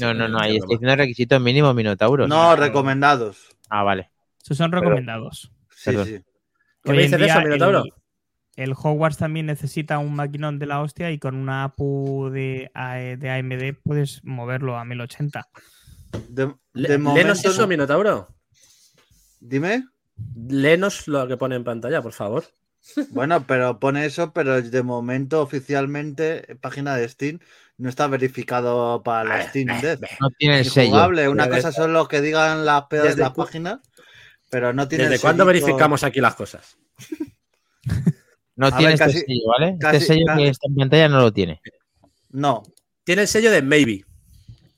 No, no, no, ahí es está diciendo requisitos mínimos minotauros. No, recomendados. Ah, vale. Esos son recomendados. Sí, Perdón. sí. ¿Qué me dices de eso, Minotauro? El, el Hogwarts también necesita un maquinón de la hostia y con una APU de, A- de AMD puedes moverlo a 1080. De, Le- de momento, Léenos eso, no- Minotauro. Dime. Léenos lo que pone en pantalla, por favor. Bueno, pero pone eso, pero de momento oficialmente página de Steam no está verificado para la Steam Deck. No tiene sello. jugable. Una cosa son los que digan las pedas de la página, pero no tiene ¿Desde cuándo verificamos aquí las cosas? No tiene ver, este casi- sello, ¿vale? casi- este sello casi- que está en pantalla no lo tiene. No, Tiene el sello de Maybe.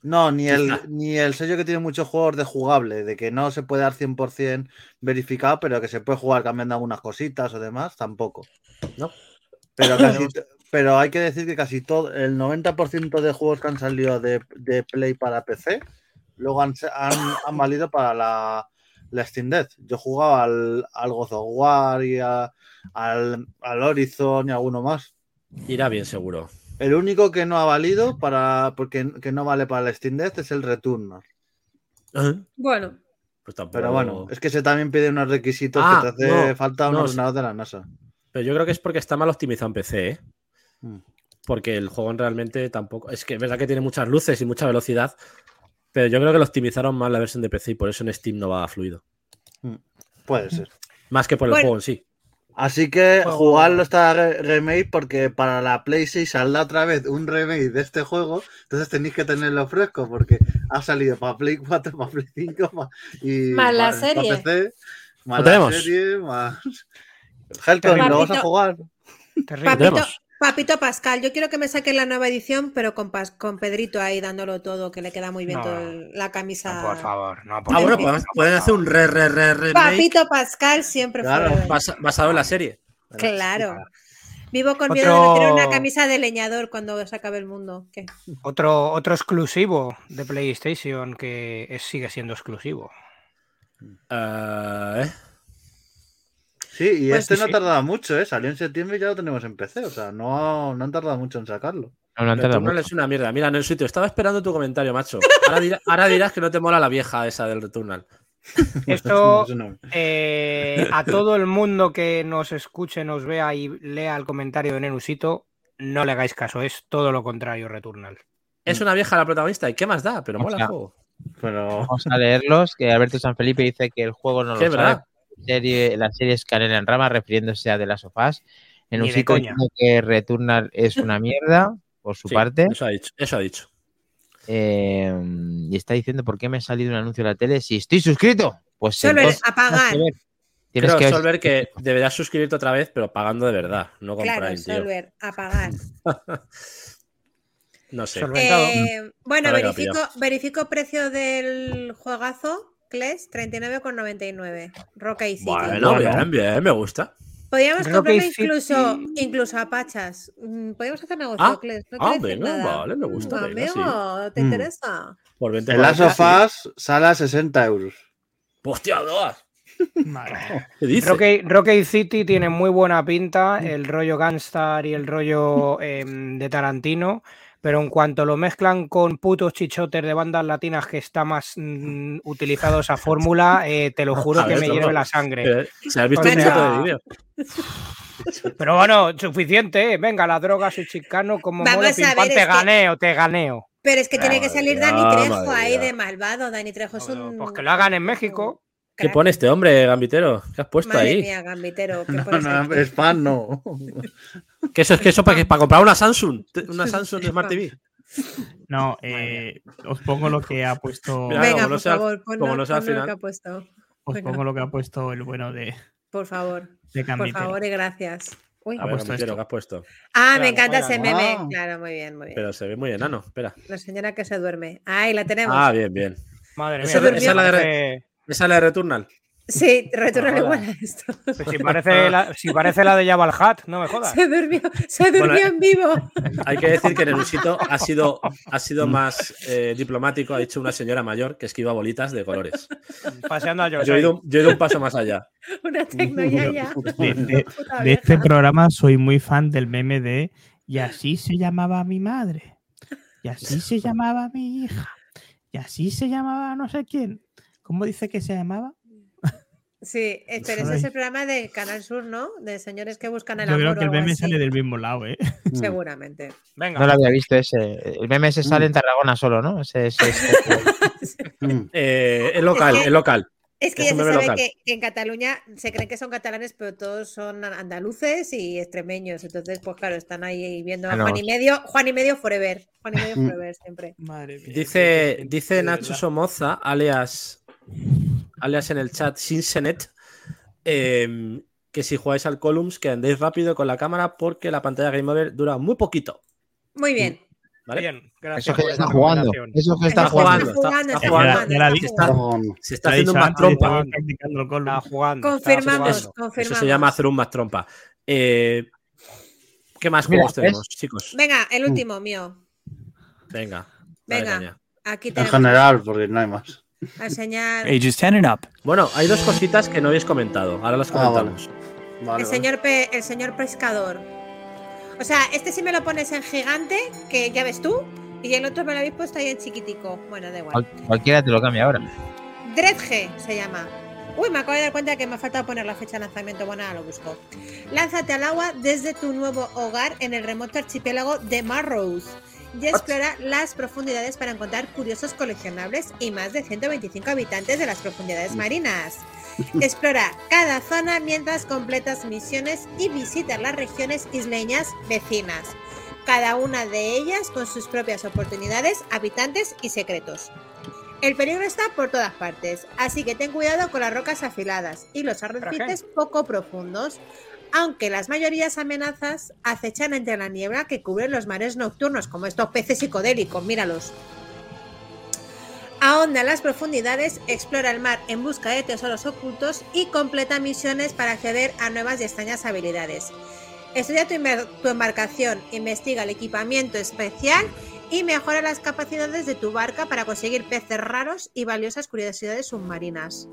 no, ni el, ni el sello que tiene muchos juegos de jugable, de que no se puede dar 100% verificado, pero que se puede jugar cambiando algunas cositas o demás, tampoco. No. Pero, casi, pero hay que decir que casi todo, el 90% de juegos que han salido de, de Play para PC, luego han, han, han valido para la, la Steam Deck. Yo jugaba al, al God of War y a- al, al Horizon y alguno más. Irá bien, seguro. El único que no ha valido para porque que no vale para la Steam Deck es el Returnal. Bueno, Pues tampoco. Pero bueno, es que se también pide unos requisitos Ah, que te hace no, falta un no, ordenador de la NASA. Pero yo creo que es porque está mal optimizado en PC, ¿eh? Mm. Porque el juego realmente tampoco. Es que es verdad que tiene muchas luces y mucha velocidad. Pero yo creo que lo optimizaron mal la versión de PC y por eso en Steam no va fluido. Puede ser. Más que por el Bueno. juego en sí. Así que Juego- jugarlo está re- remake porque para la Play 6 saldrá otra vez un remake de este juego. Entonces tenéis que tenerlo fresco porque ha salido para Play 4, para Play 5 pa- y Más la serie. PC, más la tenemos. serie, más... Helcon, ¿lo vas a jugar? Terrible. Papito. Papito Pascal, yo quiero que me saquen la nueva edición, pero con, Pas- con Pedrito ahí dándolo todo, que le queda muy bien No. todo el- la camisa. No, por favor, no, por Ah, bueno, favor, pueden, pueden hacer un re, re, re, remake Papito Pascal siempre Claro, fue. basa- basado en la serie. Claro. Vivo con miedo de tener una camisa de leñador cuando se acabe el mundo. ¿Qué? Otro, otro exclusivo de PlayStation que es- sigue siendo exclusivo. Eh, ¿eh? Sí, y Pues este sí, no sí. tardaba mucho, ¿eh? Salió en septiembre y ya lo tenemos en PC. O sea, no, no han tardado mucho en sacarlo. No, no han tardado Returnal mucho. es una mierda. Mira, en el sitio. Estaba esperando tu comentario, macho. Ahora, dirá- ahora dirás que no te mola la vieja esa del Returnal. Esto eh, a todo el mundo que nos escuche, nos vea y lea el comentario de Nenusito, no le hagáis caso, es todo lo contrario, Returnal. Es una vieja la protagonista. ¿Y qué más da? Pero O mola el juego. Pero Vamos a leerlos, que Alberto San Felipe dice que el juego no lo ¿Qué, sabe. Serie, la serie es canela en rama, refiriéndose a de las sofás. En Ni un sitio que Returnal es una mierda, por su Sí, parte. Eso ha dicho. Eso ha dicho. Eh, y está diciendo por qué me ha salido un anuncio en la tele si estoy suscrito. Pues Solo entonces a pagar. tienes que ver. Tienes Creo, que ver- Solver, que deberás suscribirte otra vez, pero pagando de verdad, no con Claro, Prime. Solver, a pagar. No sé. Eh, bueno, verifico, verifico precio del juegazo. Kles, 39,99. Rock City. Bueno, bien, bien, me gusta. Podríamos Rock comprarlo City. incluso, incluso a Pachas. Mm, Podríamos hacer negocio, Ah, Kles. No ah, venga, nada. vale, me gusta, Mm, venga, sí. Amigo, ¿te Mm. interesa? Por 20 el Last pavos, of Us sale a 60 euros. ¡Hostia, dos! Vale. Rocky, Rocky City tiene muy buena pinta, el rollo Gangstar y el rollo em, de Tarantino, pero en cuanto lo mezclan con putos chichotes de bandas latinas que está más mm, utilizado esa fórmula, eh, te lo juro que me Zorro. hierve la sangre. Eh, ¿Se has visto O un sea- minuto de vídeo? Pero bueno, suficiente, ¿eh? venga, la droga soy chicano, como Vamos modo a ver, te que- ganeo, te ganeo. Pero es que tiene que salir Dani Trejo ahí de malvado. Dani Trejo es un. Pues que lo hagan en México. ¿Qué pone este hombre, Gambitero? ¿Qué has puesto Madre ahí? mía, Gambitero. ¿qué No, pones no, aquí? es fan, no. ¿Qué eso es que eso para, que- para comprar una Samsung? Una Samsung Smart TV. No, eh, os pongo lo que ha puesto. Mira, Venga, como no por sea al- favor, ponnos, como no sea al ponnos lo que final. ha puesto. Os venga. pongo lo que ha puesto el bueno de, Por favor. de Por favor y gracias. Uy. Ha ver, puesto Gambitero, esto. ¿qué has puesto? Ah, Claro, me encanta ese meme. Ah. Claro, muy bien, muy bien. Pero se ve muy enano. Espera. La señora que se duerme. Ahí la tenemos. Ah, bien, bien. Madre mía, esa es la de- ¿Esa es la de Returnal? Sí, retorno Hola. igual a esto. Pues si, parece la, si parece la de Jabal Hat, no me jodas. Se durmió, se durmió Bueno, en vivo. Hay que decir que Nerusito ha sido, ha sido más eh, diplomático, ha dicho una señora mayor que esquiva bolitas de colores. Paseando a Yo he ido, yo he ido un paso más allá. Una tecnoyaya. De, de- este programa soy muy fan del meme de y así se llamaba mi madre, y así se llamaba mi hija, y así se llamaba no sé quién. ¿Cómo dice que se llamaba? Sí, eh, pero ese es el programa de Canal Sur, ¿no? De señores que buscan el Yo amor. creo que el meme sale del mismo lado, ¿eh? Seguramente. Venga. No lo había visto ese. El meme ese sale en Tarragona solo, ¿no? Ese, ese- ese- Eh, el local, Es que- el local. Es que Es ya se sabe local. que, que en Cataluña se creen que son catalanes, pero todos son andaluces y extremeños. Entonces, pues claro, están ahí viendo a. Juan y medio, Juan y medio forever. Juan y medio Mm. forever siempre. Madre mía. Dice, dice Nacho Somoza, alias, alias en el chat Sinsenet, em, que si jugáis al Columns que andéis rápido con la cámara porque la pantalla Game Over dura muy poquito. Muy bien. ¿vale? Bien, gracias Eso que está jugando. Eso que está Está jugando, está- está está Se está haciendo un más trompa. Está jugando. Confirmamos, jugando. confirmamos. Eso se llama hacer un más trompa. Eh, ¿Qué más juegos tenemos, chicos? Venga, el último mío. Venga. Venga. Aquí En general, porque no hay más. A enseñar Ages 10 and up. Bueno, hay dos cositas que no habéis comentado. Ahora las Ah, vale. comentamos. Vale, el vale. señor, pe- el señor pescador. O sea, este sí me lo pones en gigante, que ya ves tú, y el otro me lo habéis puesto ahí en chiquitico. Bueno, da igual. Cual- cualquiera te lo cambia ahora. Dredge se llama. Uy, me acabo de dar cuenta que me ha faltado poner la fecha de lanzamiento. Bueno, ahora lo busco. Lánzate al agua desde tu nuevo hogar en el remoto archipiélago de Marrowes y explora las profundidades para encontrar curiosos coleccionables y más de 125 habitantes de las profundidades marinas. Explora cada zona mientras completas misiones y visita las regiones isleñas vecinas, cada una de ellas con sus propias oportunidades, habitantes y secretos. El peligro está por todas partes, así que ten cuidado con las rocas afiladas y los arrecifes poco profundos, aunque las mayorías amenazas acechan entre la niebla que cubre los mares nocturnos, como estos peces psicodélicos, míralos. Ahonda en las profundidades, explora el mar en busca de tesoros ocultos y completa misiones para acceder a nuevas y extrañas habilidades. Estudia tu, embar- tu embarcación, investiga el equipamiento especial y mejora las capacidades de tu barca para conseguir peces raros y valiosas curiosidades submarinas.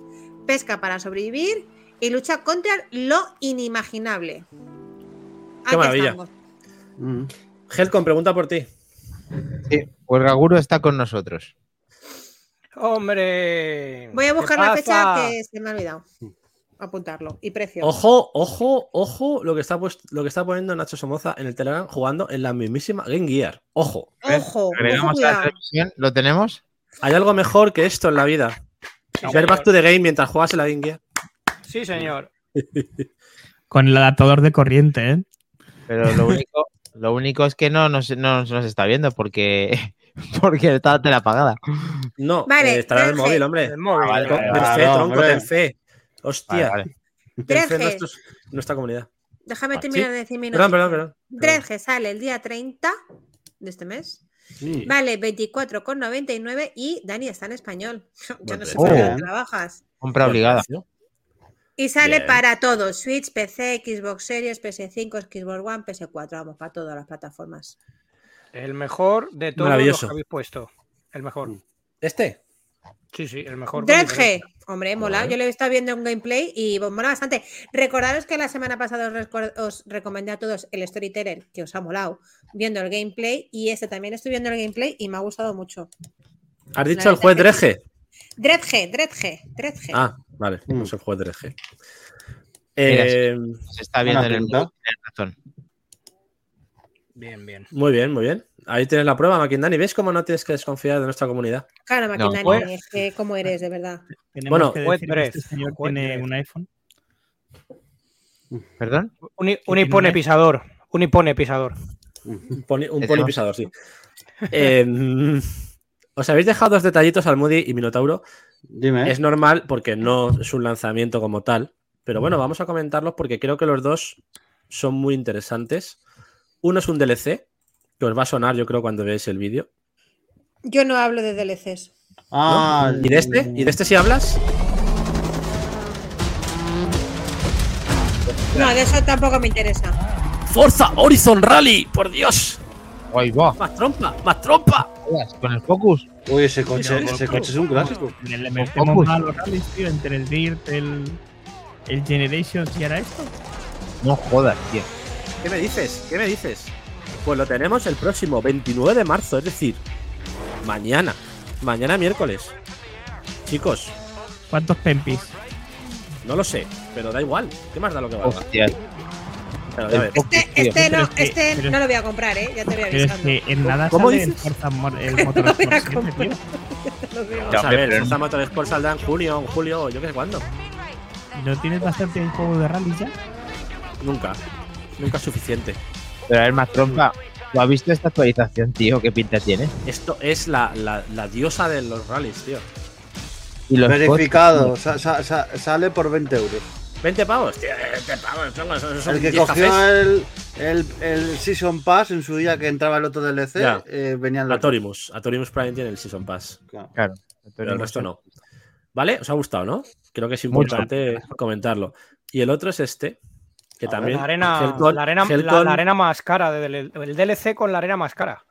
Pesca para sobrevivir y lucha contra lo inimaginable. Aquí maravilla. Mm. Helcom, pregunta por ti. Sí, pues Gaguro está con nosotros. ¡Hombre! Voy a ¿qué buscar la fecha que se me ha olvidado. Apuntarlo. Y precio. Ojo, ojo, ojo lo que está lo que está poniendo Nacho Somoza en el Telegram jugando en la mismísima Game Gear. Ojo. Ojo, la ¿lo tenemos? Hay algo mejor que esto en la vida. Sí, Ver. Back to the Game mientras juegas en la Game Gear. Sí, señor. Con el adaptador de corriente, ¿eh? Pero lo único, lo único es que no nos, no nos está viendo porque, porque está la tele apagada. No, Vale, eh, estará en el móvil, hombre. El móvil. vale, Ten vale, fe, vale, tronco, ten fe. Hostia. Vale, vale. Ten fe en Dredge. nuestros- nuestra comunidad. Déjame Ah, terminar ¿sí? de decir mi Perdón, perdón, perdón. Dredge sale el día 30 de este mes. Sí. Vale, 24,99 y Dani está en español. Yo no sé lo trabajas. Compra obligada. precio. Y sale Bien. para todo: Switch, PC, Xbox Series, PS5, Xbox One, PS4. Vamos, para todas las plataformas. El mejor de todos los Maravilloso. que habéis puesto. El mejor. ¿Este? Sí, sí, el mejor. con Dredge, diferencia. hombre, mola. Yo lo he estado viendo en gameplay y mola bastante. Recordaros que la semana pasada os, recomendé a todos el Storyteller, que os ha molado, viendo el gameplay. Y este también estoy viendo el gameplay y me ha gustado mucho. ¿Has dicho el juez verdad que Dredge? Dredge, Dredge, Dredge. Ah, vale. Mm. No es el juez Dredge. Mira, Eh, Se está viendo en el mood, tienes razón. Bien, bien. muy bien, muy bien. Ahí tienes la prueba, Maquindani. ¿Ves cómo no tienes que desconfiar de nuestra comunidad? Claro, No, Maquinani, pues- es que cómo eres, de verdad. Tenemos Bueno, que Juez decir que este señor tiene un iPhone. ¿Perdón? Un, un hipone pisador. Un hipone pisador. Un poni, un Eso. poni pisador, sí. Eh, mm, os habéis dejado dos detallitos al Moody y Minotauro. Dime. Es normal porque no es un lanzamiento como tal. Pero bueno, vamos a comentarlos porque creo que los dos son muy interesantes. Uno es un DLC, que os va a sonar, yo creo, cuando veáis el vídeo. Yo no hablo de DLCs. Ah, ¿Y de este? ¿Y de este si hablas? No, de eso tampoco me interesa. ¡Forza Horizon Rally! ¡Por Dios! Ahí va. ¡Más trompa! ¡Más trompa! Con el Focus. Uy, ese coche, ese coche es un clásico. Le, le metemos Focus. mal a los rallies, tío, entre el Dirt, el, el Generations y ahora esto. No jodas, tío. ¿Qué me dices? ¿Qué me dices? Pues lo tenemos el próximo 29 de marzo, es decir, mañana. Mañana miércoles. Chicos, ¿Cuántos pempis? no lo sé, pero da igual. ¿Qué más da lo que valga? Hostia. Pero, a ver, Este, este no, es que- este no lo voy a comprar, ¿eh? Ya te voy Pero es avisando. que en nada ¿Cómo sale el dices? Forza Mor- el voy a Motorsport 7, tío. comprar. Lo veo. vamos a ver, pero Forza Motorsport saldrá en junio, en julio, yo qué sé cuándo. ¿No tienes bastante en juego de rally ya? Nunca. Nunca es suficiente. Pero a ver, más trompa. ¿Tú has visto esta actualización, tío? ¿Qué pinta tiene? Esto es la, la, la diosa de los rallies, tío. Y los Verificado, sa- sa- sa- sale por 20 euros. 20 pavos, tío. 20 pavos, son, son, son El que 10 cogió el, el, el Season Pass en su día que entraba el otro DLC, Ya. eh, venían los. Atorimus. Atorimus Prime tiene el Season Pass. Claro. Claro. Pero el resto no. ¿Vale? ¿Os ha gustado, no? Creo que es Mucho. importante comentarlo. Y el otro es este, que A también. La arena, Helcon- la, arena, la- Helcon- la arena más cara, del- el DLC con la arena más cara.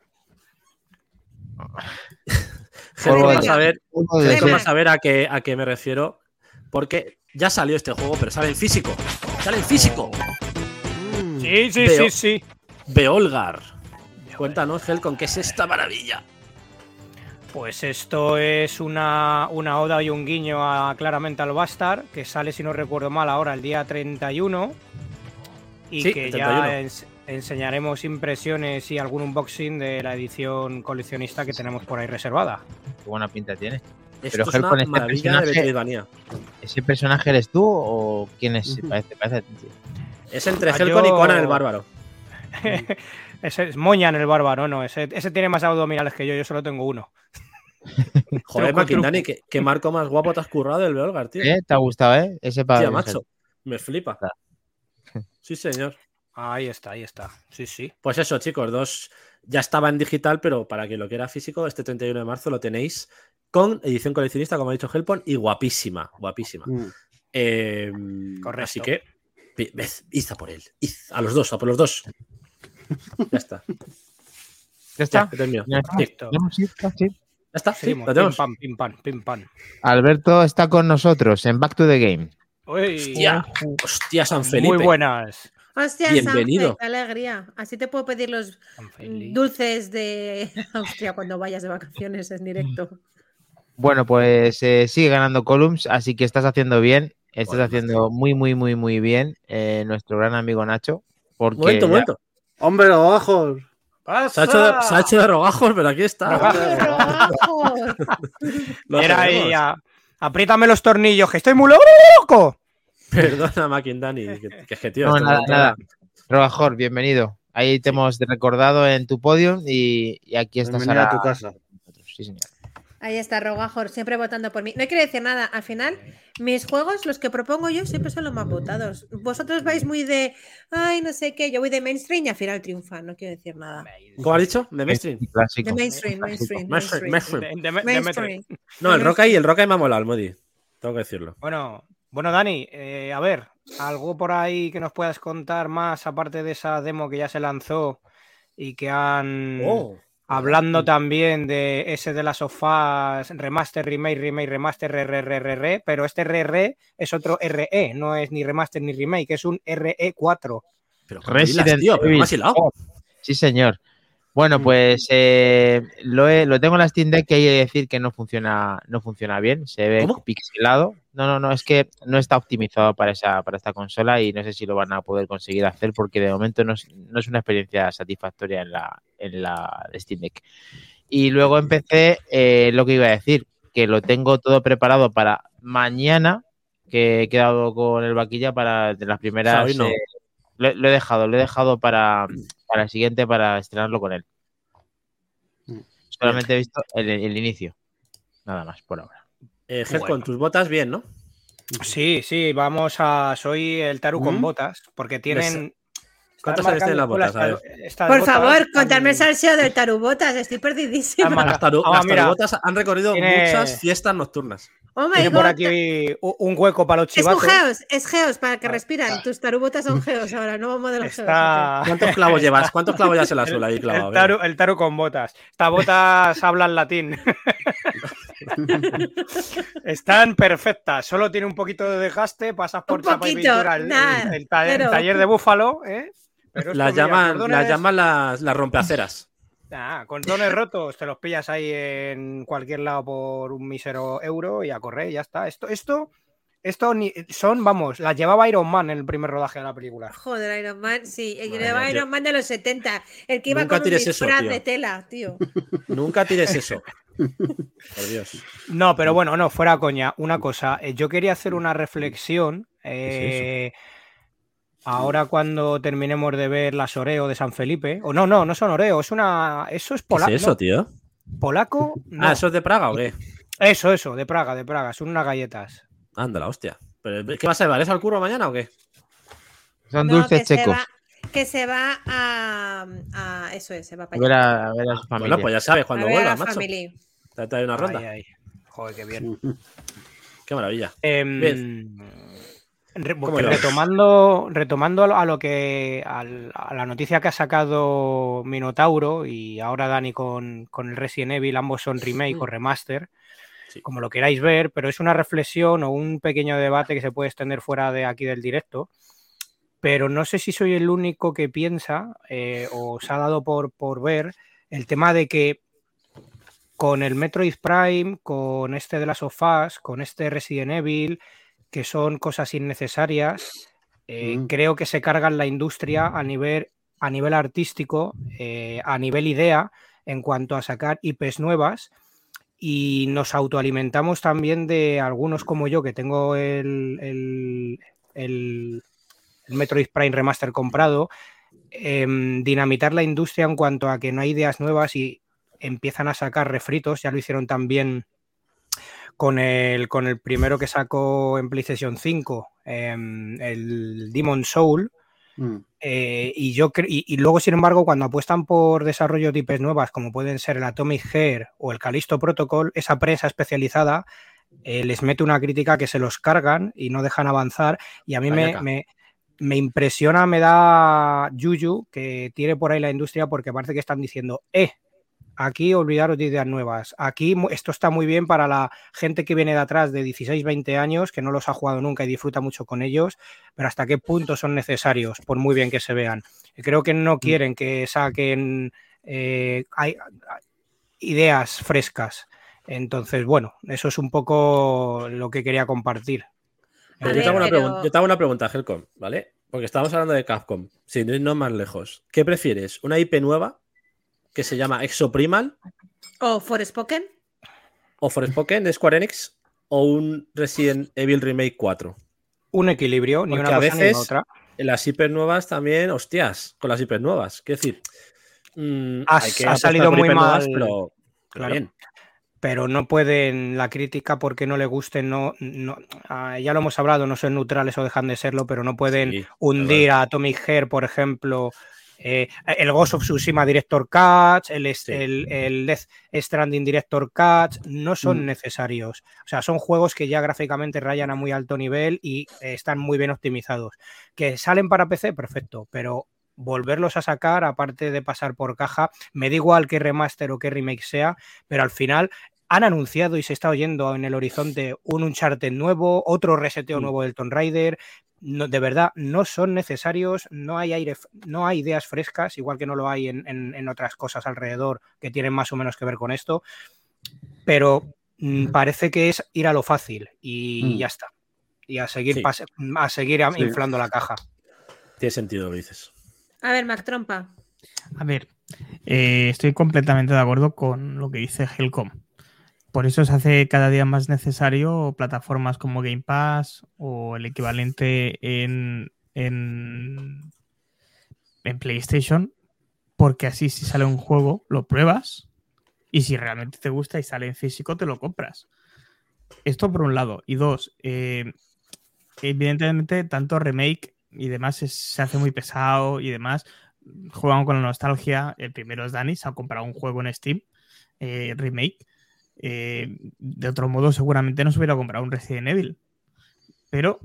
Helcon Juego va a de- saber, Uno de Sí, Helcon va a saber a qué, a qué me refiero. Porque ya salió este juego, pero sale en físico. Sale en físico. Mm. Sí, sí, sí, sí. Beolgar. Cuéntanos, Helcon, ¿qué es esta maravilla? Pues esto es una, una oda y un guiño a, claramente al Bastard, que sale, si no recuerdo mal, ahora el día 31. Y Sí, que ya 31. ens- enseñaremos impresiones y algún unboxing de la edición coleccionista que tenemos por ahí reservada. Qué buena pinta tiene. Esto Pero es Helcon, una este maravilla de personaje- Metroidvania. ¿Ese personaje eres tú o quién es? Parece. Es entre Ah, Helcon y yo- Conan el Bárbaro. ese es Moñan el bárbaro, no, ese, ese tiene más abdominales que yo, yo solo tengo uno. Joder, Maquindani, ¿qué, qué marco más guapo te has currado del Beolgar, tío. ¿Eh? ¿Te ha gustado, eh? Ese para. Tía, macho. Me flipa. Sí, señor. Ahí está, ahí está. Sí, sí. Pues eso, chicos, dos ya estaba en digital, pero para quien lo quiera físico, este 31 de marzo lo tenéis con edición coleccionista, como ha dicho Helpon, y guapísima, guapísima. Mm. Eh, Correcto. Así que, id a por él. id, a los dos, a por los dos. ya está. ¿Ya Ya, está? Ya Sí, está. ¿Ya hemos ido? Sí. ya está, sí, Seguimos. Pim tenemos. pam, pim pam, pim pam. Alberto está con nosotros en Back to the Game. Uy, Hostia, hostia, San Felipe. Muy buenas. Hostia, Bienvenido. Sanfe, qué alegría. Así te puedo pedir los San dulces de Austria cuando vayas de vacaciones en directo. Bueno, pues eh, sigue ganando Columns, así que estás haciendo bien. Estás haciendo muy, muy, muy, muy bien eh, nuestro gran amigo Nacho. Porque Momento, ya- momento. Hombre, los bajos. Se ha, hecho de, se ha hecho de rogajos, pero aquí está. Tenemos. ahí, a- apriétame los tornillos, que estoy muy loco. Perdona, Maquindani. Que, que es que, tío, No, nada, nada. Robajor, bienvenido. Ahí te hemos recordado en tu podio y, y aquí estás Bienvenido a ahora tu casa. con nosotros. Sí, señor. Ahí está Rogajor, siempre votando por mí. No quiero decir nada, al final, mis juegos, los que propongo yo, siempre son los más votados. Vosotros vais muy de, ay, no sé qué, yo voy de mainstream y al final triunfan, no quiero decir nada. ¿Cómo has dicho? ¿De mainstream? Clásico. De mainstream, mainstream, Mainstream, mainstream. De- de-. No, el Rockay, el Rockay me ha molado, Modi. Tengo que decirlo. Bueno, bueno, Dani, eh, a ver, algo por ahí que nos puedas contar más, aparte de esa demo que ya se lanzó y que han. Oh. Hablando también de ese de las sofás, remaster, remake, remake, remaster, RRRR, pero este RR es otro RE, no es ni remaster ni remake, es un RE4. Pero Resident tío, pero Evil. Sí, señor. Bueno, pues eh, lo, he- lo tengo en la Steam Deck que hay que decir que no funciona, no funciona bien. Se ve ¿Cómo? pixelado. No, no, no, es que no está optimizado para esa, para esta consola y no sé si lo van a poder conseguir hacer porque de momento no es, no es una experiencia satisfactoria en la, en la Steam Deck. Y luego empecé eh, lo que iba a decir, que lo tengo todo preparado para mañana, que he quedado con el vaquilla para de las primeras. hoy no. eh, lo, lo he dejado, lo he dejado para, para el siguiente, para estrenarlo con él. Mm. Solamente he visto el, el inicio. Nada más por ahora. Eh, Ger, Bueno. con tus botas bien, ¿no? Sí, sí, vamos a. Soy el Taru con ¿Mm? botas, porque tienen. ¿Cuántos Estás años tienen las botas? Por favor, contarme el salseo del tarubotas, estoy perdidísima. Mal- Las, taru- Ah, las mira. tarubotas han recorrido Tiene- muchas fiestas nocturnas. Oh my Tiene por aquí un hueco para los Es un chivatos. geos, es geos para que Ah. respiran. Tus tarubotas son geos ahora, nuevo modelo geos. Está... ¿Cuántos clavos llevas? ¿Cuántos clavos llevas en la El, suela ahí el clavado? taru, el taru con botas. Estas botas hablan latín. Están perfectas. Solo tiene un poquito de desgaste. Pasas por Un chapa y pintura el, nada, el- el ta- el pero- taller de búfalo. ¿eh? Pero llaman, cordones- las, llaman las, las rompeaceras. Ah, cordones rotos, te los pillas ahí en cualquier lado por un mísero euro y a correr, y ya está. Esto, esto, esto ni- son, vamos, las llevaba Iron Man en el primer rodaje de la película. Joder, Iron Man, sí, el que llevaba Iron Man de los 70, el que iba Nunca con un disfraz tío. de tela, tío. Nunca tires eso. Por Dios. No, pero bueno, no, fuera coña. Una cosa, eh, yo quería hacer una reflexión. eh, ahora cuando terminemos de ver las Oreo de San Felipe. O no, no, no son Oreo, es una. Eso es ¿Qué polaco. es eso, tío? ¿Polaco? No. Ah, ¿eso es de Praga o qué? Eso, eso, de Praga, de Praga. Son unas galletas. Anda, la hostia. ¿Pero qué vas a llevar? ¿Eso al curro mañana o qué? Son No, dulces que se checos. va- que se va a, a- Eso es, se va A para ver allá. a, a ver a su familia. Bueno, pues ya sabes A cuando a vuelvas, macho. Te trae una ronda. Ay, ay. Joder, qué bien. Qué maravilla. Em, Bien. Retomando, retomando a lo que al- a la noticia que ha sacado Minotauro y ahora Dani con, con el Resident Evil, ambos son remake o remaster, Sí. como lo queráis ver, pero es una reflexión o un pequeño debate que se puede extender fuera de aquí del directo. Pero no sé si soy el único que piensa eh, o os ha dado por, por ver el tema de que con el Metroid Prime, con este de las sofás, con este Resident Evil, que son cosas innecesarias, eh, Mm. creo que se cargan la industria a nivel, a nivel artístico, eh, a nivel idea, en cuanto a sacar IPs nuevas. Y nos autoalimentamos también de algunos como yo, que tengo el, el- el- el Metroid Prime Remaster comprado, em, dinamitar la industria en cuanto a que no hay ideas nuevas y empiezan a sacar refritos. Ya lo hicieron también con el, con el primero que sacó en PlayStation 5, em, el Demon Soul. Mm. Eh, y, yo y, y luego, sin embargo, cuando apuestan por desarrollo de IPs nuevas, como pueden ser el Atomic Hair o el Callisto Protocol, esa prensa especializada eh, les mete una crítica que se los cargan y no dejan avanzar. Y a mí me, me- me impresiona, me da Yuyu que tiene por ahí la industria porque parece que están diciendo, eh, aquí olvidaros de ideas nuevas. Aquí esto está muy bien para la gente que viene de atrás de 16, 20 años, que no los ha jugado nunca y disfruta mucho con ellos, pero hasta qué punto son necesarios, por muy bien que se vean. Y creo que no quieren que saquen eh, hay- ideas frescas. Entonces, bueno, eso es un poco lo que quería compartir. Yo, te hago una pero- pregun- yo te hago una pregunta, Helcom, ¿vale? Porque estamos hablando de Capcom, sin irnos más lejos. ¿Qué prefieres? ¿Una IP nueva que se llama Exoprimal O Forspoken. o Forspoken de Square Enix o un Resident Evil Remake 4? Un equilibrio, ni Porque una a cosa ni la veces otra. En las IP nuevas también, hostias, con las IP nuevas. Quiero decir, mm, Ha- hay que ha apostar salido muy mal. pero, pero Claro. bien. pero no pueden, la crítica porque no le guste, no, no- ah, ya lo hemos hablado, no son neutrales o dejan de serlo, pero no pueden Sí, hundir a Atomic Hair, por ejemplo, eh, el Ghost of Tsushima Director Cut, el, Sí. el, el Death Stranding Director Cut, no son Mm. necesarios. O sea, son juegos que ya gráficamente rayan a muy alto nivel y eh, están muy bien optimizados. Que salen para PC, perfecto, pero volverlos a sacar, aparte de pasar por caja, me da igual qué remaster o qué remake sea, pero al final han anunciado y se está oyendo en el horizonte un Uncharted nuevo, otro reseteo Mm. nuevo del Tomb Raider. No, de verdad, no son necesarios, no hay aire, no hay ideas frescas, igual que no lo hay en, en- en otras cosas alrededor que tienen más o menos que ver con esto. Pero mm, parece que es ir a lo fácil y Mm. ya está. Y a seguir, Sí. a seguir Sí. inflando la caja. Tiene sentido lo que dices. A ver, Mac Trompa. A ver, eh, estoy completamente de acuerdo con lo que dice Helcom. Por eso se hace cada día más necesario plataformas como Game Pass o el equivalente en, en, PlayStation, porque así si sale un juego lo pruebas y si realmente te gusta y sale en físico te lo compras. Esto por un lado. Y dos, eh, evidentemente tanto remake y demás es- se hace muy pesado y demás. Juegan con la nostalgia. El primero es Dani, se ha comprado un juego en Steam, eh, remake. Eh, de otro modo, seguramente no se hubiera comprado un Resident Evil. Pero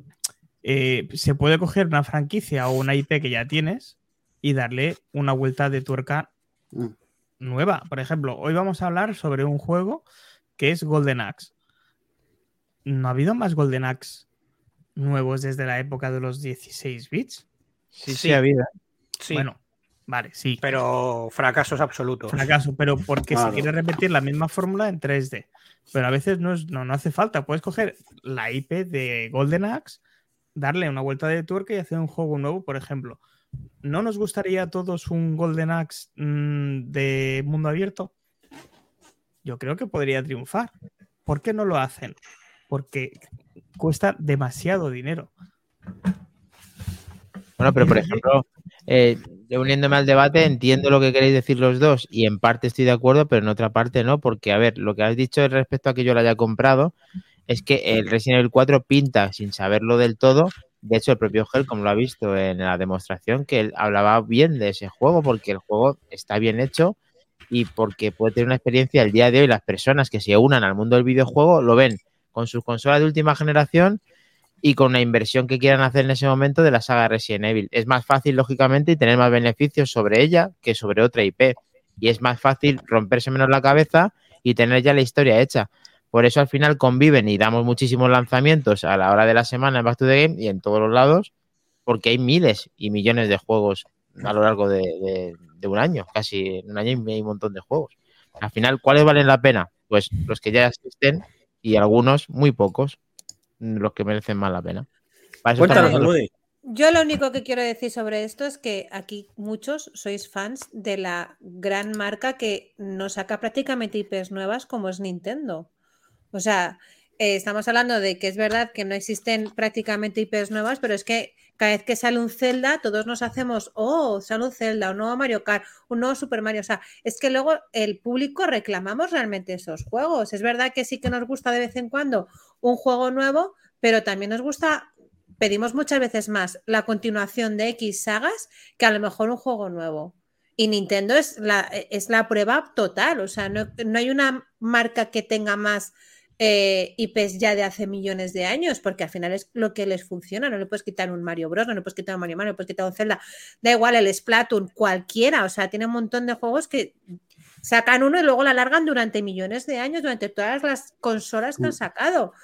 eh, se puede coger una franquicia o una IP que ya tienes y darle una vuelta de tuerca Mm. nueva. Por ejemplo, hoy vamos a hablar sobre un juego que es Golden Axe. ¿No ha habido más Golden Axe nuevos desde la época de los 16 bits? Sí, sí, ha habido. Sí, Bueno, vale, sí. pero fracasos absolutos. Fracaso, pero porque Claro. se quiere repetir la misma fórmula en 3D. Pero a veces no, es- no, no hace falta. Puedes coger la IP de Golden Axe, darle una vuelta de tuerca y hacer un juego nuevo, por ejemplo. ¿No nos gustaría a todos un Golden Axe mm, de mundo abierto? Yo creo que podría triunfar. ¿Por qué no lo hacen? Porque cuesta demasiado dinero. Bueno, pero por ejemplo, eh, uniéndome al debate, entiendo lo que queréis decir los dos y en parte estoy de acuerdo, pero en otra parte no, porque a ver, lo que has dicho respecto a que yo lo haya comprado es que el Resident Evil 4 pinta sin saberlo del todo. De hecho, el propio Gel, como lo ha visto en la demostración, que él hablaba bien de ese juego porque el juego está bien hecho y porque puede tener una experiencia el día de hoy. Las personas que se unan al mundo del videojuego lo ven con sus consolas de última generación y con una inversión que quieran hacer en ese momento de la saga Resident Evil. Es más fácil, lógicamente, y tener más beneficios sobre ella que sobre otra IP. Y es más fácil romperse menos la cabeza y tener ya la historia hecha. Por eso al final conviven y damos muchísimos lanzamientos a la hora de la semana en Back to the Game y en todos los lados, porque hay miles y millones de juegos a lo largo de, de- de un año. Casi en un año hay un montón de juegos. Al final, ¿cuáles valen la pena? Pues los que ya existen y algunos, muy pocos, los que merecen más la pena. Cuéntanos. Moody. Yo lo único que quiero decir sobre esto es que aquí muchos sois fans de la gran marca que nos saca prácticamente IPs nuevas como es Nintendo. O sea, eh, estamos hablando de que es verdad que no existen prácticamente IPs nuevas, pero es que cada vez que sale un Zelda, todos nos hacemos, oh, sale un Zelda, un nuevo Mario Kart, un nuevo Super Mario. O sea, es que luego el público reclamamos realmente esos juegos. Es verdad que sí que nos gusta de vez en cuando un juego nuevo, pero también nos gusta pedimos muchas veces más la continuación de X sagas que a lo mejor un juego nuevo. Y Nintendo es la, es la prueba total. O sea, no, no hay una marca que tenga más eh, IPs ya de hace millones de años, porque al final es lo que les funciona. No le puedes quitar un Mario Bros, no le puedes quitar un Mario Mario, no le puedes quitar un Zelda. Da igual el Splatoon, cualquiera. O sea, tiene un montón de juegos que sacan uno y luego la alargan durante millones de años, durante todas las consolas que han sacado.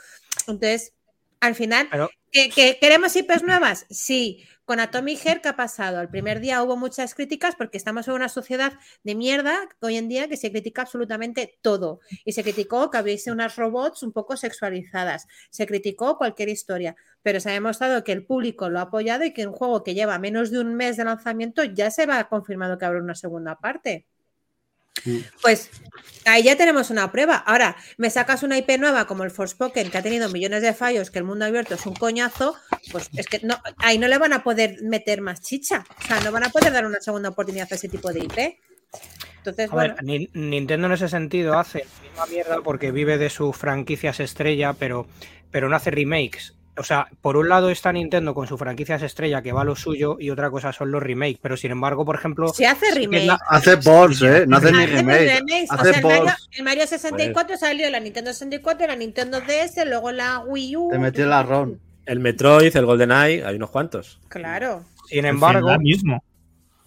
Entonces, al final, Pero- ¿que, que queremos IPs nuevas? Sí. Con Atomic Heart, ¿qué ha pasado? El primer día hubo muchas críticas porque estamos en una sociedad de mierda hoy en día que se critica absolutamente todo. Y se criticó que hubiese unas robots un poco sexualizadas. Se criticó cualquier historia. Pero se ha demostrado que el público lo ha apoyado y que un juego que lleva menos de un mes de lanzamiento ya se va confirmado que habrá una segunda parte. Pues ahí ya tenemos una prueba. Ahora, me sacas una IP nueva como el Forspoken, que ha tenido millones de fallos, que el mundo abierto es un coñazo, pues es que no, ahí no le van a poder meter más chicha. O sea, no van a poder dar una segunda oportunidad a ese tipo de IP. Entonces, A bueno, ver, Ni- Nintendo en ese sentido hace la misma mierda porque vive de sus franquicias estrella, pero, pero no hace remakes. O sea, por un lado está Nintendo con sus franquicias estrella que va a lo suyo y otra cosa son los remakes. Pero sin embargo, por ejemplo. si hace es remake. la- Hace ports, ¿eh? No hace ni remake. remakes. O Hace sea, el Mario, el Mario 64 salió la Nintendo 64, la Nintendo DS, luego la Wii U. Te metió la ROM. El Metroid, el GoldenEye, hay unos cuantos. Claro. Sin embargo, Zelda mismo.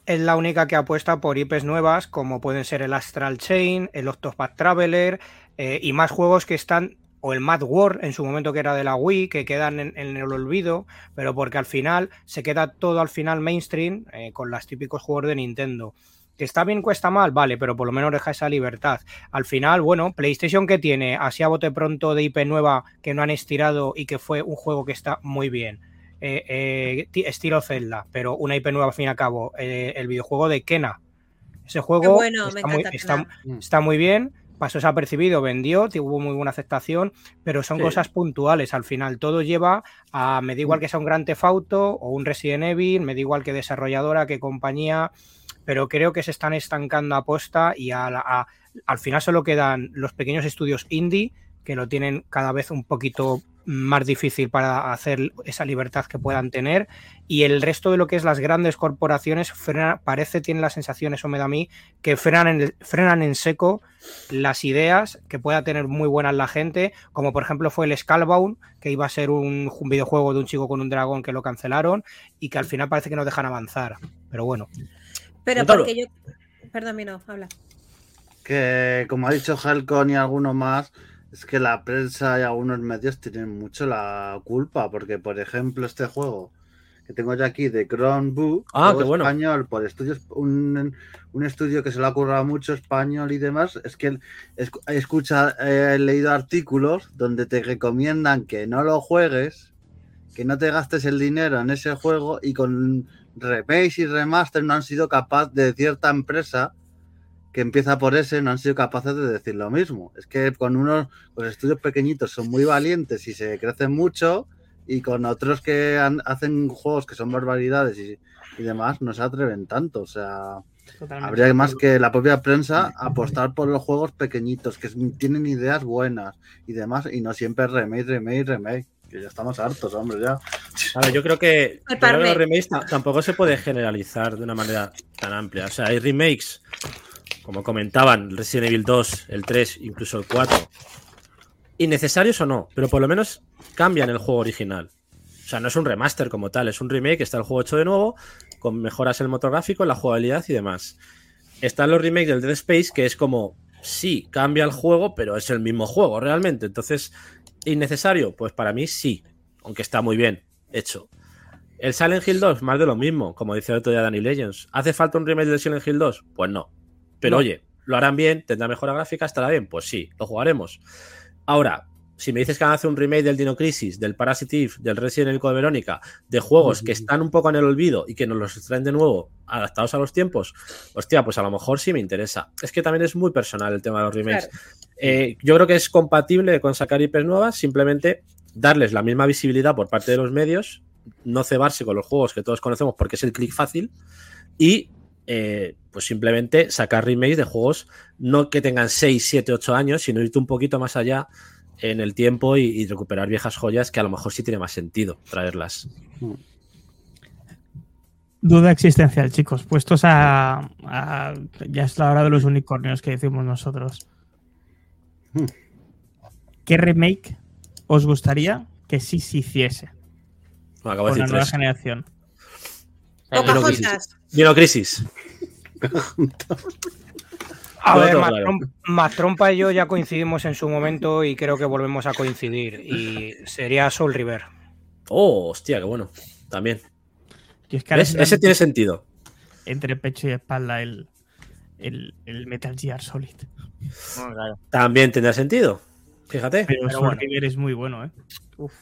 es la única que apuesta por IPs nuevas, como pueden ser el Astral Chain, el Octopath Traveler eh, y más juegos que están, o el Mad World en su momento que era de la Wii, que quedan en, en el olvido, pero porque al final se queda todo al final mainstream eh, con los típicos juegos de Nintendo. Que está bien, cuesta mal, vale, pero por lo menos deja esa libertad. Al final, bueno, PlayStation que tiene así a bote pronto de IP nueva que no han estirado y que fue un juego que está muy bien eh, eh, ti- estilo Zelda, pero una IP nueva al fin y al cabo, el videojuego de Kena. Ese juego bueno, muy, está muy bien, pasó desapercibido, vendió, tuvo muy buena aceptación, pero son Sí. cosas puntuales. Al final todo lleva a, me da igual que sea un Gran Theft Auto o un Resident Evil, me da igual que desarrolladora, que compañía, pero creo que se están estancando a posta y a, la- a- Al final solo quedan los pequeños estudios indie que lo tienen cada vez un poquito más difícil para hacer esa libertad que puedan tener y el resto de lo que es las grandes corporaciones frena- parece, tiene la sensación, eso me da a mí, que frenan en, frenan en seco las ideas que pueda tener muy buenas la gente, como por ejemplo fue el Skullbound, que iba a ser un, un videojuego de un chico con un dragón que lo cancelaron y que al final parece que no dejan avanzar. Pero bueno, Pero porque yo. Perdón, Mino, habla. Que como ha dicho Helcon y alguno más, es que la prensa y algunos medios tienen mucho la culpa, porque por ejemplo este juego que tengo yo aquí de Crown Book, Ah, qué bueno. español, por estudios, un, un estudio que se le ha currado mucho español y demás, es que es- he escuchado, he leído artículos donde te recomiendan que no lo juegues, que no te gastes el dinero en ese juego y con remakes y remaster no han sido capaces de cierta empresa que empieza por ese, no han sido capaces de decir lo mismo. Es que con unos los estudios pequeñitos son muy valientes y se crecen mucho, y con otros que han- hacen juegos que son barbaridades y, y demás, no se atreven tanto. O sea, Totalmente. habría más que la propia prensa apostar por los juegos pequeñitos, que tienen ideas buenas y demás, y no siempre remake, remake, remake. Que ya estamos hartos, hombre, ya. Claro, yo creo que, yo creo que los remakes ta- tampoco se puede generalizar de una manera tan amplia. O sea, hay remakes, como comentaban, Resident Evil 2, el 3, incluso el 4. Innecesarios o no, pero por lo menos cambian el juego original. O sea, no es un remaster como tal, es un remake, está el juego hecho de nuevo, con mejoras en el motor gráfico, la jugabilidad y demás. Están los remakes del Dead Space, que es como, sí, cambia el juego, pero es el mismo juego realmente. Entonces, ¿innecesario? Pues para mí sí, aunque está muy bien hecho. El Silent Hill 2, más de lo mismo, como dice el otro día Danny Legends. ¿Hace falta un remake de Silent Hill 2? Pues no. Pero No. oye, ¿lo harán bien? ¿Tendrá mejora gráfica? ¿Estará bien? Pues sí, lo jugaremos. Ahora, si me dices que van a hacer un remake del Dino Crisis, del Parasite Eve, del Resident Evil Code Verónica, de juegos que están un poco en el olvido y que nos los traen de nuevo adaptados a los tiempos, hostia, pues a lo mejor sí me interesa. Es que también es muy personal el tema de los remakes. Claro. Eh, yo creo que es compatible con sacar IPs nuevas, simplemente darles la misma visibilidad por parte de los medios, no cebarse con los juegos que todos conocemos porque es el clic fácil y eh, pues simplemente sacar remakes de juegos no que tengan 6, 7, 8 años, sino irte un poquito más allá en el tiempo y, y recuperar viejas joyas que a lo mejor sí tiene más sentido traerlas. Duda existencial, chicos. Puestos a, a- Ya es la hora de los unicornios que decimos nosotros. ¿Qué remake os gustaría que sí se hiciese acabo de con la decir nueva tres. generación? Pocahontas. Dino Crisis. A ver, más, claro. Trom- más Trompa y yo ya coincidimos en su momento y creo que volvemos a coincidir. Y sería Soul River. Oh, hostia, qué bueno. También. Ese tiene sentido. entre pecho y espalda el, el, el Metal Gear Solid. También tendrá sentido. Fíjate. Pero, Pero Soul bueno. River es muy bueno, ¿eh? Uf,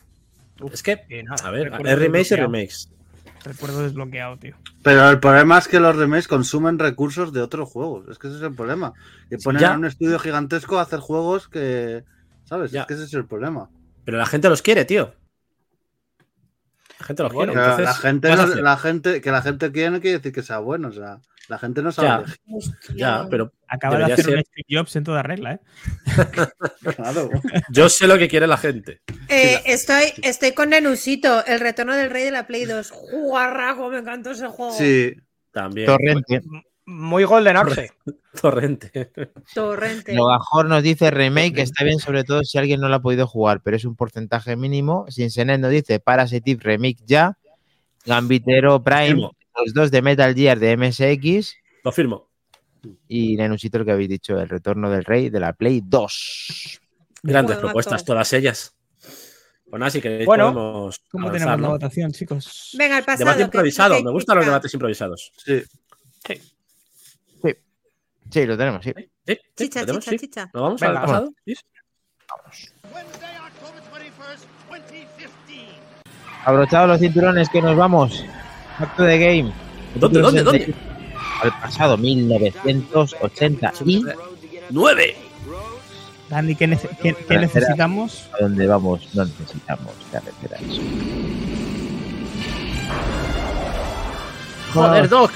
Es que, a ver, remakes y remakes. Recuerdo desbloqueado, tío. Pero el problema es que los remakes consumen recursos de otros juegos. Es que ese es el problema. Que ponen Ya. a un estudio gigantesco a hacer juegos que. ¿Sabes? Ya. Es que ese es el problema. Pero la gente los quiere, tío. La gente los Bueno, quiere. Entonces, la gente, que la gente quiere no quiere decir que sea bueno. O sea, la gente no sabe Ya. pero Acaba de hacer un ser- Steve Jobs en toda regla, ¿eh? Claro. yo sé lo que quiere la gente. Eh, estoy, estoy con Nenusito, el retorno del rey de la Play 2. Jugarraco, me encantó ese juego. Sí. También. Torrente. Muy Golden Axe. Torrente. Torrente. Logajor nos dice remake, que está bien sobre todo si alguien no lo ha podido jugar, pero es un porcentaje mínimo. Sinsenet nos dice Parasite Eve remake ya. Gambitero Prime. Los dos de Metal Gear de MSX. Lo firmo. Y Nenusito, el que habéis dicho, el retorno del rey de la Play 2. Grandes propuestas, todas ellas. Pues nada, si queréis Bueno, podemos ¿Cómo avanzar, tenemos la votación, chicos? Venga, al pasado. Debate que- improvisado. que- Me gustan los que- debates improvisados. Sí. Sí, lo tenemos, sí. ¿Sí? ¿Sí? Chicha, ¿Lo tenemos? chicha, ¿Sí? chicha. ¿Nos vamos Venga, al pasado? ¿Sí? Abrochados los cinturones que nos vamos. Acto de game. ¿Dónde, dónde, dónde? Al pasado 1980 y ¡Nueve! Dani, ¿qué, nece- qué- qué necesitamos? a donde vamos no necesitamos carreteras. ¡Joder, Doc!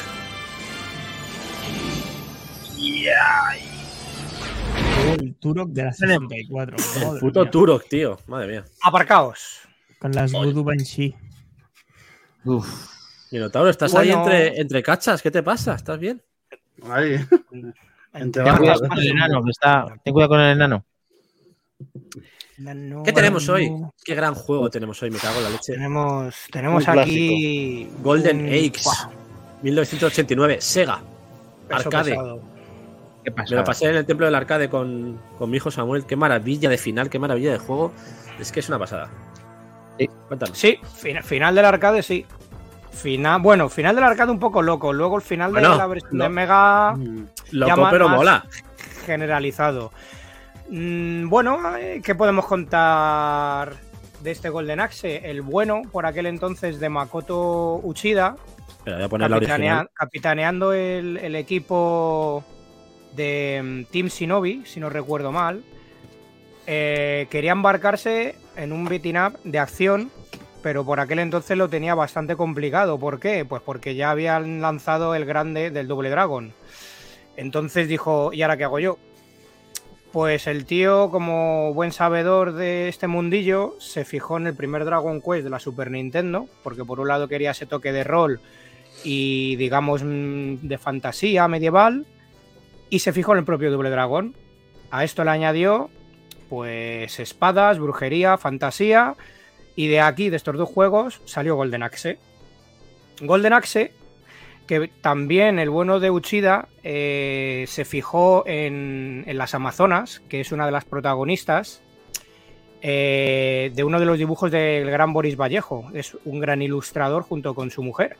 el Turok de la 64. El puto mía. Turok, tío. Madre mía. Aparcaos. Con las Voodoo Banshee. Uf. Minotauro, estás ahí entre, entre cachas. ¿Qué te pasa? ¿Estás bien? Ahí. Entre Ten cuidado con el enano, está. Ten cuidado con el enano. No, ¿Qué tenemos no, hoy? Qué gran juego tenemos hoy, me cago en la leche. Tenemos, tenemos aquí. Golden un- Aches. Buah, 1989. Sega. peso Arcade. pesado. ¿Qué Me lo pasé en el templo del arcade con, con mi hijo Samuel. Qué maravilla de final, qué maravilla de juego. Es que es una pasada. Sí. Cuéntanos. Sí, fina- final del arcade, sí. Final, bueno, final del arcade un poco loco. Luego el final Bueno, de la versión no. de Mega Mm. Loco, pero más- mola. generalizado. Mm, bueno, eh, ¿qué podemos contar de este Golden Axe? El bueno, por aquel entonces, de Makoto Uchida, voy a poner la capitanea- capitaneando el, el equipo de mm, Team Shinobi, si no recuerdo mal. Eh, quería embarcarse en un beating up de acción, pero por aquel entonces lo tenía bastante complicado. ¿Por qué? Pues porque ya habían lanzado el grande del Double Dragon. Entonces dijo, ¿y ahora qué hago yo? Pues el tío, como buen sabedor de este mundillo, se fijó en el primer Dragon Quest de la Super Nintendo, porque por un lado quería ese toque de rol y, digamos, mm, de fantasía medieval, y se fijó en el propio Double Dragon. A esto le añadió, pues, espadas, brujería, fantasía, y de aquí, de estos dos juegos, salió Golden Axe. Golden Axe que también el bueno de Uchida eh, se fijó en, las Amazonas, que es una de las protagonistas eh, de uno de los dibujos del gran Boris Vallejo. Es un gran ilustrador junto con su mujer.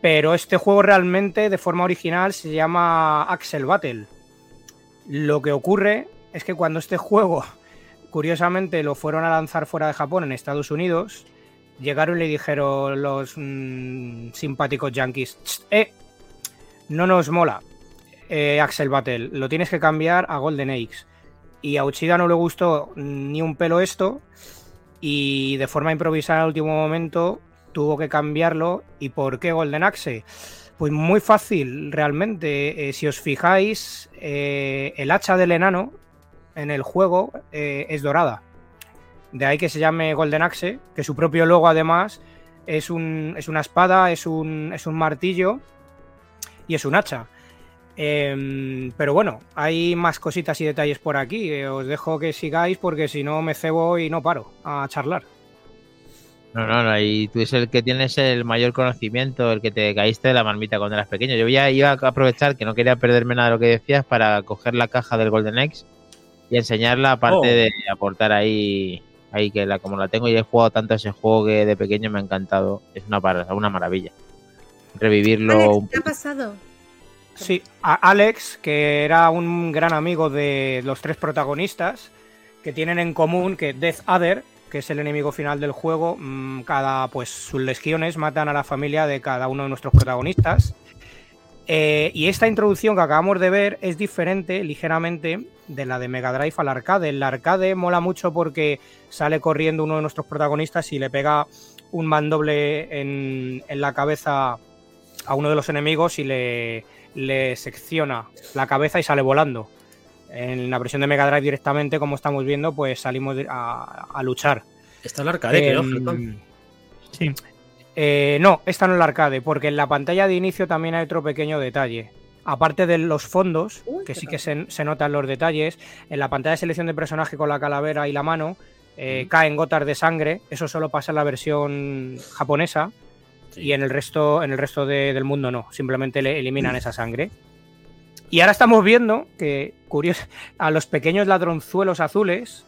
Pero este juego realmente, de forma original, se llama Axel Battle. Lo que ocurre es que cuando este juego, curiosamente, lo fueron a lanzar fuera de Japón, en Estados Unidos, llegaron y le dijeron los mm, simpáticos yankees, "Tst, eh, no nos mola eh, Axel Battle, lo tienes que cambiar a Golden Axe. Y a Uchida no le gustó ni un pelo esto y de forma improvisada al último momento tuvo que cambiarlo. ¿Y por qué Golden Axe? Pues muy fácil, realmente. Eh, si os fijáis, eh, el hacha del enano en el juego eh, es dorada. De ahí que se llame Golden Axe, que su propio logo además es, un, es una espada, es un, es un martillo y es un hacha. Em, pero bueno, hay más cositas y detalles por aquí. Eh, os dejo que sigáis porque si no me cebo y no paro a charlar. No, no, no, y tú es el que tienes el mayor conocimiento, el que te caíste de la marmita cuando eras pequeño. Yo ya iba a aprovechar que no quería perderme nada de lo que decías para coger la caja del Golden X y enseñarla, aparte Oh. de aportar ahí, ahí que la, como la tengo y he jugado tanto a ese juego que de pequeño me ha encantado. Es una, para- una maravilla. Revivirlo Alex, un ¿qué ha pasado? Sí, a Alex, que era un gran amigo de los tres protagonistas, que tienen en común que Death Adder, que es el enemigo final del juego, mm, cada pues sus legiones matan a la familia de cada uno de nuestros protagonistas. Eh, y esta introducción que acabamos de ver es diferente ligeramente de la de Mega Drive al arcade. El arcade mola mucho porque sale corriendo uno de nuestros protagonistas y le pega un mandoble en, en la cabeza a uno de los enemigos y le, le secciona la cabeza y sale volando. En la versión de Mega Drive directamente, como estamos viendo, pues salimos a, a luchar. Está el arcade, creo. Em. Sí. eh, no, esta no es la arcade, porque en la pantalla de inicio también hay otro pequeño detalle. Aparte de los fondos, Uy, que sí que se, se notan los detalles, en la pantalla de selección de personaje con la calavera y la mano eh, caen gotas de sangre. Eso solo pasa en la versión japonesa Sí. y en el resto, en el resto de- del mundo no. Simplemente le eliminan esa sangre. Y ahora estamos viendo que, curioso, a los pequeños ladronzuelos azules,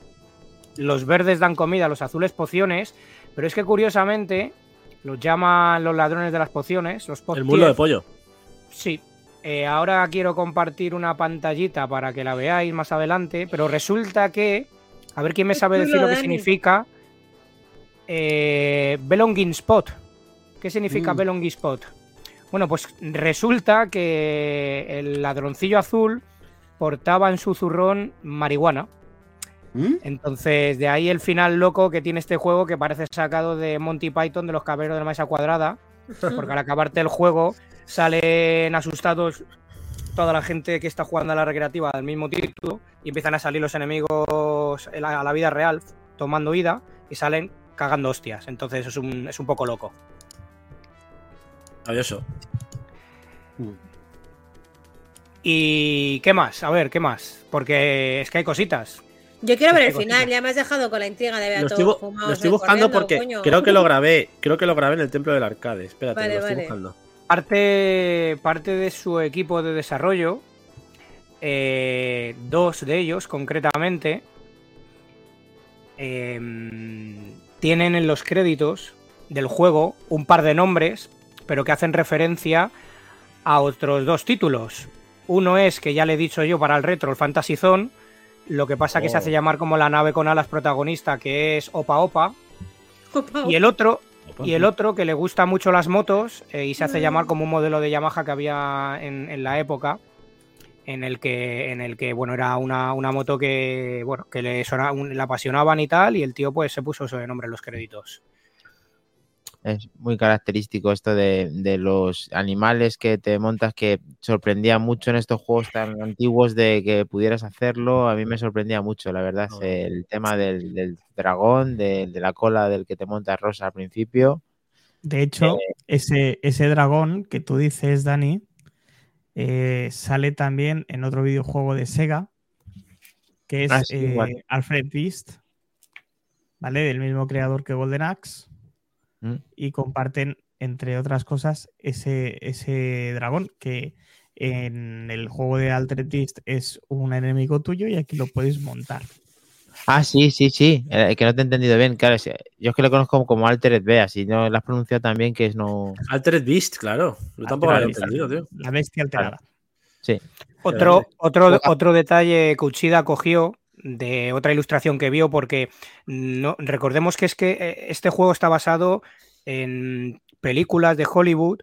los verdes dan comida, los azules pociones, pero es que curiosamente los llaman los ladrones de las pociones, los El mulo de pollo. Sí. Eh, ahora quiero compartir una pantallita para que la veáis más adelante, pero resulta que, a ver quién me sabe decir lo que significa eh, Belonging Spot. ¿Qué significa Mm. Belonging Spot? Bueno, pues resulta que el ladroncillo azul portaba en su zurrón marihuana. ¿Mm? Entonces, de ahí el final loco que tiene este juego que parece sacado de Monty Python de los caballeros de la mesa cuadrada. Porque al acabarte el juego salen asustados toda la gente que está jugando a la recreativa al mismo título y empiezan a salir los enemigos la- a la vida real tomando vida y salen cagando hostias. Entonces es un, es un poco loco. ¿Y qué más? A ver, ¿qué más? Porque es que hay cositas. Yo quiero ver el final, ya me has dejado con la intriga de ver a Lo estoy, todos bu- fumados lo estoy buscando porque coño. creo que lo grabé. Creo que lo grabé en el templo del arcade. Espérate, Vale, lo estoy vale. buscando. Parte, parte de su equipo de desarrollo, eh, dos de ellos concretamente, em, tienen en los créditos del juego un par de nombres, pero que hacen referencia a otros dos títulos. Uno es, que ya le he dicho yo para el retro, el Fantasy Zone, lo que pasa que se Oh. hace llamar como la nave con alas protagonista, que es Opa Opa. Opa, Y el otro, Opa. y el otro que le gusta mucho las motos eh, y se hace llamar como un modelo de Yamaha que había en, en la época. En el que, en el que bueno, era una, una moto que, bueno, que le, sona- un- le apasionaban y tal, y el tío pues se puso ese nombre en los créditos. Es muy característico esto de, de los animales que te montas que sorprendía mucho en estos juegos tan antiguos de que pudieras hacerlo. A mí me sorprendía mucho, la verdad. No. El tema del, del dragón, de, de la cola del que te montas rosa al principio. De hecho, ese, ese dragón que tú dices, Dani, eh, sale también en otro videojuego de Sega, que es Ah, sí, eh. Alfred Beast, ¿vale? Del mismo creador que Golden Axe. Mm. Y comparten, entre otras cosas, ese, ese dragón que en el juego de Altered Beast es un enemigo tuyo y aquí lo puedes montar. Ah, sí, sí, sí. eh, que no te he entendido bien. Claro, es- yo es que lo conozco como Altered Beast, si no lo has pronunciado también, que es no. Altered Beast, claro. Yo tampoco lo había Altered entendido, tío. La bestia alterada. Sí. Otro, otro, otro detalle que Uchida cogió de otra ilustración que vio, porque no, recordemos que es que eh, este juego está basado en películas de Hollywood.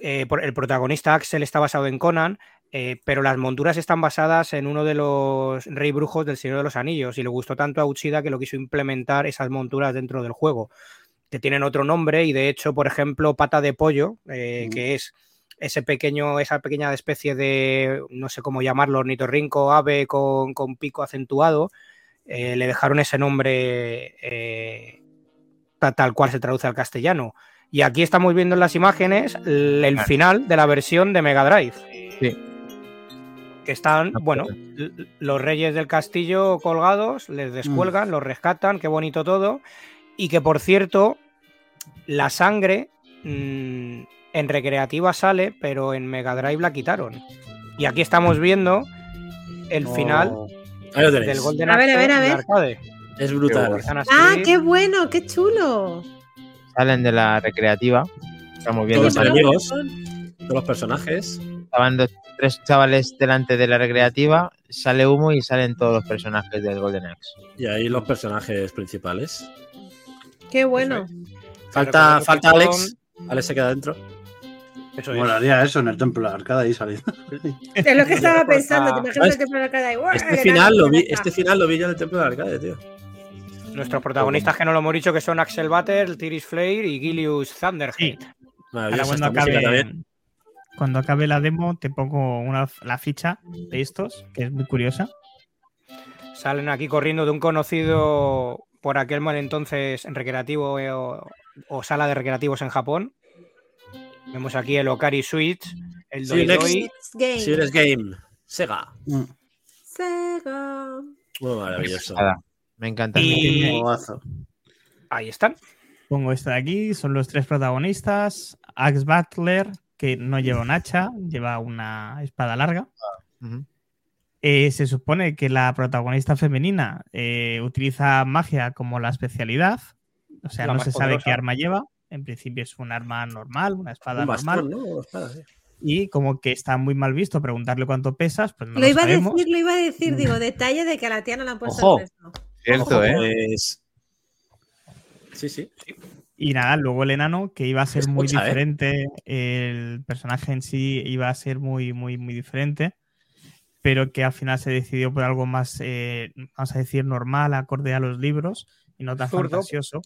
eh, por- el protagonista Axel está basado en Conan, eh, pero las monturas están basadas en uno de los rey brujos del Señor de los Anillos y le gustó tanto a Uchida que lo quiso implementar esas monturas dentro del juego, que tienen otro nombre y de hecho, por ejemplo, pata de pollo, eh, que es ese pequeño, esa pequeña especie de, no sé cómo llamarlo, ornitorrinco, ave con, con pico acentuado, eh, le dejaron ese nombre eh, ta- tal cual se traduce al castellano. Y aquí estamos viendo en las imágenes el, final de la versión de Mega Drive. Sí. Que están, bueno, l- los reyes del castillo colgados, les descuelgan, los rescatan, qué bonito todo. Y que por cierto, la sangre mm, en recreativa sale, pero en Mega Drive la quitaron. Y aquí estamos viendo el No. final Ahí lo del. Golden A ver, a Axe ver, a ver. arcade. Es brutal. Ah, qué bueno, qué chulo. Salen de la recreativa. Estamos viendo. Todos los enemigos, todos los personajes. Estaban dos- tres chavales delante de la recreativa, sale humo y salen todos los personajes del Golden Axe. Y ahí los personajes principales. Qué bueno. Falta, falta Alex. Alex se queda dentro. Eso es. Molaría eso en el templo de arcada ahí saliendo. Es lo que estaba pensando. Te imaginas ¿Sabes? el templo de arcada y ¡guau! Este final, lo vi, este final lo vi yo en el templo de arcade, tío. Nuestros protagonistas que no lo hemos dicho que son Axel Butter, Tiris Flare y Gilius Thunderhead. Sí. Cuando acabe, cuando acabe la demo te pongo una, la ficha de estos, que es muy curiosa. Salen aquí corriendo de un conocido por aquel mal entonces en recreativo eh, o, o sala de recreativos en Japón. Vemos aquí el Okari Switch, el Doi. Doi. Game. Serious Game. Sega. Sega. Muy maravilloso. Me encanta. Y ahí están. Pongo esta de aquí, son los tres protagonistas. Axe Butler, que no lleva un hacha, lleva una espada larga. Ujú. Eh, se supone que la protagonista femenina eh, utiliza magia como la especialidad. O sea, La no se sabe poderosa. qué arma lleva. En principio es un arma normal, una espada Un normal. bastón, ¿no? Una espada, sí. Y como que está muy mal visto preguntarle cuánto pesas, pues no Lo lo, iba a decir, lo iba a decir. Digo, detalle de que a la tía no la han puesto Ojo. Cierto, ¿eh? Pues- Sí, sí. Y nada, luego el enano, que iba a ser muy ¿eh? diferente, el personaje en sí iba a ser muy, muy, muy diferente, pero que al final se decidió por algo más, eh, vamos a decir, normal, acorde a los libros y no tan Zurdo. fantasioso,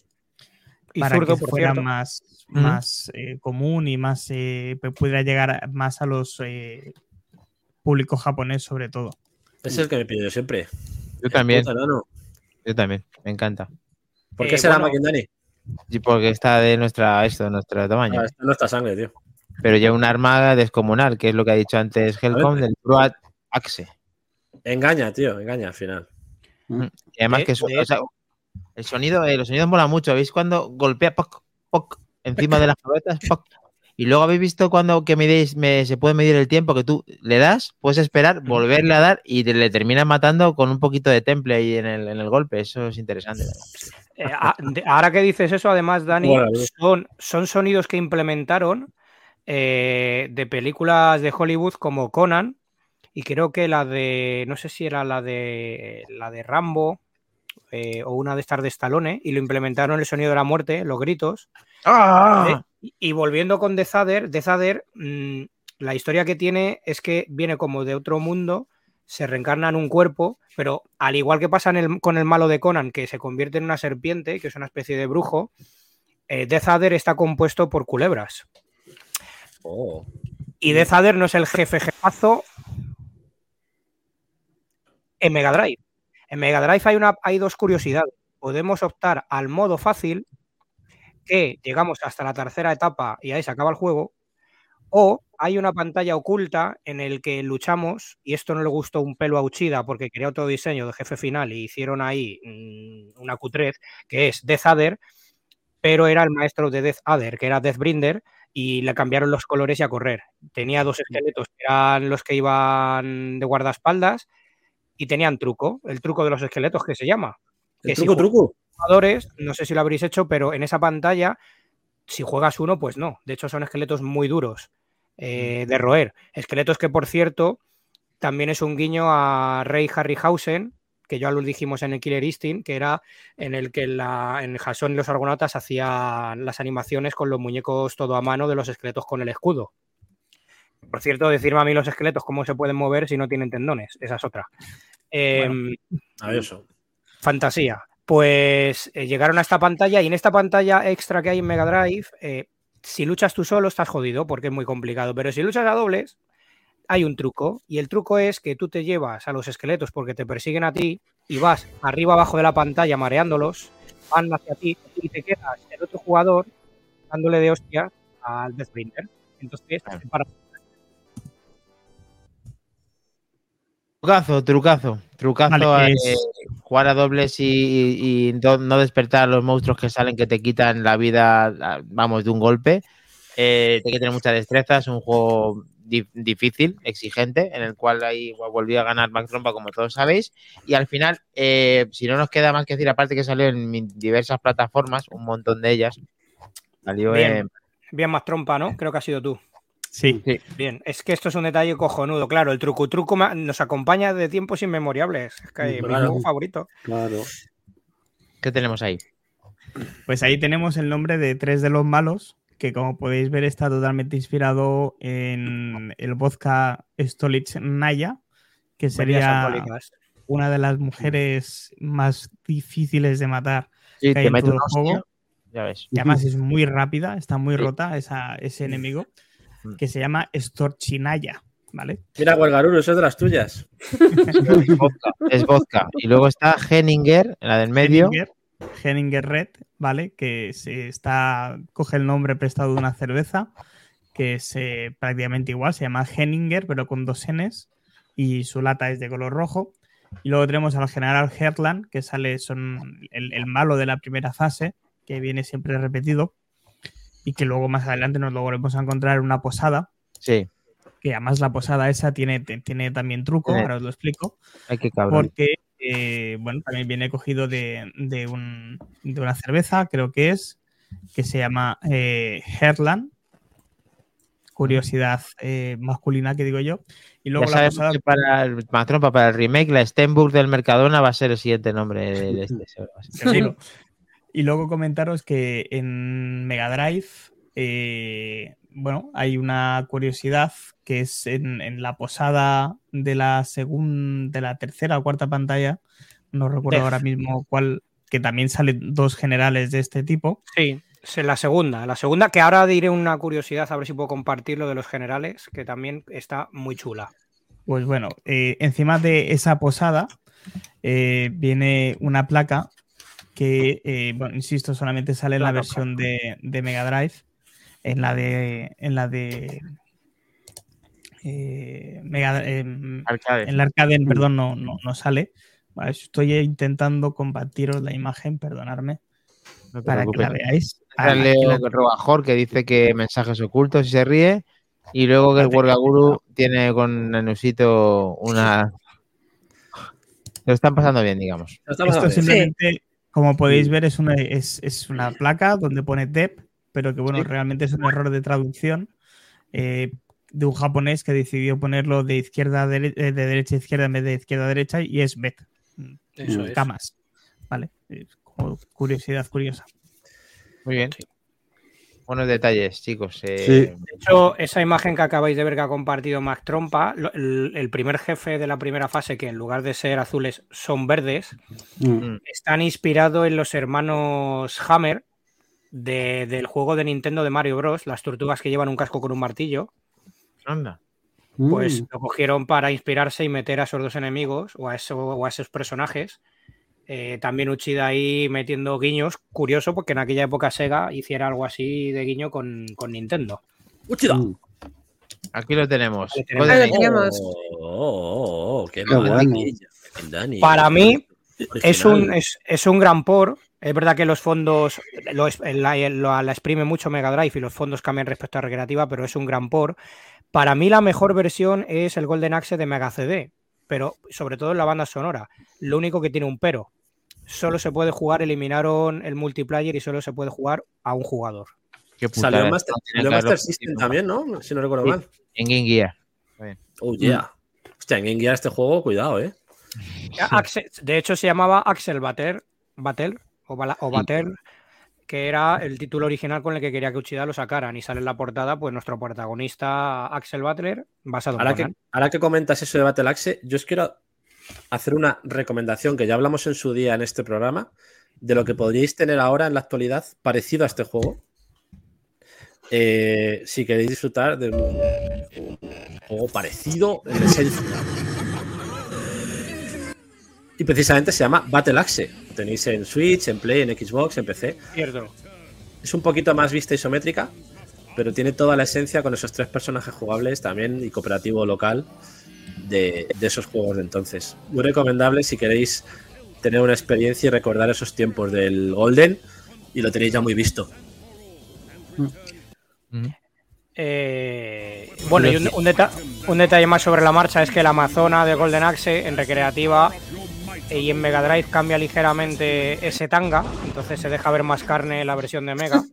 Y para zurdo, que por fuera cierto. más, más eh, común y más eh, pu- pudiera llegar a- más a los eh, público japonés sobre todo. Es el que me pido yo siempre. Yo también, Puta, yo también, me encanta. ¿Por Eh, qué será bueno. Makindani? Sí, porque está de nuestra, esto, de nuestro tamaño. Ah, está en nuestra sangre, tío. Pero lleva un arma descomunal, que es lo que ha dicho antes Helcom del Bruat Axe. Engaña, tío, engaña al final. Y además De- que o sea, el sonido, eh, los sonidos molan mucho. ¿Veis cuando golpea poc, poc, encima de las cabezas? Poc? Y luego habéis visto cuando que midéis, me, se puede medir el tiempo que tú le das, puedes esperar, volverle a dar y te- le terminas matando con un poquito de temple ahí en el, en el golpe. Eso es interesante. Eh, a- de- ahora que dices eso, además, Dani, Bueno, son, son sonidos que implementaron eh, de películas de Hollywood como Conan y creo que la de, no sé si era la de la de Rambo eh, o una de estas de Stallone y lo implementaron el sonido de la muerte, los gritos. ¿vale? Y, y volviendo con The Zadder, The Zadder, mm, la historia que tiene es que viene como de otro mundo, se reencarna en un cuerpo, pero al igual que pasa en el- con el malo de Conan, que se convierte en una serpiente, que es una especie de brujo, eh, Death Adder está compuesto por culebras. Oh. Y Death Adder no es el jefe jefazo en Mega Drive. En Mega Drive hay, una, hay dos curiosidades. Podemos optar al modo fácil, que llegamos hasta la tercera etapa y ahí se acaba el juego, o hay una pantalla oculta en el que luchamos, y esto no le gustó un pelo a Uchida porque quería otro diseño de jefe final y hicieron ahí mm, una cutrez, que es Death Adder, pero era el maestro de Death Adder, que era Deathbringer, y le cambiaron los colores y a correr. Tenía dos esqueletos que eran los que iban de guardaespaldas y tenían truco, el truco de los esqueletos que se llama. ¿El Que si truco, truco? jugadores, no sé si lo habréis hecho, pero en esa pantalla, si juegas uno, pues no. De hecho, son esqueletos muy duros eh, de roer. Esqueletos que, por cierto, también es un guiño a Rey Harryhausen, que ya lo dijimos en el Killer Instinct, que era en el que la, en Jason y los Argonautas hacían las animaciones con los muñecos todo a mano de los esqueletos con el escudo. Por cierto, decirme a mí los esqueletos cómo se pueden mover si no tienen tendones. Esa es otra. Em, fantasía. Pues eh, llegaron a esta pantalla y en esta pantalla extra que hay en Mega Drive, eh, si luchas tú solo estás jodido porque es muy complicado, pero si luchas a dobles, hay un truco y el truco es que tú te llevas a los esqueletos porque te persiguen a ti y vas arriba abajo de la pantalla mareándolos, van hacia ti y te quedas el otro jugador dándole de hostia al Deathbringer. Entonces, para Trucazo, trucazo, trucazo. Vale, eh, es- jugar a dobles y, y- y no, despertar a los monstruos que salen que te quitan la vida, vamos, de un golpe. Eh, hay que tener mucha destreza, es un juego di- difícil, exigente, en el cual ahí volví a ganar Mac Trompa, como todos sabéis. Y al final, eh, si no nos queda más que decir, aparte que salió en diversas plataformas, un montón de ellas, salió Bien. en... bien más trompa, ¿no? Creo que ha sido tú. Sí, Bien, es que esto es un detalle cojonudo. Claro, el truco truco nos acompaña de tiempos inmemorables. Es que mi Claro. juego favorito. Claro. ¿Qué tenemos ahí? Pues ahí tenemos el nombre de tres de los malos, que como podéis ver está totalmente inspirado en el vodka Stolich Naya, que sería una de las mujeres más difíciles de matar. Sí, que hay te en meto todo una el juego. hostia, ya ves. que además es muy rápida, está muy Sí. rota esa, ese enemigo. Que se llama Storchinaya, ¿vale? Mira, Huelgaruro, eso es de las tuyas. Es vodka, es vodka. Y luego está Henninger, la del medio. Henninger, Henninger Red, ¿vale? Que se está, coge el nombre prestado de una cerveza, que es eh, prácticamente igual, se llama Henninger, pero con dos Ns, y su lata es de color rojo. Y luego tenemos al general Herland, que sale, son el, el malo de la primera fase, que viene siempre repetido, y que luego más adelante nos lo volvemos a encontrar en una posada, Sí, que además la posada esa tiene, tiene también truco, ahora os lo explico, hay que cabrón. porque eh, bueno, también viene cogido de, de un- de una cerveza, creo que es, que se llama eh, Herland, curiosidad eh, masculina que digo yo, y luego ya la posada que para el, para el remake, la Stenburg del Mercadona va a ser el siguiente nombre de este. Y luego comentaros que en Mega Drive, eh, bueno, hay una curiosidad que es en, en la posada de la segunda, de la tercera o cuarta pantalla, no recuerdo ahora mismo cuál, que también salen dos generales de este tipo. Sí, es la segunda. La segunda, que ahora diré una curiosidad, a ver si puedo compartir lo de los generales, que también está muy chula. Pues bueno, eh, encima de esa posada eh, viene una placa que, eh, bueno, insisto, solamente sale en la versión de, de Mega Drive. En la de. En la de. eh, Mega, eh, Arcade. en la arcade, perdón, no, no, no sale. Vale, estoy intentando compartiros la imagen, perdonadme, No para que la veáis. Aquí Leo la- Robajor que dice que mensajes ocultos y se ríe. Y luego que el. Wargaguru tiene con Nenusito una. Lo están pasando bien, digamos. Lo estamos Esto haciendo. simplemente, como podéis ver, es una, es, es una placa donde pone DEP, pero que bueno, Sí. realmente es un error de traducción eh, de un japonés que decidió ponerlo de izquierda a dere- eh, de derecha a izquierda en vez de izquierda a derecha y es BET. Eso es. Camas. ¿Vale? Como curiosidad curiosa. Muy bien. Buenos detalles, chicos. eh, Sí. De hecho, esa imagen que acabáis de ver que ha compartido Mac Trompa, el, el primer jefe de la primera fase, que en lugar de ser azules son verdes, Mm. están inspirados en los hermanos Hammer de- del juego de Nintendo de Mario Bros. Las tortugas que llevan un casco con un martillo. anda. Pues Mm. lo cogieron para inspirarse y meter a esos dos enemigos o a, eso, o a esos personajes. Eh, también Uchida ahí metiendo guiños. Curioso porque en aquella época Sega hiciera algo así de guiño con, con Nintendo. ¡Uchida! Mm. Aquí lo tenemos. Ahí lo tenemos. Oh, oh, oh, qué, Qué bueno. Para mí, Es un, es, es un gran por. Es verdad que los fondos lo, la, lo- la exprime mucho Mega Drive y los fondos cambian respecto a recreativa, pero es un gran por. Para mí la mejor versión es el Golden Axe de Mega CD, pero sobre todo en la banda sonora. Lo único que tiene un pero. Solo se puede jugar, eliminaron el multiplayer y solo se puede jugar a un jugador. Salió en Master, salió en que Master System también, ¿no? Si no recuerdo Sí. mal. En Game Gear. Oh, yeah. Hostia, en Game Gear este juego, cuidado, ¿eh? De hecho, se llamaba Axel Batter, Battle o, Bala- o Batter, que era el título original con el que quería que Uchida lo sacaran. Y sale en la portada, pues nuestro protagonista Axel Butler, basado en Ahora que, Conan. ahora que comentas eso de Battle Axe, yo os quiero hacer una recomendación que ya hablamos en su día en este programa de lo que podríais tener ahora en la actualidad parecido a este juego. Eh, si queréis disfrutar de un juego parecido en esencia. Y precisamente se llama Battle Axe. Tenéis en Switch, en Play, en Xbox, en PC. Cierto. Es un poquito más vista isométrica, pero tiene toda la esencia con esos tres personajes jugables también y cooperativo local de, de esos juegos de entonces. Muy recomendable si queréis tener una experiencia y recordar esos tiempos del Golden y lo tenéis ya muy visto. Eh, bueno, y un, un deta- un detalle más sobre la marcha es que la Amazona de Golden Axe en recreativa y en Mega Drive cambia ligeramente ese tanga, entonces se deja ver más carne en la versión de Mega.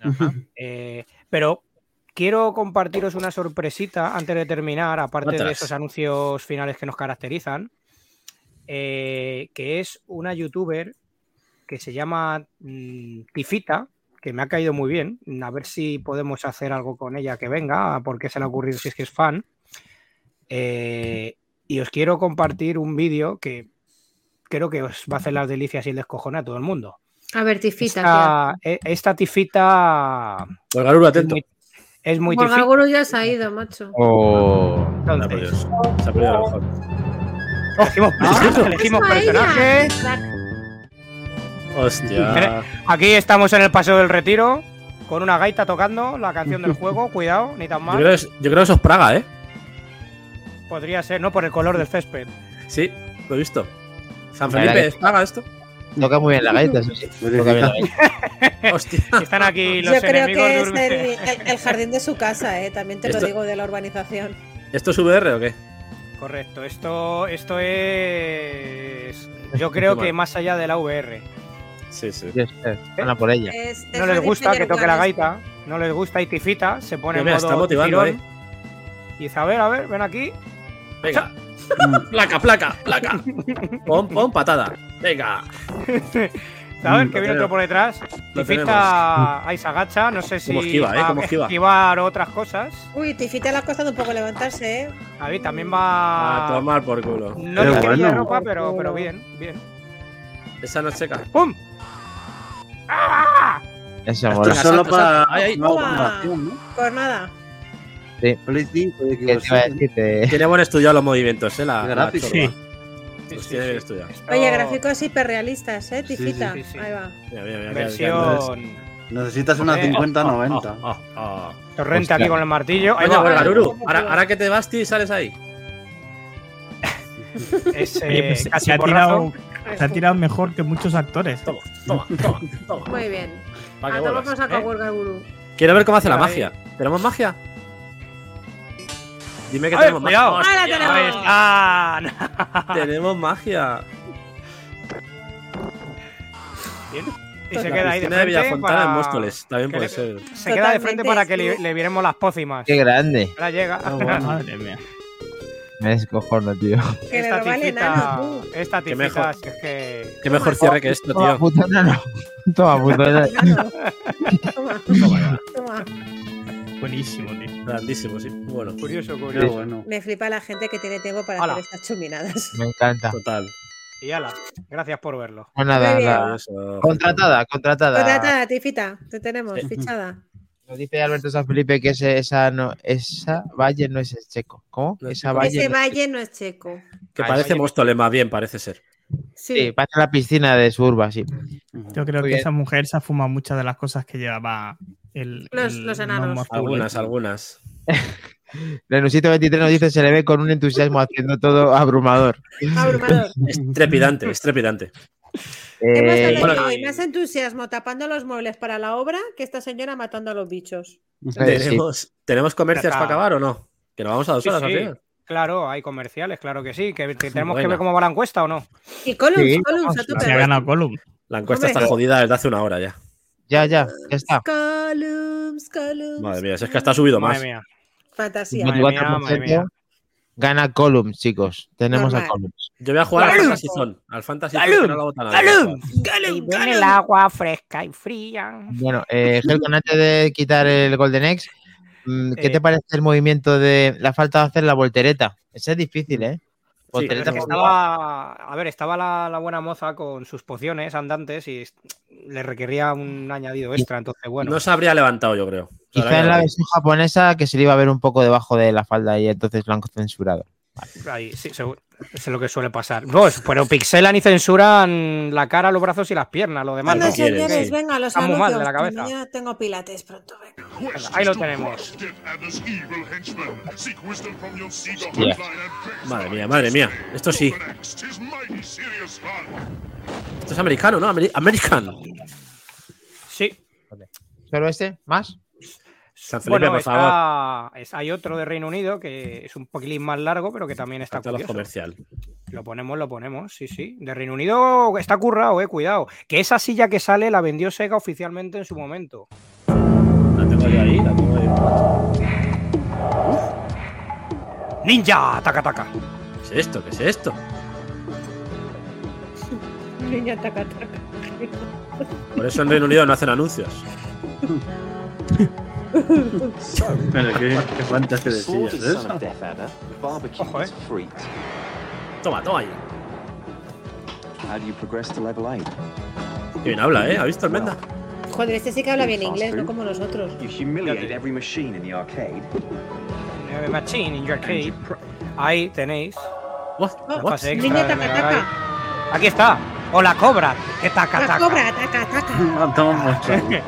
Ajá. Eh, pero quiero compartiros una sorpresita antes de terminar, aparte de esos anuncios finales que nos caracterizan, eh, que es una youtuber que se llama mm, Tifita, que me ha caído muy bien. A ver si podemos hacer algo con ella que venga, porque se le ha ocurrido si es que es fan. Eh, y os quiero compartir un vídeo que creo que os va a hacer las delicias y el descojone a todo el mundo. A ver, tifita, Esta, e- esta tifita Pues atento. Es muy tifita. Morgaguro ya se ha ido, macho. Oh. Ah, Entonces. Se ha perdido a lo mejor. elegimos, personaje, elegimos Eso a ella. personaje. Hostia. Aquí estamos en el Paseo del Retiro con una gaita tocando la canción del juego. Cuidado, ni tan Yo mal. creo, que es- yo creo que eso es Praga, ¿eh? Podría ser, no por el color del césped. Sí, lo he visto. San Felipe, ¿es Praga esto? Toca muy bien la gaita, eso sí. Toca bien la gaita. Hostia. Están aquí los Yo creo enemigos que es el, el- el jardín de su casa, eh. también te Esto- lo digo de la urbanización. ¿Esto es VR o qué? Correcto, esto, esto es. Yo creo que más allá de la VR. Sí, sí. Yes, eh, Van a por ella. Es- es No les gusta que toque la este. gaita, no les gusta y tifita, se pone en modo está motivando, tirón. Y dice, a ver, a ver, ven aquí. Venga. placa, placa, placa. Pon, pon patada. Venga. A Mm, ver, que viene otro por detrás. Tifita ahí se agacha, no sé si esquiva, ¿eh? va a esquiva. esquivar otras cosas. Uy, Tifita le ha costado un poco levantarse, eh. A ver, también A va. tomar por culo. No quería bueno. ropa, pero, pero bien, bien. Esa no es seca. ¡Pum! Eso Esto mola. es- solo para Toma. automación, ¿no? Pues nada. Sí. Play 5 y ¿Qué te Xbox iba a Series. decir? Te- Tiene buen estudiado los movimientos, ¿eh? La, chorba. Sí. Sí, sí, sí. Oye, gráficos hiperrealistas, ¿eh? Sí, sí, Tifita. sí, sí. Ahí va. Mira, mira, mira, Versión Necesitas una Eh, 50-90. Ah, ah. torrente Hostia. aquí con el martillo. Ahí Coño, va. Garuru, ¿cómo ahora, ahora que te vas, Ti, sales ahí. Es Oye, pues, casi se, ha tirado, se ha tirado mejor que muchos actores. Toma, toma, toma, toma. Muy bien. Para A ¿eh? Quiero ver cómo hace la magia. ¿Tenemos magia? Dime que tenemos magia. Ahora tenemos. Está. Tenemos magia. Bien. Y se La queda ahí de frente para- en Móstoles. También que puede le- ser. Se queda de frente para que le, le viéramos las pócimas. Qué grande. Ahora llega. Madre mía. Me descojono, tío. Que esta roba el tifita, enano, tú. esta Qué mejor. tifita es que Qué mejor cierre que esto, Toma, tío. enano. Toma, enano. Enano. Toma, Toma ya. toma. Buenísimo, tío. Grandísimo, sí. Bueno, curioso, curioso. bueno. Me flipa la gente que tiene tiempo para Hala. hacer estas chuminadas. Me encanta. total. Y ala, gracias por verlo. Pues nada, contratada, contratada. Contratada, Tifita. Te tenemos Sí. fichada. Nos dice Alberto San Felipe que ese- esa no, esa valle no es el checo. ¿Cómo? No es esa checo. valle. Ese no es valle no es checo. Que Ay, parece Móstoles más bien, parece ser. Sí. Sí, pasa la piscina de Surba, sí. Yo creo Muy que bien. esa mujer se ha fumado muchas de las cosas que llevaba el. Los- el los enanos. Algunas, algunas. Renusito 23 nos dice se le ve con un entusiasmo haciendo todo abrumador. Abrumador. Es trepidante, es trepidante. Eh, bueno, hoy más entusiasmo tapando los muebles para la obra que esta señora matando a los bichos. sí. ¿Tenemos, ¿Tenemos comercios para acabar o no? Que nos vamos a dos Sí, horas al sí. final. Claro, hay comerciales, claro que sí. Que, que tenemos que ver cómo va la encuesta o no. Y Columns, Sí, Columns, a. La encuesta Hombre. está jodida desde hace una hora ya. Ya, ya, ya está. Columns, Columns. Madre mía, es que hasta ha subido más. Madre mía. Fantasía. Madre mía, madre 24% mía. gana Columns, chicos. Tenemos a Normal. Columns. Yo voy a jugar al. Fantasy Zone. Al Fantasy Zone que no lo vota nadie. ¡Galum! Columns, Y Columns. el agua fresca y fría. Bueno, eh, Helcon, antes de quitar el Golden X, mm, ¿qué Eh. te parece el movimiento de la falta de hacer la voltereta? Ese es difícil, ¿eh? Pero Voltereta es que por- estaba, a ver, estaba la, la buena moza con sus pociones andantes y le requería un añadido extra, entonces bueno. No se habría levantado, yo creo. Quizá en la versión japonesa que se le iba a ver un poco debajo de la falda y entonces lo han censurado. Ahí, sí, seguro- es lo que suele pasar. Pues, pero pixelan y censuran la cara, los brazos y las piernas, lo demás Bueno, no. señores, sí. venga, los Está muy mal de la cabeza. Mañana tengo pilates pronto, venga. Venga, ahí lo tenemos. Yeah. Madre mía, madre mía. Esto sí. Esto es americano, ¿no? Ameri- American. Sí. ¿Solo este? ¿Más? San Felipe, Bueno, por favor. está, es- hay otro de Reino Unido que es un poquilín más largo, pero que también está curioso. comercial. Lo ponemos, lo ponemos, sí, sí. De Reino Unido está currado, eh, cuidado. Que esa silla que sale la vendió Sega oficialmente en su momento. La tengo yo ahí, la tengo ahí. ¡Ninja! ¡Taca, taca! ¿Qué es esto? ¿Qué es esto? Niña, taca, taca. Por eso en Reino Unido no hacen anuncios. Pero qué, qué fantasía de sillas es eso. Ojo, eh. Toma, toma ahí. How do you progress to level 8? Qué bien habla, ¿eh? ¿Ha visto el Menda? Joder, este sí que habla bien inglés, no como nosotros. You humiliate every machine in the arcade. Eh, Machine in your arcade. Ahí tenéis. What? Oh, What? Niña, taca, taca. Aquí está. O la cobra. Que taca, La taca. cobra, taca, taca. No, toma mucho.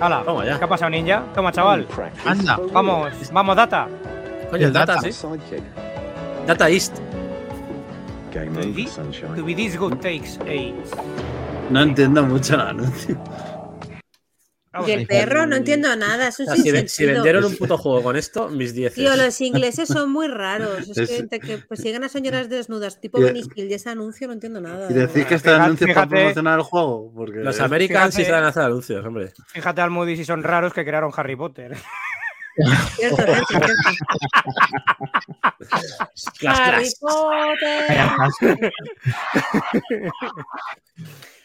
Hala, Toma ya. ¿Qué ha pasado, ninja? Toma, chaval. Anda. Vamos, vamos, data. Coño, el Data, Data. sí. Data East. To be, to be this good takes eight. No entiendo mucho el anuncio. Vamos Y el perro, no entiendo nada, eso O es sea, si, si vendieron un puto juego con esto, mis 10. Tío, los ingleses son muy raros. Es, Es- que que persiguen a señoras desnudas, tipo Benny y ese anuncio no entiendo nada. Y decir que este anuncio es para promocionar el juego. Porque Los Americans sí saben hacer anuncios, hombre. Fíjate al Moody si son raros que crearon Harry Potter. Cierto, Harry. Potter.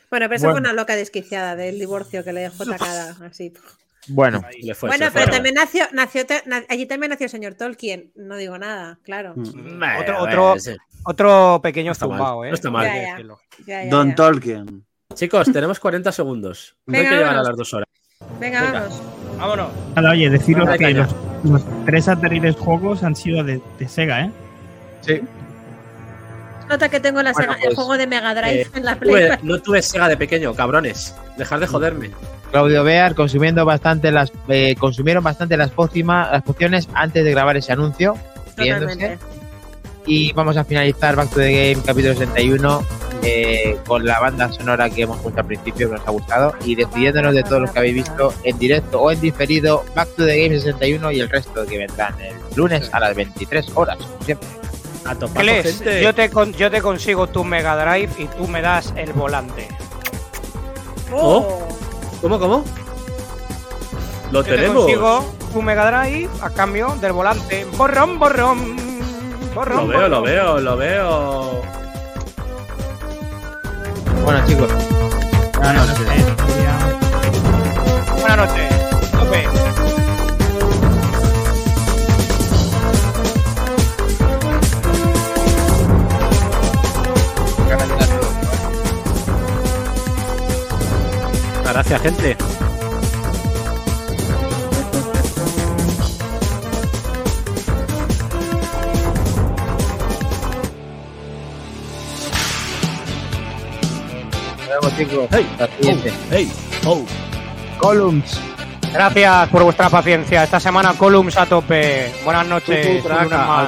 Bueno, pero eso Bueno. fue una loca desquiciada del divorcio que le dejó tacada así. Bueno, Le fue, bueno, pero también nació, nació te- na- allí también nació el señor Tolkien. No digo nada, claro. Mm. Bueno, otro, otro, sí. otro pequeño mal, zumbao, ¿eh? no está mal. Ya, ya. decirlo. Ya, ya, Don ya. Tolkien. Chicos, tenemos 40 segundos. No hay Venga, que llegar a vámonos. las dos horas. Venga, Venga. vamos. Vámonos. Nada, oye, deciros que los, los tres anteriores juegos han sido de, de Sega, ¿eh? Sí. Nota que tengo la Bueno, Sega- el pues, juego de Mega Drive Eh, en la Play. tuve- no tuve Sega de pequeño, cabrones. Dejar de joderme. Claudio Bear consumiendo bastante las eh, consumieron bastante las pócimas, las pociones antes de grabar ese anuncio. Totalmente. Y vamos a finalizar Back to the Game capítulo 61 eh, con la banda sonora que hemos puesto al principio que nos ha gustado y despidiéndonos de todos los que habéis visto en directo o en diferido Back to the Game 61 y el resto que vendrán el lunes a las 23 horas, como siempre. A gente. yo te, con- yo te consigo tu Mega Drive y tú me das el volante. Oh. ¿Cómo, cómo? Lo Yo te tenemos. consigo tu Mega Drive a cambio del volante. Borrón, borrón. Borrón, Lo veo, lo veo, lo veo. Bueno chicos, Buenas noches. Buenas noches. Gracias, gente. chicos. Hey, siguiente. Hey, oh. Columns. Gracias por vuestra paciencia. Esta semana Columns a tope. Buenas noches. Tú, tú, traca.